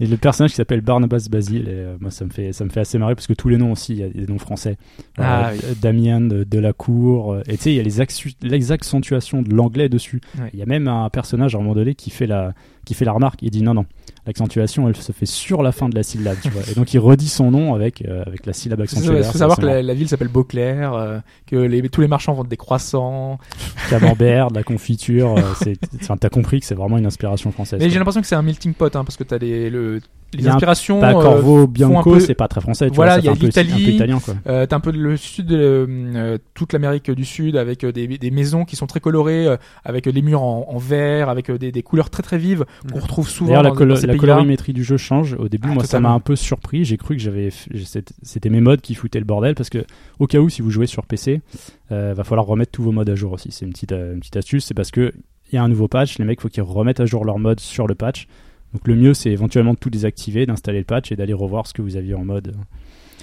Et le personnage qui s'appelle Barnabas Basile, et, euh, moi ça me fait ça me fait assez marrer parce que tous les noms aussi, il y a des noms français. Ah, Euh, oui. Damien de, Delacour, euh, et tu sais, il y a les, les accentuations de l'anglais dessus. Ouais. Il y a même un personnage à un moment donné qui fait la qui fait la remarque, il dit non non, l'accentuation elle se fait sur la fin de la syllabe, tu vois. Et donc il redit son nom avec euh, avec la syllabe Il accentuée. faut derrière, savoir que la, la ville s'appelle Beauclair, euh, que les, tous les marchands vendent des croissants. camembert, de la confiture, euh, t'as compris que c'est vraiment une inspiration française. Mais j'ai l'impression que c'est un melting pot, hein, parce que t'as les, le, Il les inspirations. Bah, euh, Corvo Bianco, peu- c'est pas très français, tu Voilà, vois, il y a l'Italie. Euh, t'as un peu le sud, euh, euh, toute l'Amérique du Sud avec des, des maisons qui sont très colorées, euh, avec les murs en, en vert, avec des, des couleurs très très vives qu'on retrouve souvent D'ailleurs, la, dans, colo- la colorimétrie du jeu change. Au début, Ah, moi, ça m'a un peu surpris. J'ai cru que j'avais, c'était- mes mods qui foutaient le bordel parce que, au cas où, si vous jouez sur PC, euh, va falloir remettre tous vos mods à jour aussi. C'est une petite, euh, une petite astuce. C'est parce que il y a un nouveau patch. Les mecs, faut qu'ils remettent à jour leurs mods sur le patch. Donc, le mieux, c'est éventuellement de tout désactiver, d'installer le patch et d'aller revoir ce que vous aviez en mode.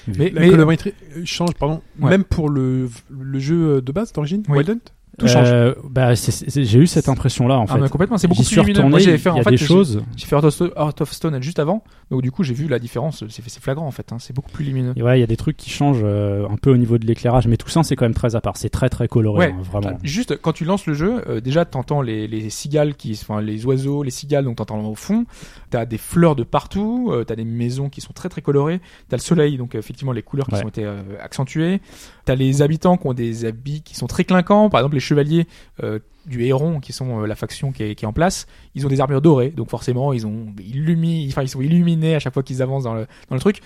Mais, La mais colorimétrie euh, change, pardon, Ouais. même pour le, le jeu de base d'origine, Oui. Wild Hunt tout change. Euh, bah, c'est- c'est- j'ai eu cette impression-là en Ah, fait. mais complètement, c'est beaucoup J'y plus lumineux. Moi, j'ai fait, en fait, des choses. J'ai fait Heart of Stone- juste avant, donc du coup j'ai vu la différence. C'est c'est flagrant en fait. hein, c'est beaucoup plus lumineux. Et ouais, il y a des trucs qui changent euh, un peu au niveau de l'éclairage, mais tout ça, c'est quand même très à part. C'est très très coloré, Ouais. hein, vraiment. Juste quand tu lances le jeu, euh, déjà t'entends les, les cigales qui, enfin les oiseaux, les cigales, donc t'entends au fond. T'as des fleurs de partout, euh, t'as des maisons qui sont très très colorées. T'as le soleil, donc effectivement les couleurs qui Ouais. ont été euh, accentuées. T'as les habitants qui ont des habits qui sont très clinquants. Par exemple les chevaliers euh, du Héron, qui sont euh, la faction qui est, en place, ils ont des armures dorées, donc forcément ils enfin ils sont illuminés à chaque fois qu'ils avancent dans le truc.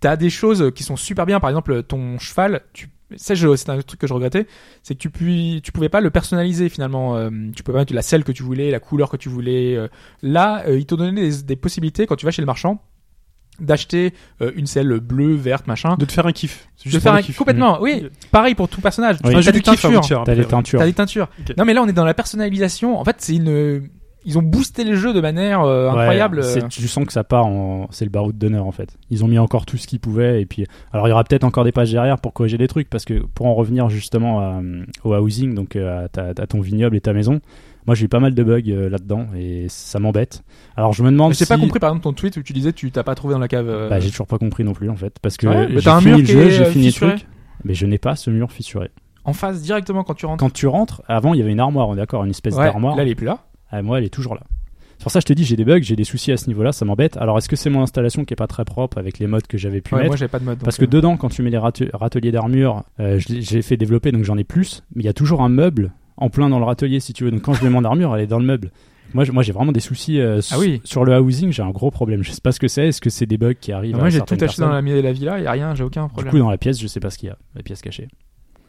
T'as des choses qui sont super bien, par exemple ton cheval, c'est un truc que je regrettais, c'est que tu, pouvais pas le personnaliser finalement. Euh, tu pouvais pas mettre la selle que tu voulais, la couleur que tu voulais. Là, euh, donné des, des possibilités quand tu vas chez le marchand d'acheter euh, une selle bleue, verte, machin. De te faire un kiff. C'est De juste faire un kiff. complètement, oui. Pareil pour tout personnage. Oui. Un T'as jeu des à teintures. T'as après. teintures. T'as des teintures. Ok. Non mais là on est dans la personnalisation. En fait c'est une, ils ont boosté le jeu de manière euh, Ouais, incroyable. tu sens que ça part en. C'est le baroud d'honneur en fait. Ils ont mis encore tout ce qu'ils pouvaient et puis. Alors il y aura peut-être encore des pages derrière pour corriger des trucs parce que pour en revenir justement à, au housing, donc euh, à, ta- à ton vignoble et ta maison, moi j'ai eu pas mal de bugs euh, là-dedans et ça m'embête. Alors je me demande J'ai si. pas compris par exemple ton tweet où tu disais tu t'as pas trouvé dans la cave. euh, Bah, j'ai toujours pas compris non plus en fait parce que Ouais, mais j'ai t'as un fini mur le qui jeu, est, j'ai euh, fini le fissuré. truc, mais je n'ai pas ce mur fissuré. en face directement quand tu rentres. Quand tu rentres, avant il y avait une armoire, on est d'accord, une espèce Ouais, d'armoire. Là elle est plus là. Ah, moi, elle est toujours là. C'est pour ça que je te dis, j'ai des bugs, j'ai des soucis à ce niveau-là, ça m'embête. Alors, est-ce que c'est mon installation qui est pas très propre avec les modes que j'avais pu Ouais, mettre moi j'avais pas de mode. Parce que dedans, quand tu mets les rate- râteliers d'armure, euh, je l'ai- j'ai fait développer, donc j'en ai plus. Mais il y a toujours un meuble en plein dans le râtelier, si tu veux. Donc quand je mets mon armure, elle est dans le meuble. Moi, je- moi j'ai vraiment des soucis euh, Ah oui. sur le housing. J'ai un gros problème. Je sais pas ce que c'est. Est-ce que c'est des bugs qui arrivent Moi j'ai tout acheté dans la, la villa, y a rien, j'ai aucun Du problème. coup, dans la pièce, je sais pas ce qu'il y a. La pièce cachée.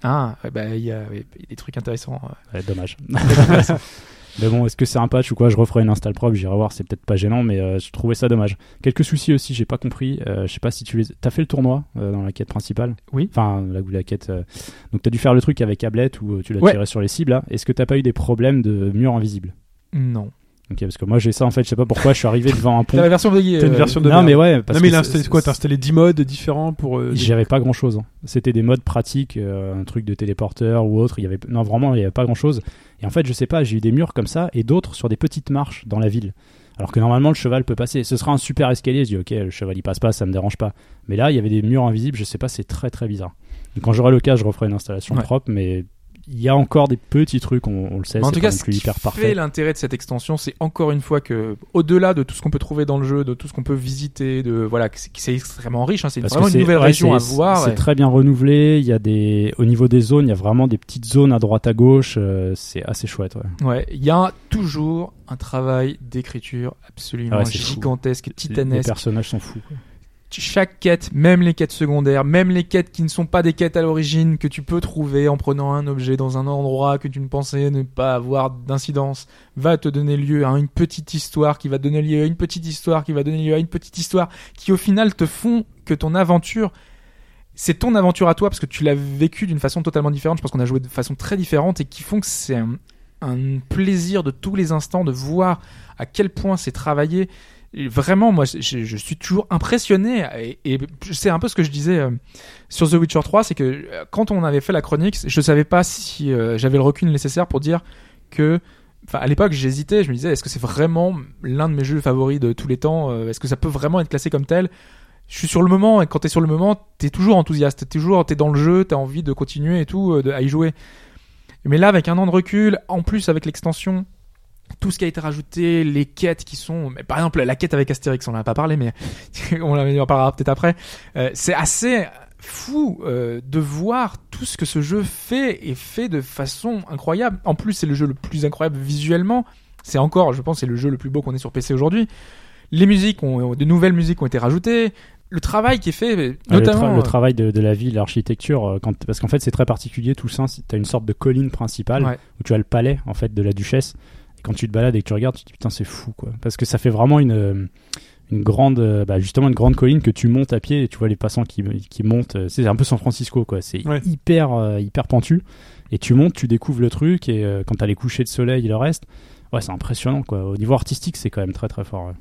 Ah, bah il y, a ouais, il y a des trucs intéressants. euh. Ouais, dommage. mais bon, est-ce que c'est un patch ou quoi Je referai une install propre, j'irai voir, c'est peut-être pas gênant, mais euh, je trouvais ça dommage. Quelques soucis aussi, j'ai pas compris. Euh, je sais pas si tu les. T'as fait le tournoi euh, dans la quête principale? Oui. Enfin, la, la quête. euh, Donc t'as dû faire le truc avec Ablette où tu l'as Ouais. tiré sur les cibles. là. Est-ce que t'as pas eu des problèmes de mur invisible? Non. Ok, parce que moi j'ai ça en fait, je sais pas pourquoi, je suis arrivé devant un pont. T'as la version T'as une version de non, merde. mais ouais, parce non mais que il a installé quoi T'as installé 10 modes différents pour. euh, J'avais pas grand chose. C'était des modes pratiques, euh, un truc de téléporteur ou autre. Il y avait non vraiment il y avait pas grand chose. Et en fait, je sais pas, j'ai eu des murs comme ça et d'autres sur des petites marches dans la ville. Alors que normalement, le cheval peut passer. Ce sera un super escalier. Je dis, ok, le cheval il passe pas, ça me dérange pas. Mais là, il y avait des murs invisibles. Je sais pas, c'est très très bizarre. Donc, quand j'aurai le cas, je referai une installation Ouais. propre. Mais il y a encore des petits trucs, on, on le sait. Mais en tout cas, ce qui hyper fait l'intérêt de cette extension, c'est encore une fois que, au-delà de tout ce qu'on peut trouver dans le jeu, de tout ce qu'on peut visiter, de voilà, c'est extrêmement riche. hein, c'est vraiment une nouvelle ouais, région à voir. C'est et- très bien renouvelé. Il y a des, au niveau des zones, il y a vraiment des petites zones à droite à gauche. euh, c'est assez chouette. Ouais. Ouais, il y a toujours un travail d'écriture absolument Ah ouais, c'est fou. gigantesque, Les titanesque. personnages sont fous. quoi. Chaque quête, même les quêtes secondaires, même les quêtes qui ne sont pas des quêtes à l'origine, que tu peux trouver en prenant un objet dans un endroit que tu ne pensais ne pas avoir d'incidence, va te donner lieu à une petite histoire qui va donner lieu à une petite histoire qui va donner lieu à une petite histoire qui au final te font que ton aventure c'est ton aventure à toi parce que tu l'as vécu d'une façon totalement différente. Je pense qu'on a joué de façon très différente et qui font que c'est un, un plaisir de tous les instants de voir à quel point c'est travaillé. Vraiment, moi, je, suis toujours impressionné. Et, et c'est un peu ce que je disais euh, sur The Witcher 3, c'est que euh, quand on avait fait la chronique, je savais pas si euh, j'avais le recul nécessaire pour dire que. Enfin, à l'époque, j'hésitais. Je me disais, est-ce que c'est vraiment l'un de mes jeux favoris de tous les temps Est-ce que ça peut vraiment être classé comme tel? Je suis sur le moment et quand t'es sur le moment, t'es toujours enthousiaste, t'es toujours t'es dans le jeu, t'as envie de continuer et tout, de, à y jouer. Mais là, avec un an de recul, en plus avec l'extension, tout ce qui a été rajouté, les quêtes qui sont, mais par exemple la quête avec Astérix, on en a pas parlé, mais on en parlera peut-être après. Euh, c'est assez fou euh, de voir tout ce que ce jeu fait et fait de façon incroyable. En plus, c'est le jeu le plus incroyable visuellement. C'est encore, je pense, c'est le jeu le plus beau qu'on ait sur PC aujourd'hui. Les musiques ont, de nouvelles musiques ont été rajoutées. Le travail qui est fait, Ah, le, notamment. tra- le euh, travail de, de la ville, l'architecture, euh, parce qu'en fait c'est très particulier tout ça. Tu as une sorte de colline principale Ouais. où tu as le palais en fait de la duchesse. Quand tu te balades et que tu regardes, tu te dis putain c'est fou quoi. Parce que ça fait vraiment une euh, une grande, euh, bah, justement une grande colline que tu montes à pied et tu vois les passants qui, qui montent. euh, C'est un peu San Francisco quoi. C'est Ouais. hyper hyper pentu et tu montes, tu découvres le truc et quand t'as les couchers de soleil et le reste, ouais c'est impressionnant quoi. Au niveau artistique c'est quand même très très fort. ouais.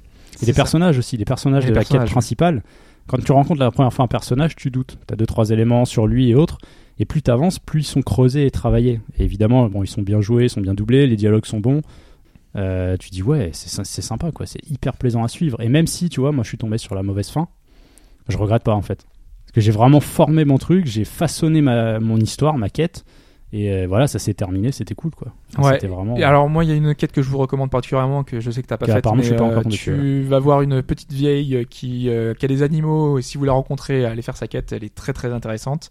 Et les ça. personnages aussi, les personnages Les de la personnages, quête ouais. principale. Quand tu rencontres la première fois un personnage, tu doutes. T'as deux trois éléments sur lui et autres. Et plus t'avances, plus ils sont creusés et travaillés. Et évidemment, bon, ils sont bien joués, ils sont bien doublés, les dialogues sont bons. Euh, tu dis ouais, c'est c'est sympa quoi, c'est hyper plaisant à suivre. Et même si tu vois, moi je suis tombé sur la mauvaise fin, je regrette pas en fait, parce que j'ai vraiment formé mon truc, j'ai façonné ma mon histoire, ma quête. Et euh, voilà, ça s'est terminé, c'était cool quoi. Enfin, Ouais. C'était vraiment. Et alors moi il y a une quête que je vous recommande particulièrement que je sais que t'as pas faite apparemment, mais je suis pas euh, encore tombé tu dessus, vas voir une petite vieille qui euh, qui a des animaux et si vous la rencontrez allez faire sa quête elle est très très intéressante.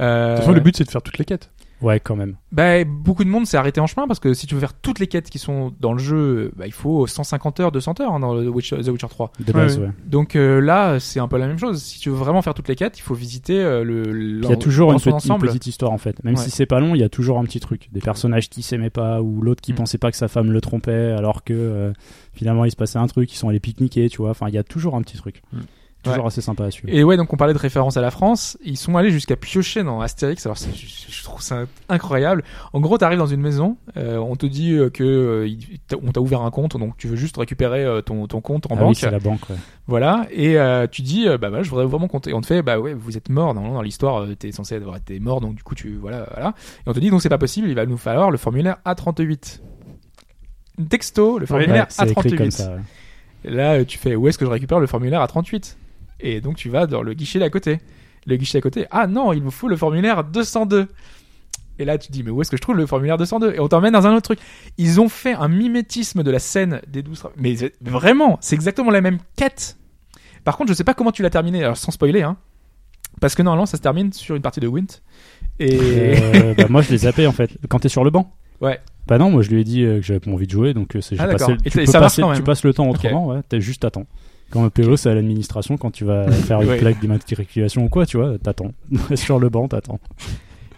Euh, De toute façon, le but, c'est de faire toutes les quêtes. Ouais, quand même. bah, beaucoup de monde s'est arrêté en chemin parce que si tu veux faire toutes les quêtes qui sont dans le jeu bah, il faut 150 heures 200 heures hein, dans le Witcher- The Witcher 3. De base, Ouais. ouais. Donc euh, là c'est un peu la même chose si tu veux vraiment faire toutes les quêtes il faut visiter euh, le Il y a toujours une, petite histoire en fait. Même Ouais. si c'est pas long, il y a toujours un petit truc. Des personnages qui s'aimaient pas ou l'autre qui Mm. pensait pas que sa femme le trompait alors que euh, finalement il se passait un truc, ils sont allés pique-niquer, tu vois. Enfin, il y a toujours un petit truc. Mm. Toujours Ouais. assez sympa à suivre. Et ouais, donc on parlait de référence à la France. Ils sont allés jusqu'à piocher dans Astérix. Alors je, je trouve ça incroyable. En gros, t'arrives dans une maison, euh, on te dit euh, que euh, on t'a ouvert un compte, donc tu veux juste récupérer euh, ton, ton compte en Ah oui, banque. c'est la banque. Ouais. Voilà. Et euh, tu dis, euh, bah, bah je voudrais ouvrir mon compte. Et on te fait, bah ouais, vous êtes mort. Normalement, dans l'histoire, euh, t'es censé avoir été mort, donc du coup tu voilà, voilà. Et on te dit donc c'est pas possible. Il va nous falloir le formulaire A38. Texto, le formulaire Ouais, c'est écrit A38. comme ça. Là, tu fais où est-ce que je récupère le formulaire à 38 Et donc tu vas dans le guichet d'à côté. Le guichet d'à côté, ah non, il me faut le formulaire 202. Et là, tu te dis, mais où est-ce que je trouve le formulaire 202 Et on t'emmène dans un autre truc. Ils ont fait un mimétisme de la scène des 12 tra- Mais vraiment, c'est exactement la même quête. Par contre, je sais pas comment tu l'as terminé, alors sans spoiler, hein. Parce que normalement, ça se termine sur une partie de Wint. Et. Euh, bah, moi, je l'ai zappé en fait. Quand t'es sur le banc. Ouais. Bah non, moi je lui ai dit euh, que j'avais pas envie de jouer, donc euh, c'est Ah, passé. Et Tu, peux ça passer- tu passes le temps autrement, ouais. T'as juste t'attends. Quand un PO, c'est à l'administration, quand tu vas faire une Ouais. plaque d'immatriculation ou quoi, tu vois, t'attends. sur le banc, t'attends.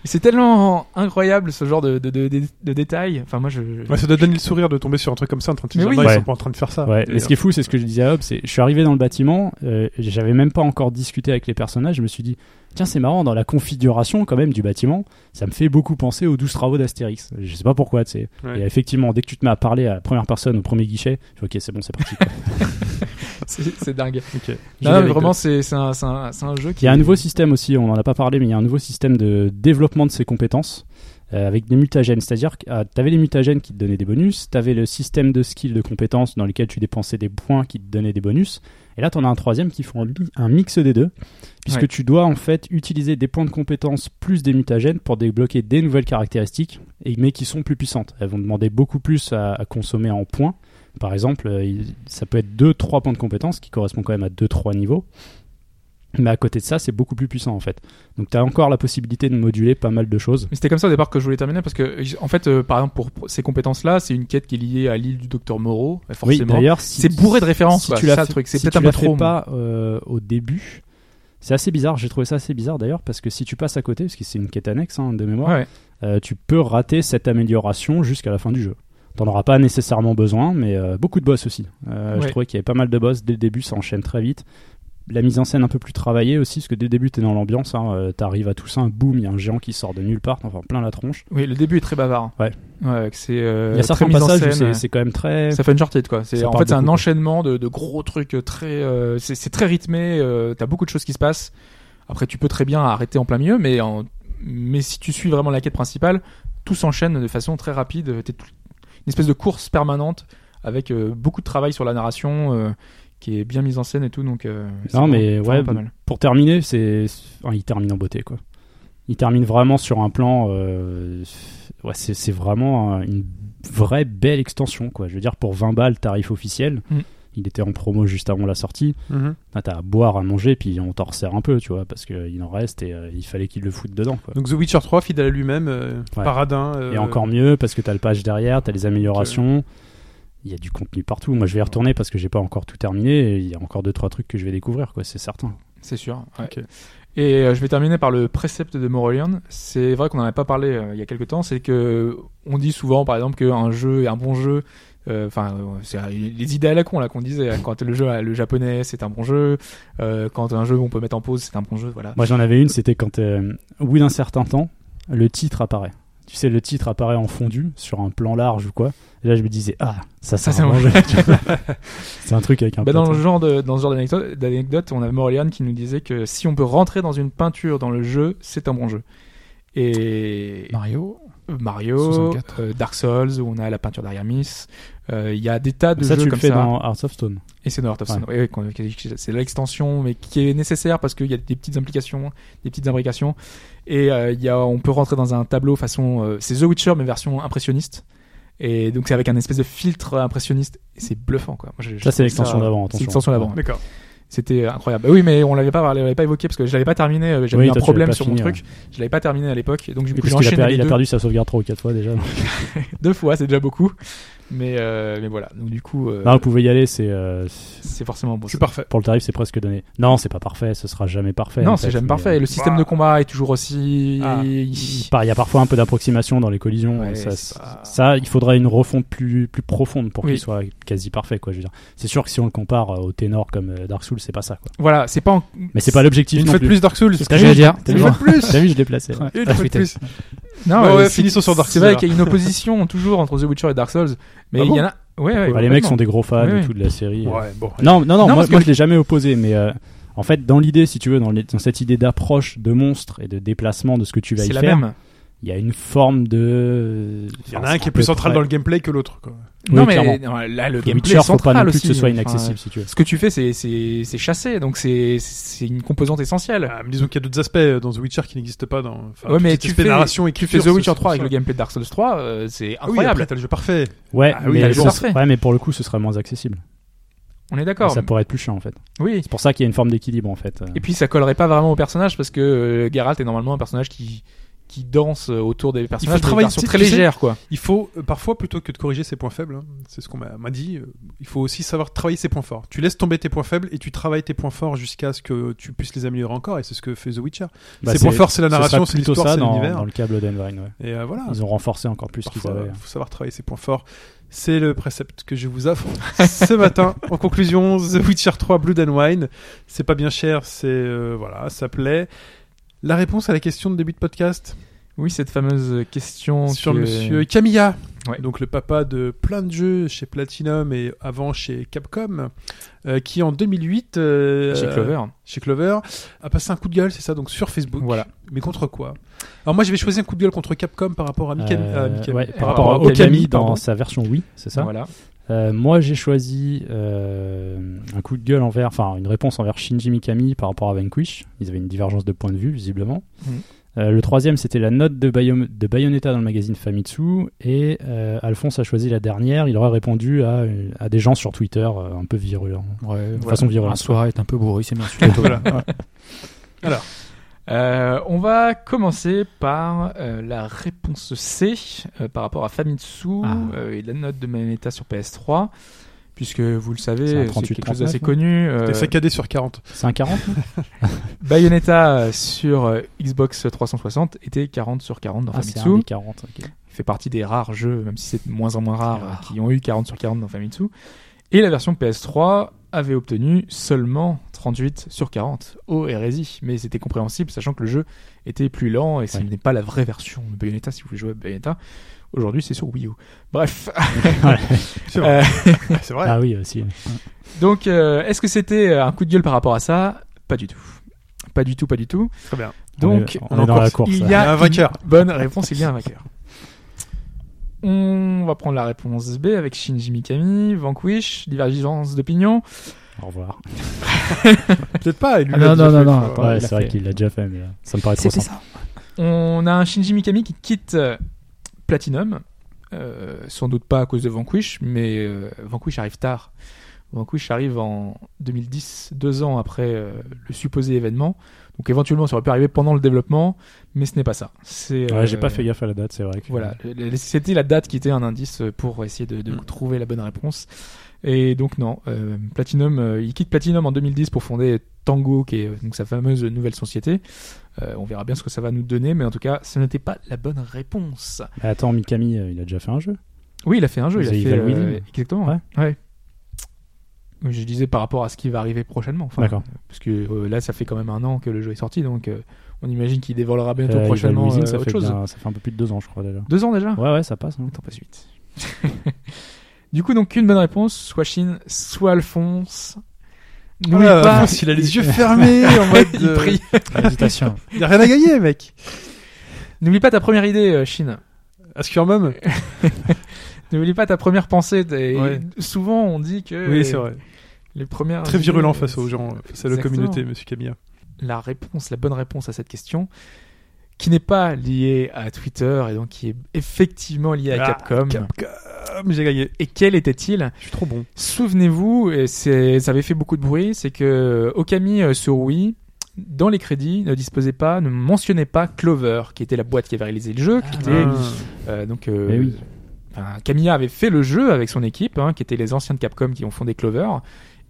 C'est tellement incroyable ce genre de, de, de, de- de détails. Enfin, moi, je. Ouais, ça doit donner le sourire de tomber sur un truc comme ça en train de dire, oui. non, ils Ouais. sont pas en train de faire ça. Ouais, mais ce qui est fou, c'est ce que je disais à c'est je suis arrivé dans le bâtiment, euh, j'avais même pas encore discuté avec les personnages, je me suis dit tiens c'est marrant dans la configuration quand même du bâtiment, ça me fait beaucoup penser aux 12 travaux d'Astérix. Je sais pas pourquoi, tu sais. Ouais. Et effectivement, dès que tu te mets à parler à la première personne au premier guichet, je fais ok c'est bon c'est parti. C'est dingue. Non, mais vraiment, c'est un, jeu qui. Il y a un nouveau système aussi, on en a pas parlé, mais il y a un nouveau système de développement de ses compétences. euh, avec des mutagènes. C'est-à-dire que tu avais les mutagènes qui te donnaient des bonus, tu avais le système de skills de compétences dans lequel tu dépensais des points qui te donnaient des bonus, et là tu en as un troisième qui font un, mi- un mix des deux, puisque Ouais. tu dois en fait utiliser des points de compétences plus des mutagènes pour débloquer des nouvelles caractéristiques, mais qui sont plus puissantes. Elles vont demander beaucoup plus à, à consommer en points. Par exemple, euh, ça peut être 2-3 points de compétences qui correspondent quand même à 2-3 niveaux. Mais à côté de ça, c'est beaucoup plus puissant en fait. Donc tu as encore la possibilité de moduler pas mal de choses. Mais c'était comme ça au départ que je voulais terminer parce que, en fait, euh, par exemple, pour ces compétences-là, c'est une quête qui est liée à l'île du docteur Moreau, euh, Oui, forcément. d'ailleurs, si- c'est bourré de références, Si quoi, tu l'as fait-. C'est si peut-être un la peu trop. pas euh, au début. C'est assez bizarre, j'ai trouvé ça assez bizarre d'ailleurs, parce que si tu passes à côté, parce que c'est une quête annexe hein, de mémoire, Ouais. euh, tu peux rater cette amélioration jusqu'à la fin du jeu. T'en auras pas nécessairement besoin, mais euh, beaucoup de boss aussi. Euh, Je trouvais qu'il y avait pas mal de boss dès le début, ça enchaîne très vite. La mise en scène un peu plus travaillée aussi, parce que dès le début t'es dans l'ambiance, hein, euh, t'arrives à tout ça, boum, il y a un géant qui sort de nulle part, enfin plein la tronche. Oui, le début est très bavard. Ouais. C'est. euh, il y a certains passages où c'est- quand même très. Ça fait Uncharted quoi. C'est Ça en fait c'est un quoi. enchaînement de, de gros trucs très. c'est très rythmé. T'as beaucoup de choses qui se passent. Après tu peux très bien arrêter en plein milieu, mais en, mais si tu suis vraiment la quête principale, tout s'enchaîne de façon très rapide. T'es tout- une espèce de course permanente avec euh, beaucoup de travail sur la narration euh, qui est bien mise en scène et tout. Donc euh, Non, mais ouais, pas mal. pour terminer, c'est, enfin, il termine en beauté, quoi. Il termine vraiment sur un plan, euh, ouais, c'est, vraiment un- une vraie belle extension, quoi. Je veux dire, pour 20 balles, tarif officiel, Mm. Il était en promo juste avant la sortie. Mhm. T'as à boire, à manger, puis on t'en resserre un peu, tu vois, parce qu'il en reste et euh, il fallait qu'il le foute dedans, quoi. Donc The Witcher 3, fidèle à lui-même, euh, Ouais. paradin. euh, Et encore mieux, parce que t'as le patch derrière, t'as les améliorations. Il y a du contenu partout. Moi, je vais y retourner parce que j'ai pas encore tout terminé. Il y a encore deux trois trucs que je vais découvrir, quoi. C'est certain. C'est sûr. ouais. Et euh, je vais terminer par le précepte de Morelian. C'est vrai qu'on n'en avait pas parlé euh, il y a quelques temps. C'est que on dit souvent, par exemple, qu'un jeu est un bon jeu. Euh, Enfin, euh, c'est euh, les idées à la con là qu'on disait. Quand le jeu, euh, le japonais, c'est un bon jeu. Euh, quand un jeu on peut mettre en pause, c'est un bon jeu. Voilà. Moi, j'en avais une, c'était quand, euh, au bout d'un certain temps, le titre apparaît. Tu sais, le titre apparaît en fondu sur un plan large ou quoi. Et là, je me disais, ah, ça, Ça, c'est un un bon jeu. c'est un truc avec un Bah, dans le genre de, dans ce genre d'anecdote, d'anecdote, on a Morelian qui nous disait que si on peut rentrer dans une peinture dans le jeu, c'est un bon jeu. Et Mario. Mario, 64. euh, Dark Souls, où on a la peinture d'Ariamis. Euh, Il y a des tas de ça, jeux tu le fais ça. dans Hearts of Stone. Et c'est dans Heart of Stone. Oui, oui, qu'on- c'est l'extension, mais qui est nécessaire parce qu'il y a des petites implications, des petites imbrications. Et euh, y a, on peut rentrer dans un tableau façon, euh, c'est The Witcher mais version impressionniste. Et donc c'est avec un espèce de filtre impressionniste. Et c'est bluffant quoi. Moi, Ça, c'est l'extension d'avant, C'est l'extension d'avant. D'accord. C'était incroyable. Oui, mais on l'avait pas on l'avait pas évoqué parce que je l'avais pas terminé. euh, J'avais Oui, eu un problème sur mon truc. Je l'avais pas terminé à l'époque. Et donc du coup, Parce j'ai qu'il a, enchaîné perdu, les il a perdu sa sauvegarde 3 ou 4 fois déjà. deux fois, c'est déjà beaucoup. Mais euh, mais voilà. Donc du coup, euh, Non, vous pouvez y aller, c'est, euh, c'est forcément bon. C'est parfait. pour le tarif, c'est presque donné. Non, c'est pas parfait, ce sera jamais parfait. Non, c'est fait, jamais mais, parfait. Euh, le système bah. de combat est toujours aussi. Ah. Il y a parfois un peu d'approximation dans les collisions. Ouais, ça, c'est pas- ça, il faudrait une refonte plus, plus profonde pour Oui. qu'il soit quasi parfait. Quoi, je veux dire. C'est sûr que si on le compare euh, au ténor comme euh, Dark Souls, c'est pas ça. Quoi. Voilà, c'est pas. en- Mais c'est pas l'objectif. Une non fois de plus. Dark Souls. C'est ce que j'allais dire. T'as Une vu, fois de plus. T'as vu, je l'ai placé. Une fois de plus. Non, Ouais, euh, ouais, c'est- finissons sur Dark C'est Souls, vrai alors. qu'il y a une opposition toujours entre The Witcher et Dark Souls, mais Ah il bon y en a. Ouais, ouais. Bah, les mecs sont des gros fans et tout de la série. Ouais, bon. Non, non, non, Non, moi, que- moi je l'ai jamais opposé, mais euh, en fait, dans l'idée, si tu veux, dans, les- dans cette idée d'approche de monstre et de déplacement de ce que tu vas y C'est la faire, même. Il y a une forme de. Il y en a un qui est plus central dans le gameplay que l'autre. quoi. non, Oui, mais non, là, le Le gameplay Witcher, est faut pas central non plus aussi. que ce soit Enfin, inaccessible, si tu veux. Ce que tu fais, c'est chasser, donc c'est c'est une composante essentielle. Ah, mais disons qu'il y a d'autres aspects euh, dans The Witcher qui n'existent pas dans. Enfin, ouais, mais tu fais narration et tu fais The Witcher c'est 3 avec le gameplay de Dark Souls 3, euh, c'est Ah oui, incroyable. après t'as le jeu parfait. Ouais, Ah oui, mais le jeu parfait. ouais, mais pour le coup, ce serait moins accessible. On est d'accord. Ça pourrait être plus chiant, en fait. Oui. C'est pour ça qu'il y a une forme d'équilibre, en fait. Et puis ça collerait pas vraiment au personnage parce que euh, Geralt est normalement un personnage qui qui danse euh, autour des personnages de travailler, façon tu- très légère quoi. Il faut euh, parfois plutôt que de corriger ses points faibles, hein, c'est ce qu'on m'a dit. euh, il faut aussi savoir travailler ses points forts. Tu laisses tomber tes points faibles et tu travailles tes points forts jusqu'à ce que tu puisses les améliorer encore. Et c'est ce que fait The Witcher. Bah, ses points forts, c'est la narration, c'est l'histoire, c'est dans, l'univers. dans le and Wine, ouais. Et euh, voilà. Ils ont renforcé encore plus ce qu'ils Parfois, avaient. il faut savoir travailler ses points forts. C'est le précepte que je vous offre ce matin. En conclusion, The Witcher 3 Blood and Wine, c'est pas bien cher, c'est euh, voilà, ça plaît. La réponse à la question de début de podcast Oui, cette fameuse question sur que- Monsieur Camilla. Ouais. donc le papa de plein de jeux chez Platinum et avant chez Capcom, euh, qui en 2008 euh, Chez Clover. chez Clover a passé un coup de gueule, c'est ça, donc sur Facebook. Voilà. Mais contre quoi? Alors moi j'avais choisi un coup de gueule contre Capcom par rapport à Mikami. Euh, à Mikami. ouais, Par par rapport rapport à à Okami Okami, dans pardon. sa version Wii, c'est ça? Voilà. Euh, Moi, j'ai choisi euh, un coup de gueule envers, enfin une réponse envers Shinji Mikami par rapport à Vanquish. Ils avaient une divergence de point de vue, visiblement. Mhm. Euh, le troisième, c'était la note de, Bayo- de Bayonetta dans le magazine Famitsu. Et Alphonse a choisi la dernière. Il aurait répondu à, à des gens sur Twitter un peu virulents. Ouais, De façon Un virulente. soir est un peu bourré, c'est bien sûr. Voilà. Euh, on va commencer par euh, la réponse C euh, par rapport à Famitsu Ah. euh, et la note de Bayonetta sur PS3. Puisque vous le savez, c'est 38, quelque chose 39, d'assez non connu. euh, T'es saccadé sur 40. C'est un 40 non Bayonetta sur euh, Xbox 360 était 40 sur 40 dans Ah, c'est Famitsu. un des 40. ok. Il fait partie des rares jeux, même si c'est de moins en moins rare, qui ont eu 40 sur 40 dans Famitsu. Et la version PS3 avait obtenu seulement 38 sur 40. Oh, hérésie. Mais c'était compréhensible, sachant que le jeu était plus lent et ce Ouais. n'est pas la vraie version de Bayonetta si vous voulez jouer à Bayonetta. Aujourd'hui, c'est sur Wii U. Bref. C'est vrai. Euh, c'est vrai. Ah oui, aussi. donc, euh, est-ce que c'était un coup de gueule par rapport à ça? Pas du tout. Pas du tout, pas du tout. Très bien. Donc, on est, on est dans la course. il y a Un vainqueur. bonne réponse, il y a un vainqueur. On va prendre la réponse B avec Shinji Mikami, Vanquish, divergence d'opinion. Au revoir. Peut-être pas. il lui Ah, non, non, fait, non. Ouais, il a c'est vrai qu'il l'a déjà fait, mais euh, ça me paraît trop simple. ça. On a un Shinji Mikami qui quitte euh, Platinum, euh, sans doute pas à cause de Vanquish, mais euh, Vanquish arrive tard. Vanquish arrive en 2010, deux ans après euh, le supposé événement. Donc éventuellement, ça aurait pu arriver pendant le développement, mais ce n'est pas ça. C'est, Ouais, j'ai euh, pas fait gaffe à la date, c'est vrai. Que... Voilà, le- le- c'était la date qui était un indice pour essayer de, de Mm. trouver la bonne réponse. Et donc non, euh, Platinum, euh, il quitte Platinum en 2010 pour fonder Tango, qui est euh, donc sa fameuse nouvelle société. Euh, on verra bien ce que ça va nous donner, mais en tout cas, ce n'était pas la bonne réponse. Mais attends, Mikami, euh, il a déjà fait un jeu. Oui, il a fait un jeu, il a The fait Evil euh, Within. exactement. Ouais. ouais. Je disais par rapport à ce qui va arriver prochainement. Enfin, D'accord. Parce que euh, là, ça fait quand même un an que le jeu est sorti, donc euh, on imagine qu'il dévoilera bientôt Euh, Evil prochainement Within, euh, ça, autre fait chose. bien- ça fait un peu plus de deux ans, je crois déjà. Deux ans déjà? Ouais, ouais, ça passe. hein. Attends, pas suite. du coup, donc une bonne réponse, soit Chine, soit Alphonse. N'oublie Voilà, pas, Alphonse, il a les yeux fermés en mode. il euh, prie. Hésitation. Il y a rien à gagner, mec. N'oublie pas ta première idée, euh, Chine. Mom. N'oublie pas ta première pensée. Ouais. Souvent, on dit que Oui, c'est vrai. les premières Très virulent euh, face aux gens, face à la communauté, monsieur Camilla. La réponse, la bonne réponse à cette question, qui n'est pas liée à Twitter et donc qui est effectivement liée à Ah, Capcom. Capcom, j'ai gagné. Et quel était-il? Je suis trop bon. Souvenez-vous, et ça avait fait beaucoup de bruit, c'est que Okami euh, sur Wii, dans les crédits, ne disposait pas, ne mentionnait pas Clover, qui était la boîte qui avait réalisé le jeu, qui était Ah. euh, donc. euh, Mais oui. Kamiya avait fait le jeu avec son équipe, hein, qui étaient les anciens de Capcom qui ont fondé Clover.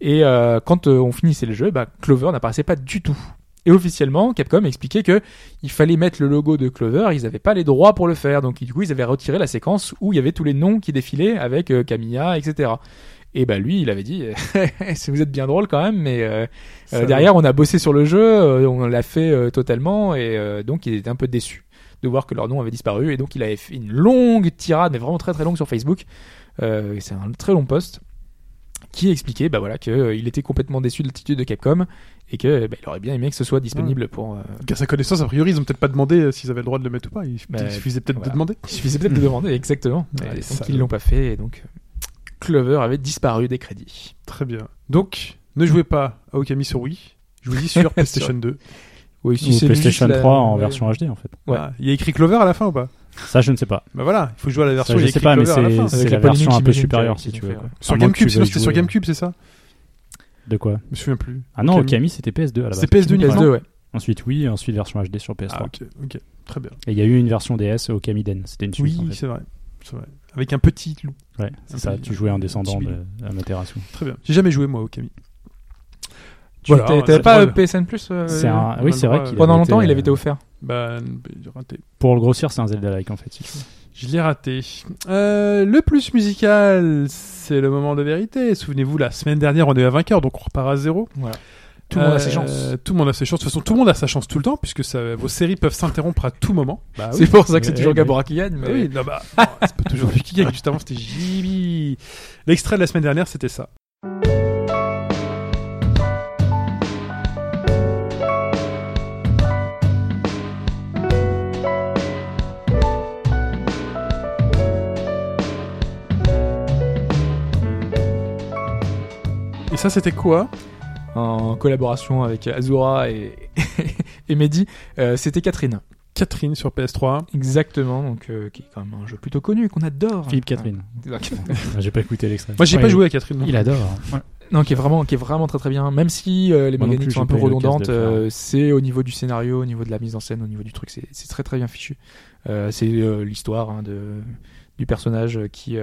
Et euh, quand euh, on finissait le jeu, bah, Clover n'apparaissait pas du tout. Et officiellement, Capcom expliquait que il fallait mettre le logo de Clover, ils n'avaient pas les droits pour le faire, donc du coup ils avaient retiré la séquence où il y avait tous les noms qui défilaient avec euh, Kamiya, etc. Et bah lui, il avait dit, si vous êtes bien drôle quand même, mais euh, euh, derrière on a bossé sur le jeu, on l'a fait totalement, et euh, donc il était un peu déçu de voir que leur nom avait disparu, et donc il avait fait une longue tirade, mais vraiment très très longue sur Facebook. Euh, c'est un très long post qui expliquait bah voilà que euh, il était complètement déçu de l'attitude de Capcom et que bah, il aurait bien aimé que ce soit disponible pour euh, Qu'à sa connaissance, a priori, ils ont peut-être pas demandé euh, s'ils avaient le droit de le mettre ou pas. Il, Bah, il suffisait peut-être voilà. de demander. il suffisait peut-être de demander exactement Ouais, Et donc ils l'ont pas fait et donc Clover avait disparu des crédits Très bien. Donc, ne jouez pas à Okami sur Wii. Jouez-y sur PlayStation 2. Oui Ou PlayStation 3 en version HD en fait. Ouais. Ah, il y a écrit Clover à la fin ou pas? Ça, je ne sais pas. Bah voilà, il faut jouer à la version Ça, je a sais pas, mais Clover à c'est c'est la la version un peu supérieure si tu veux. Sur À GameCube, sinon c'était sur GameCube, c'est ça? De quoi? Je me souviens plus. Ah non, Okami. C'était PS2 à la base. C'est PS2 uniquement PS2 ouais Ensuite, oui, ensuite version HD sur PS3. Ah, ok, ok. Très bien. Et il y a eu une version DS Okami Den. C'était une suite. Oui, en fait. c'est vrai. C'est vrai. Avec un petit loup. Ouais, c'est ça. petit- Tu jouais un un descendant petit de Amaterasu. Très bien. J'ai jamais joué moi au Okami. Tu Voilà, t'avais pas euh, PSN Plus euh, un... Oui, c'est vrai qu'il pendant longtemps été, il avait euh, été offert Bah, j'ai raté. Pour le grossir, c'est un Zelda-like en fait. Si tu veux. Je l'ai raté. Euh, le plus musical, c'est le moment de vérité. Souvenez-vous, la semaine dernière, on est à vainqueur, donc on repart à zéro. Voilà. Tout le monde a ses Euh, chances. Tout le monde a ses chances. De toute façon, tout le monde a sa chance tout le temps, puisque ça, vos séries peuvent s'interrompre à tout moment. Bah C'est pour ça que c'est toujours. Gabora qui gagne. Bah Mais... oui, non, bah, c'est pas toujours lui qui gagne. Juste avant, c'était Jibi. L'extrait de la semaine dernière, c'était ça. Ça, c'était quoi En collaboration avec Azura et, et Mehdi, euh, c'était Catherine. Catherine sur PS3. Exactement, donc euh, qui est quand même un jeu plutôt connu qu'on adore. Philippe Catherine. Ouais. J'ai pas écouté l'extrait. Moi, j'ai Ouais, pas joué à Catherine. non Il adore. Ouais. Non, qui est vraiment, qui est vraiment très très bien. Même si euh, les Moi mécaniques plus, sont un peu redondantes, euh, c'est au niveau du scénario, au niveau de la mise en scène, au niveau du truc, c'est très très bien fichu. Euh, c'est euh, l'histoire hein, de du personnage qui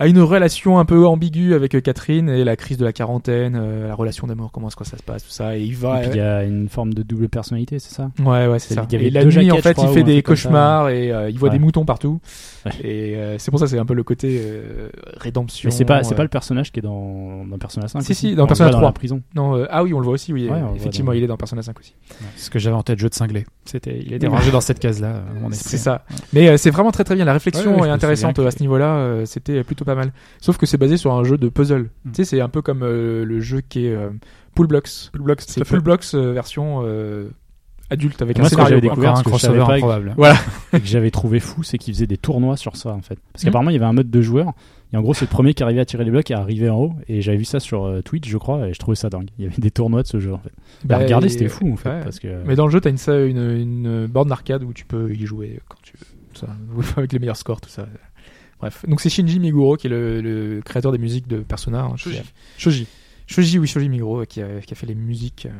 euh, a une relation un peu ambiguë avec euh, Catherine et la crise de la quarantaine, euh, la relation d'amour, comment est-ce que ça se passe, tout ça. Et il va. Et puis il y a une forme de double personnalité, c'est ça? Ouais, ouais, c'est C'est- ça. il y avait Et la nuit, en fait, crois, il fait des ça. cauchemars et euh, il voit Ouais. des moutons partout. Ouais. Et euh, c'est pour ça, c'est un peu le côté euh, rédemption. Mais c'est pas, c'est euh, pas le personnage qui est dans, dans Persona 5 Si, aussi si, dans On le Persona voit 3. la prison. Non, euh, ah oui, on le voit aussi, oui. Euh, effectivement, dans- il est dans Persona 5 aussi. Ce que j'avais en tête, jeu de cinglé. C'était, il était rangé dans cette case-là, dans mon esprit. C'est ça. Mais euh, c'est vraiment très très bien. La réflexion Ouais, ouais, je est intéressante à ce niveau-là. euh, C'était plutôt pas mal. Sauf que c'est basé sur un jeu de puzzle. Mm. Tu sais, c'est un peu comme euh, le jeu qui est euh, Pool Blocks. Full Blocks, C'est. Pool Blocks euh, version euh, adulte avec Moi, un que scénario. j'avais découvert, un crossover improbable. et que j'avais trouvé fou, c'est qu'ils faisaient des tournois sur ça en fait. Parce Mhm. qu'apparemment il y avait un mode de joueur. Et en gros, c'est le premier qui arrivait à tirer les blocs et à arriver en haut. Et j'avais vu ça sur euh, Twitch, je crois, et je trouvais ça dingue. Il y avait des tournois de ce jeu en fait. Bah, Bah, regardez, c'était fou en fait. ouais. Parce que Mais dans le jeu, t'as une, une, une borne d'arcade où tu peux y jouer quand tu veux. Avec les meilleurs scores, tout ça. Bref. Donc c'est Shinji Miguro qui est le, le créateur des musiques de Persona. hein, Shoji. Shoji. Shoji, oui, Shoji Miguro, qui a, qui a fait les musiques. euh,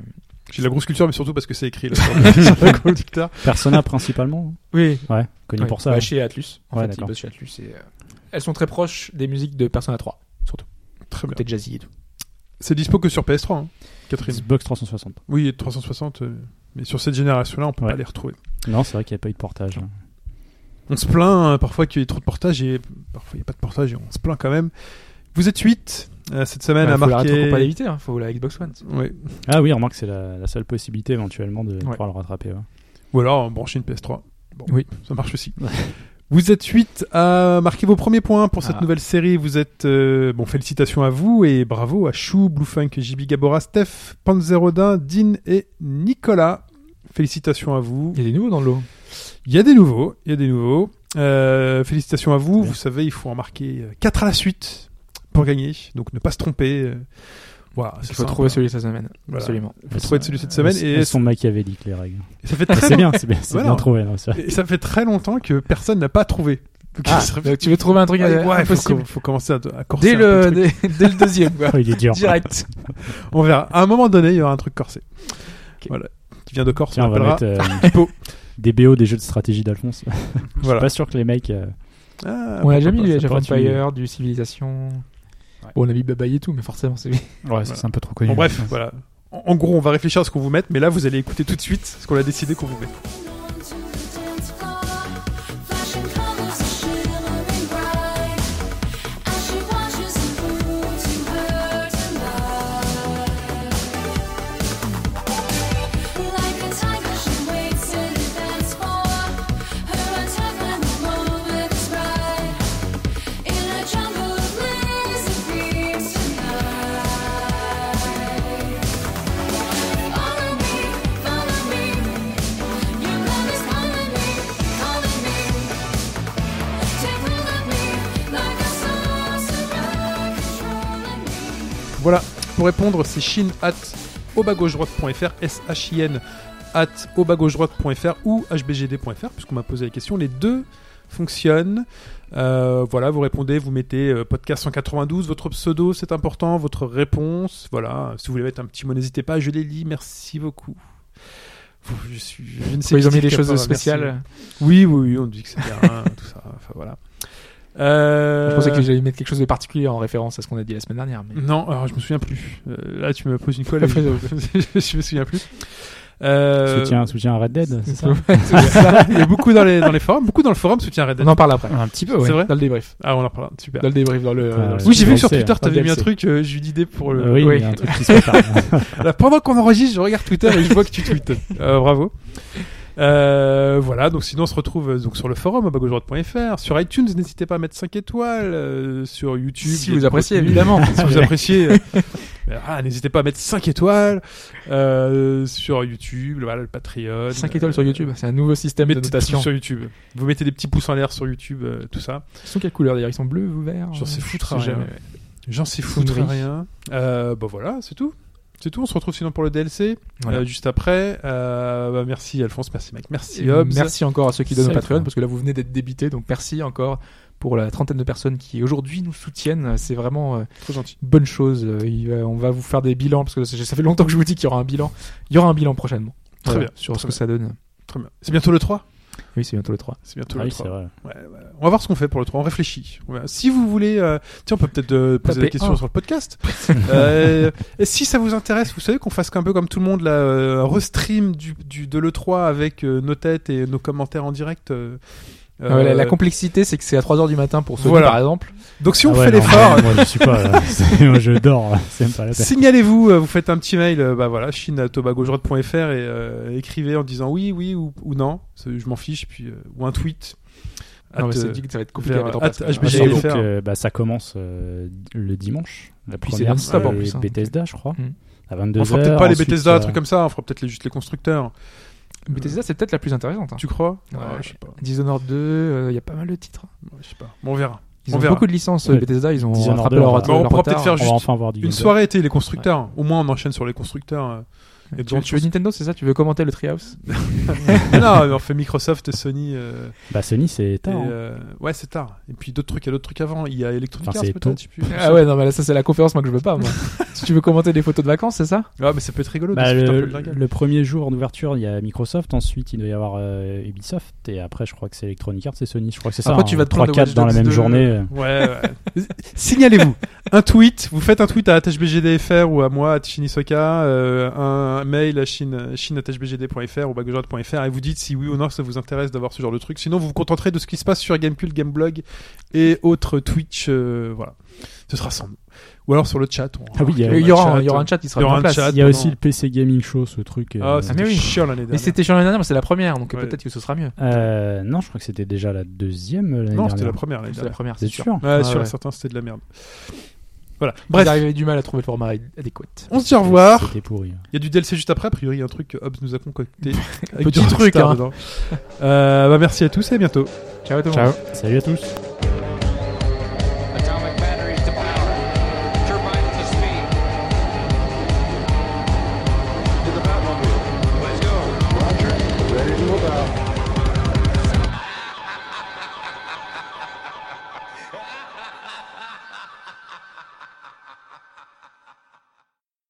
J'ai de la grosse culture, mais surtout parce que c'est écrit là. Persona principalement. Oui, Ouais, connu Ouais, pour ça. bah, hein. chez Atlus. En Ouais, fait, d'accord. bossent chez Atlus. Et, euh, elles sont très proches des musiques de Persona 3, surtout. Très bien. Côté jazzy et tout. C'est dispo que sur PS3, hein, Catherine. Xbox 360. Oui, et 360, euh, mais sur cette génération-là, on peut Ouais. pas les retrouver. Non, c'est vrai qu'il n'y a pas eu de portage. hein. On se plaint hein, parfois qu'il y ait trop de portage et parfois il n'y a pas de portage et on se plaint quand même. Vous êtes 8 cette semaine Il à faut la rétro marquer. pas l'éviter, hein, faut la Xbox One. Ah oui, remarque, c'est la, la seule possibilité éventuellement de Ouais. pouvoir le rattraper. ouais. Ou alors brancher une PS3. Bon, Oui. ça marche aussi. Vous êtes 8 à marquer vos premiers points pour cette Ah. nouvelle série. Vous êtes euh, bon, félicitations à vous et bravo à Chou, Bluefunk, JB Gabora, Steph, Panzerodin, Dean et Nicolas. Félicitations à vous. Il y a des nouveaux dans le lot. Il y a des nouveaux, il y a des nouveaux. Euh, félicitations à vous. Vous savez, il faut en marquer 4 à la suite pour gagner. Donc ne pas se tromper. Voilà, Il faut trouver celui de cette semaine. Voilà. Absolument. Il faut trouver celui de cette semaine. Elles, Et, elles sont machiavéliques les règles. et ça fait très C'est bien, c'est bien, c'est Voilà. bien trouvé. non. Et ça fait très longtemps que personne n'a pas trouvé. Donc, Ah, serait- tu veux trouver un truc Ouais, ouais, faut, impossible. faut commencer à, à corser Dès un peu le, dès, dès le deuxième, quoi. Oh, il est dur. Direct. On verra. À un moment donné, il y aura un truc corsé. Ok. Voilà. Qui vient de Corse, Tiens, on on va l'appellera mettre euh, des BO des jeux de stratégie d'Alphonse. Je suis pas sûr que les mecs. euh, Ah, On a déjà pourquoi mis du Age of Empire, du Civilisation. Bon, on a mis Babaï et tout, mais forcément, c'est Ouais, c'est un peu trop connu. Bon, bref, voilà. En, en gros, on va réfléchir à ce qu'on vous mette, mais là, vous allez écouter tout de suite ce qu'on a décidé qu'on vous met. Voilà. Pour répondre, c'est shin at obagaugedroite.fr, S-H-I-N at obagaugedroite.fr ou hbgd.fr, puisqu'on m'a posé la question. Les deux fonctionnent. Euh, voilà, vous répondez, vous mettez euh, podcast 192, votre pseudo, c'est important, votre réponse. Voilà, si vous voulez mettre un petit mot, n'hésitez pas, je les lis, merci beaucoup. Je, suis, je ne sais Ils ont mis des choses spéciales. merci. Oui, oui, oui, on dit que c'est bien, tout ça. Enfin voilà. Euh, Je pensais que j'allais mettre quelque chose de particulier en référence à ce qu'on a dit la semaine dernière. Mais... Non, alors je me souviens plus. Euh, là, tu me poses une colle. Je, me souviens plus. Euh, Soutien, soutien à Red Dead, c'est ça Il y a beaucoup dans les, dans les forums, beaucoup dans le forum soutien Red Dead. On en parle après. Un petit peu, ouais. C'est vrai Dans le débrief. Ah, on en parle, super. Dans le débrief, dans le. Ah, dans le- ouais. Oui, j'ai vu que sur Twitter, t'avais mis un truc, euh, j'ai eu l'idée pour le. Euh, oui, oui. un truc qui se prépare. Là, pendant qu'on enregistre, je regarde Twitter et je vois que tu tweets. Euh, bravo. Euh, voilà, donc sinon on se retrouve euh, donc sur le forum à bagaujoie.fr, sur iTunes, n'hésitez pas à mettre 5 étoiles, euh, sur YouTube. Si vous appréciez, évidemment. si vous appréciez, ah, n'hésitez pas à mettre 5 étoiles euh, sur YouTube, voilà, le Patreon. 5 étoiles sur YouTube, c'est un nouveau système de notation. sur YouTube. Vous mettez des petits pouces en l'air sur YouTube, tout ça. Ils sont quelle couleur d'ailleurs? Ils sont bleus ou verts? J'en sais foutre rien. J'en sais foutre rien. Euh, bah voilà, c'est tout. C'est tout. On se retrouve sinon pour le DLC Voilà. euh, juste après. Euh, bah, merci Alphonse, merci Mike, merci Et Hobbs. Merci encore à ceux qui donnent au Patreon parce que là vous venez d'être débité donc merci encore pour la trentaine de personnes qui aujourd'hui nous soutiennent. C'est vraiment euh, Trop gentil. une bonne chose. Euh, on va vous faire des bilans parce que ça ça fait longtemps que je vous dis qu'il y aura un bilan. Il y aura un bilan prochainement. Très Voilà, bien, Sur très ce que ça donne. Très bien. C'est bientôt le 3 Oui, c'est bientôt le 3. C'est bientôt Ah le oui, 3. c'est vrai. Ouais, ouais. On va voir ce qu'on fait pour le 3. On réfléchit. Ouais. Si vous voulez, euh, tiens, on peut peut-être euh, poser Tapez des questions sur le podcast. euh, et si ça vous intéresse, vous savez qu'on fasse un peu comme tout le monde, là, euh, un restream du, du, de l'E3 avec euh, nos têtes et nos commentaires en direct. Euh, Ah ouais, la, la euh, complexité c'est que c'est à 3h du matin pour Sony Voilà. par exemple. donc si on Ah ouais, fait l'effort, Moi, je suis pas là. C'est- Moi, je dors. là. C'est pas la peine. Signalez-vous, euh, vous faites un petit mail, euh, bah voilà, chine@tobagojoie.fr et euh, écrivez en disant oui, oui ou, ou non, je m'en fiche, puis euh, ou un tweet. Non, mais c'est euh, dit que ça va être compliqué à mettre en place. Ah, bah, ça commence euh, le dimanche. La Puis c'est en plus, hein. Bethesda, je crois. Mm. À 22h. on fera peut-être pas les Bethesda, un truc comme ça, on fera peut-être les- juste les constructeurs. Bethesda c'est peut-être la plus intéressante. hein. Tu crois? Ouais. Ah, Je sais pas. Dishonored 2, euh, il y a pas mal de titres. Ouais, Je sais pas. Bon, on verra. Ils On ont verra. beaucoup de licences euh, Ouais. Bethesda, ils ont Dishonored rattrapé 2, leur, on va- leur Bon, on pourra retard. peut-être faire On va juste enfin voir du Une soirée été les constructeurs. Au moins on enchaîne sur les constructeurs. euh. Et Tu, donc, tu veux Nintendo, c'est ça? Tu veux commenter le Treehouse? Non, mais on fait Microsoft Sony. euh, Bah, Sony, c'est et, tard. hein. euh, ouais, c'est tard. Et puis d'autres trucs, il y a d'autres trucs avant. Il y a Electronic Enfin, Arts c'est peut-être. Ah ouais, non, mais là, ça c'est la conférence, moi que je veux pas. Moi. si tu veux commenter des photos de vacances, c'est ça? Ah, mais ça peut être rigolo. Bah, un le, peu de la gueule. le premier jour d'ouverture, il y a Microsoft. Ensuite, il doit y avoir euh, Ubisoft. Et après, je crois que c'est Electronic Arts et Sony. Je crois que c'est ça. Après, tu hein, vas te prendre 3-4 Watch dans la même 2. journée. Ouais, ouais. Signalez-vous. Un tweet, vous faites un tweet à HBGDFR ou à moi, à Shinisoka, euh, un mail à chine, chine.hbgd.fr ou bagojard.fr et vous dites si oui ou non ça vous intéresse d'avoir ce genre de truc. Sinon, vous vous contenterez de ce qui se passe sur Gamecube, Gameblog et autres Twitch. euh, voilà. Ce sera sans nous. Ou alors sur le chat. on Ah oui, il y y, le aura, un- chat. il y aura un chat qui sera en place. chat. Il y a aussi le PC Gaming Show, ce truc. euh, Ah, c'était mais oui. chiant l'année Mais dernière. c'était sur l'année dernière, mais c'est la première, donc Ouais. peut-être que ce sera mieux. euh, non, je crois que c'était déjà la deuxième l'année Non, c'était la première l'année dernière. c'est sûr. sûr Ah, sur ouais. certains, c'était de la merde. Voilà. Bref. Avaient du mal à trouver le format adéquat. on se dit au revoir. C'était pourri. Il y a du DLC juste après, a priori, il y a un truc que Hobbs nous a concocté. avec Petit du truc, hein. Euh, bah, merci à tous et à bientôt. Ciao le monde. Ciao. Salut à tous.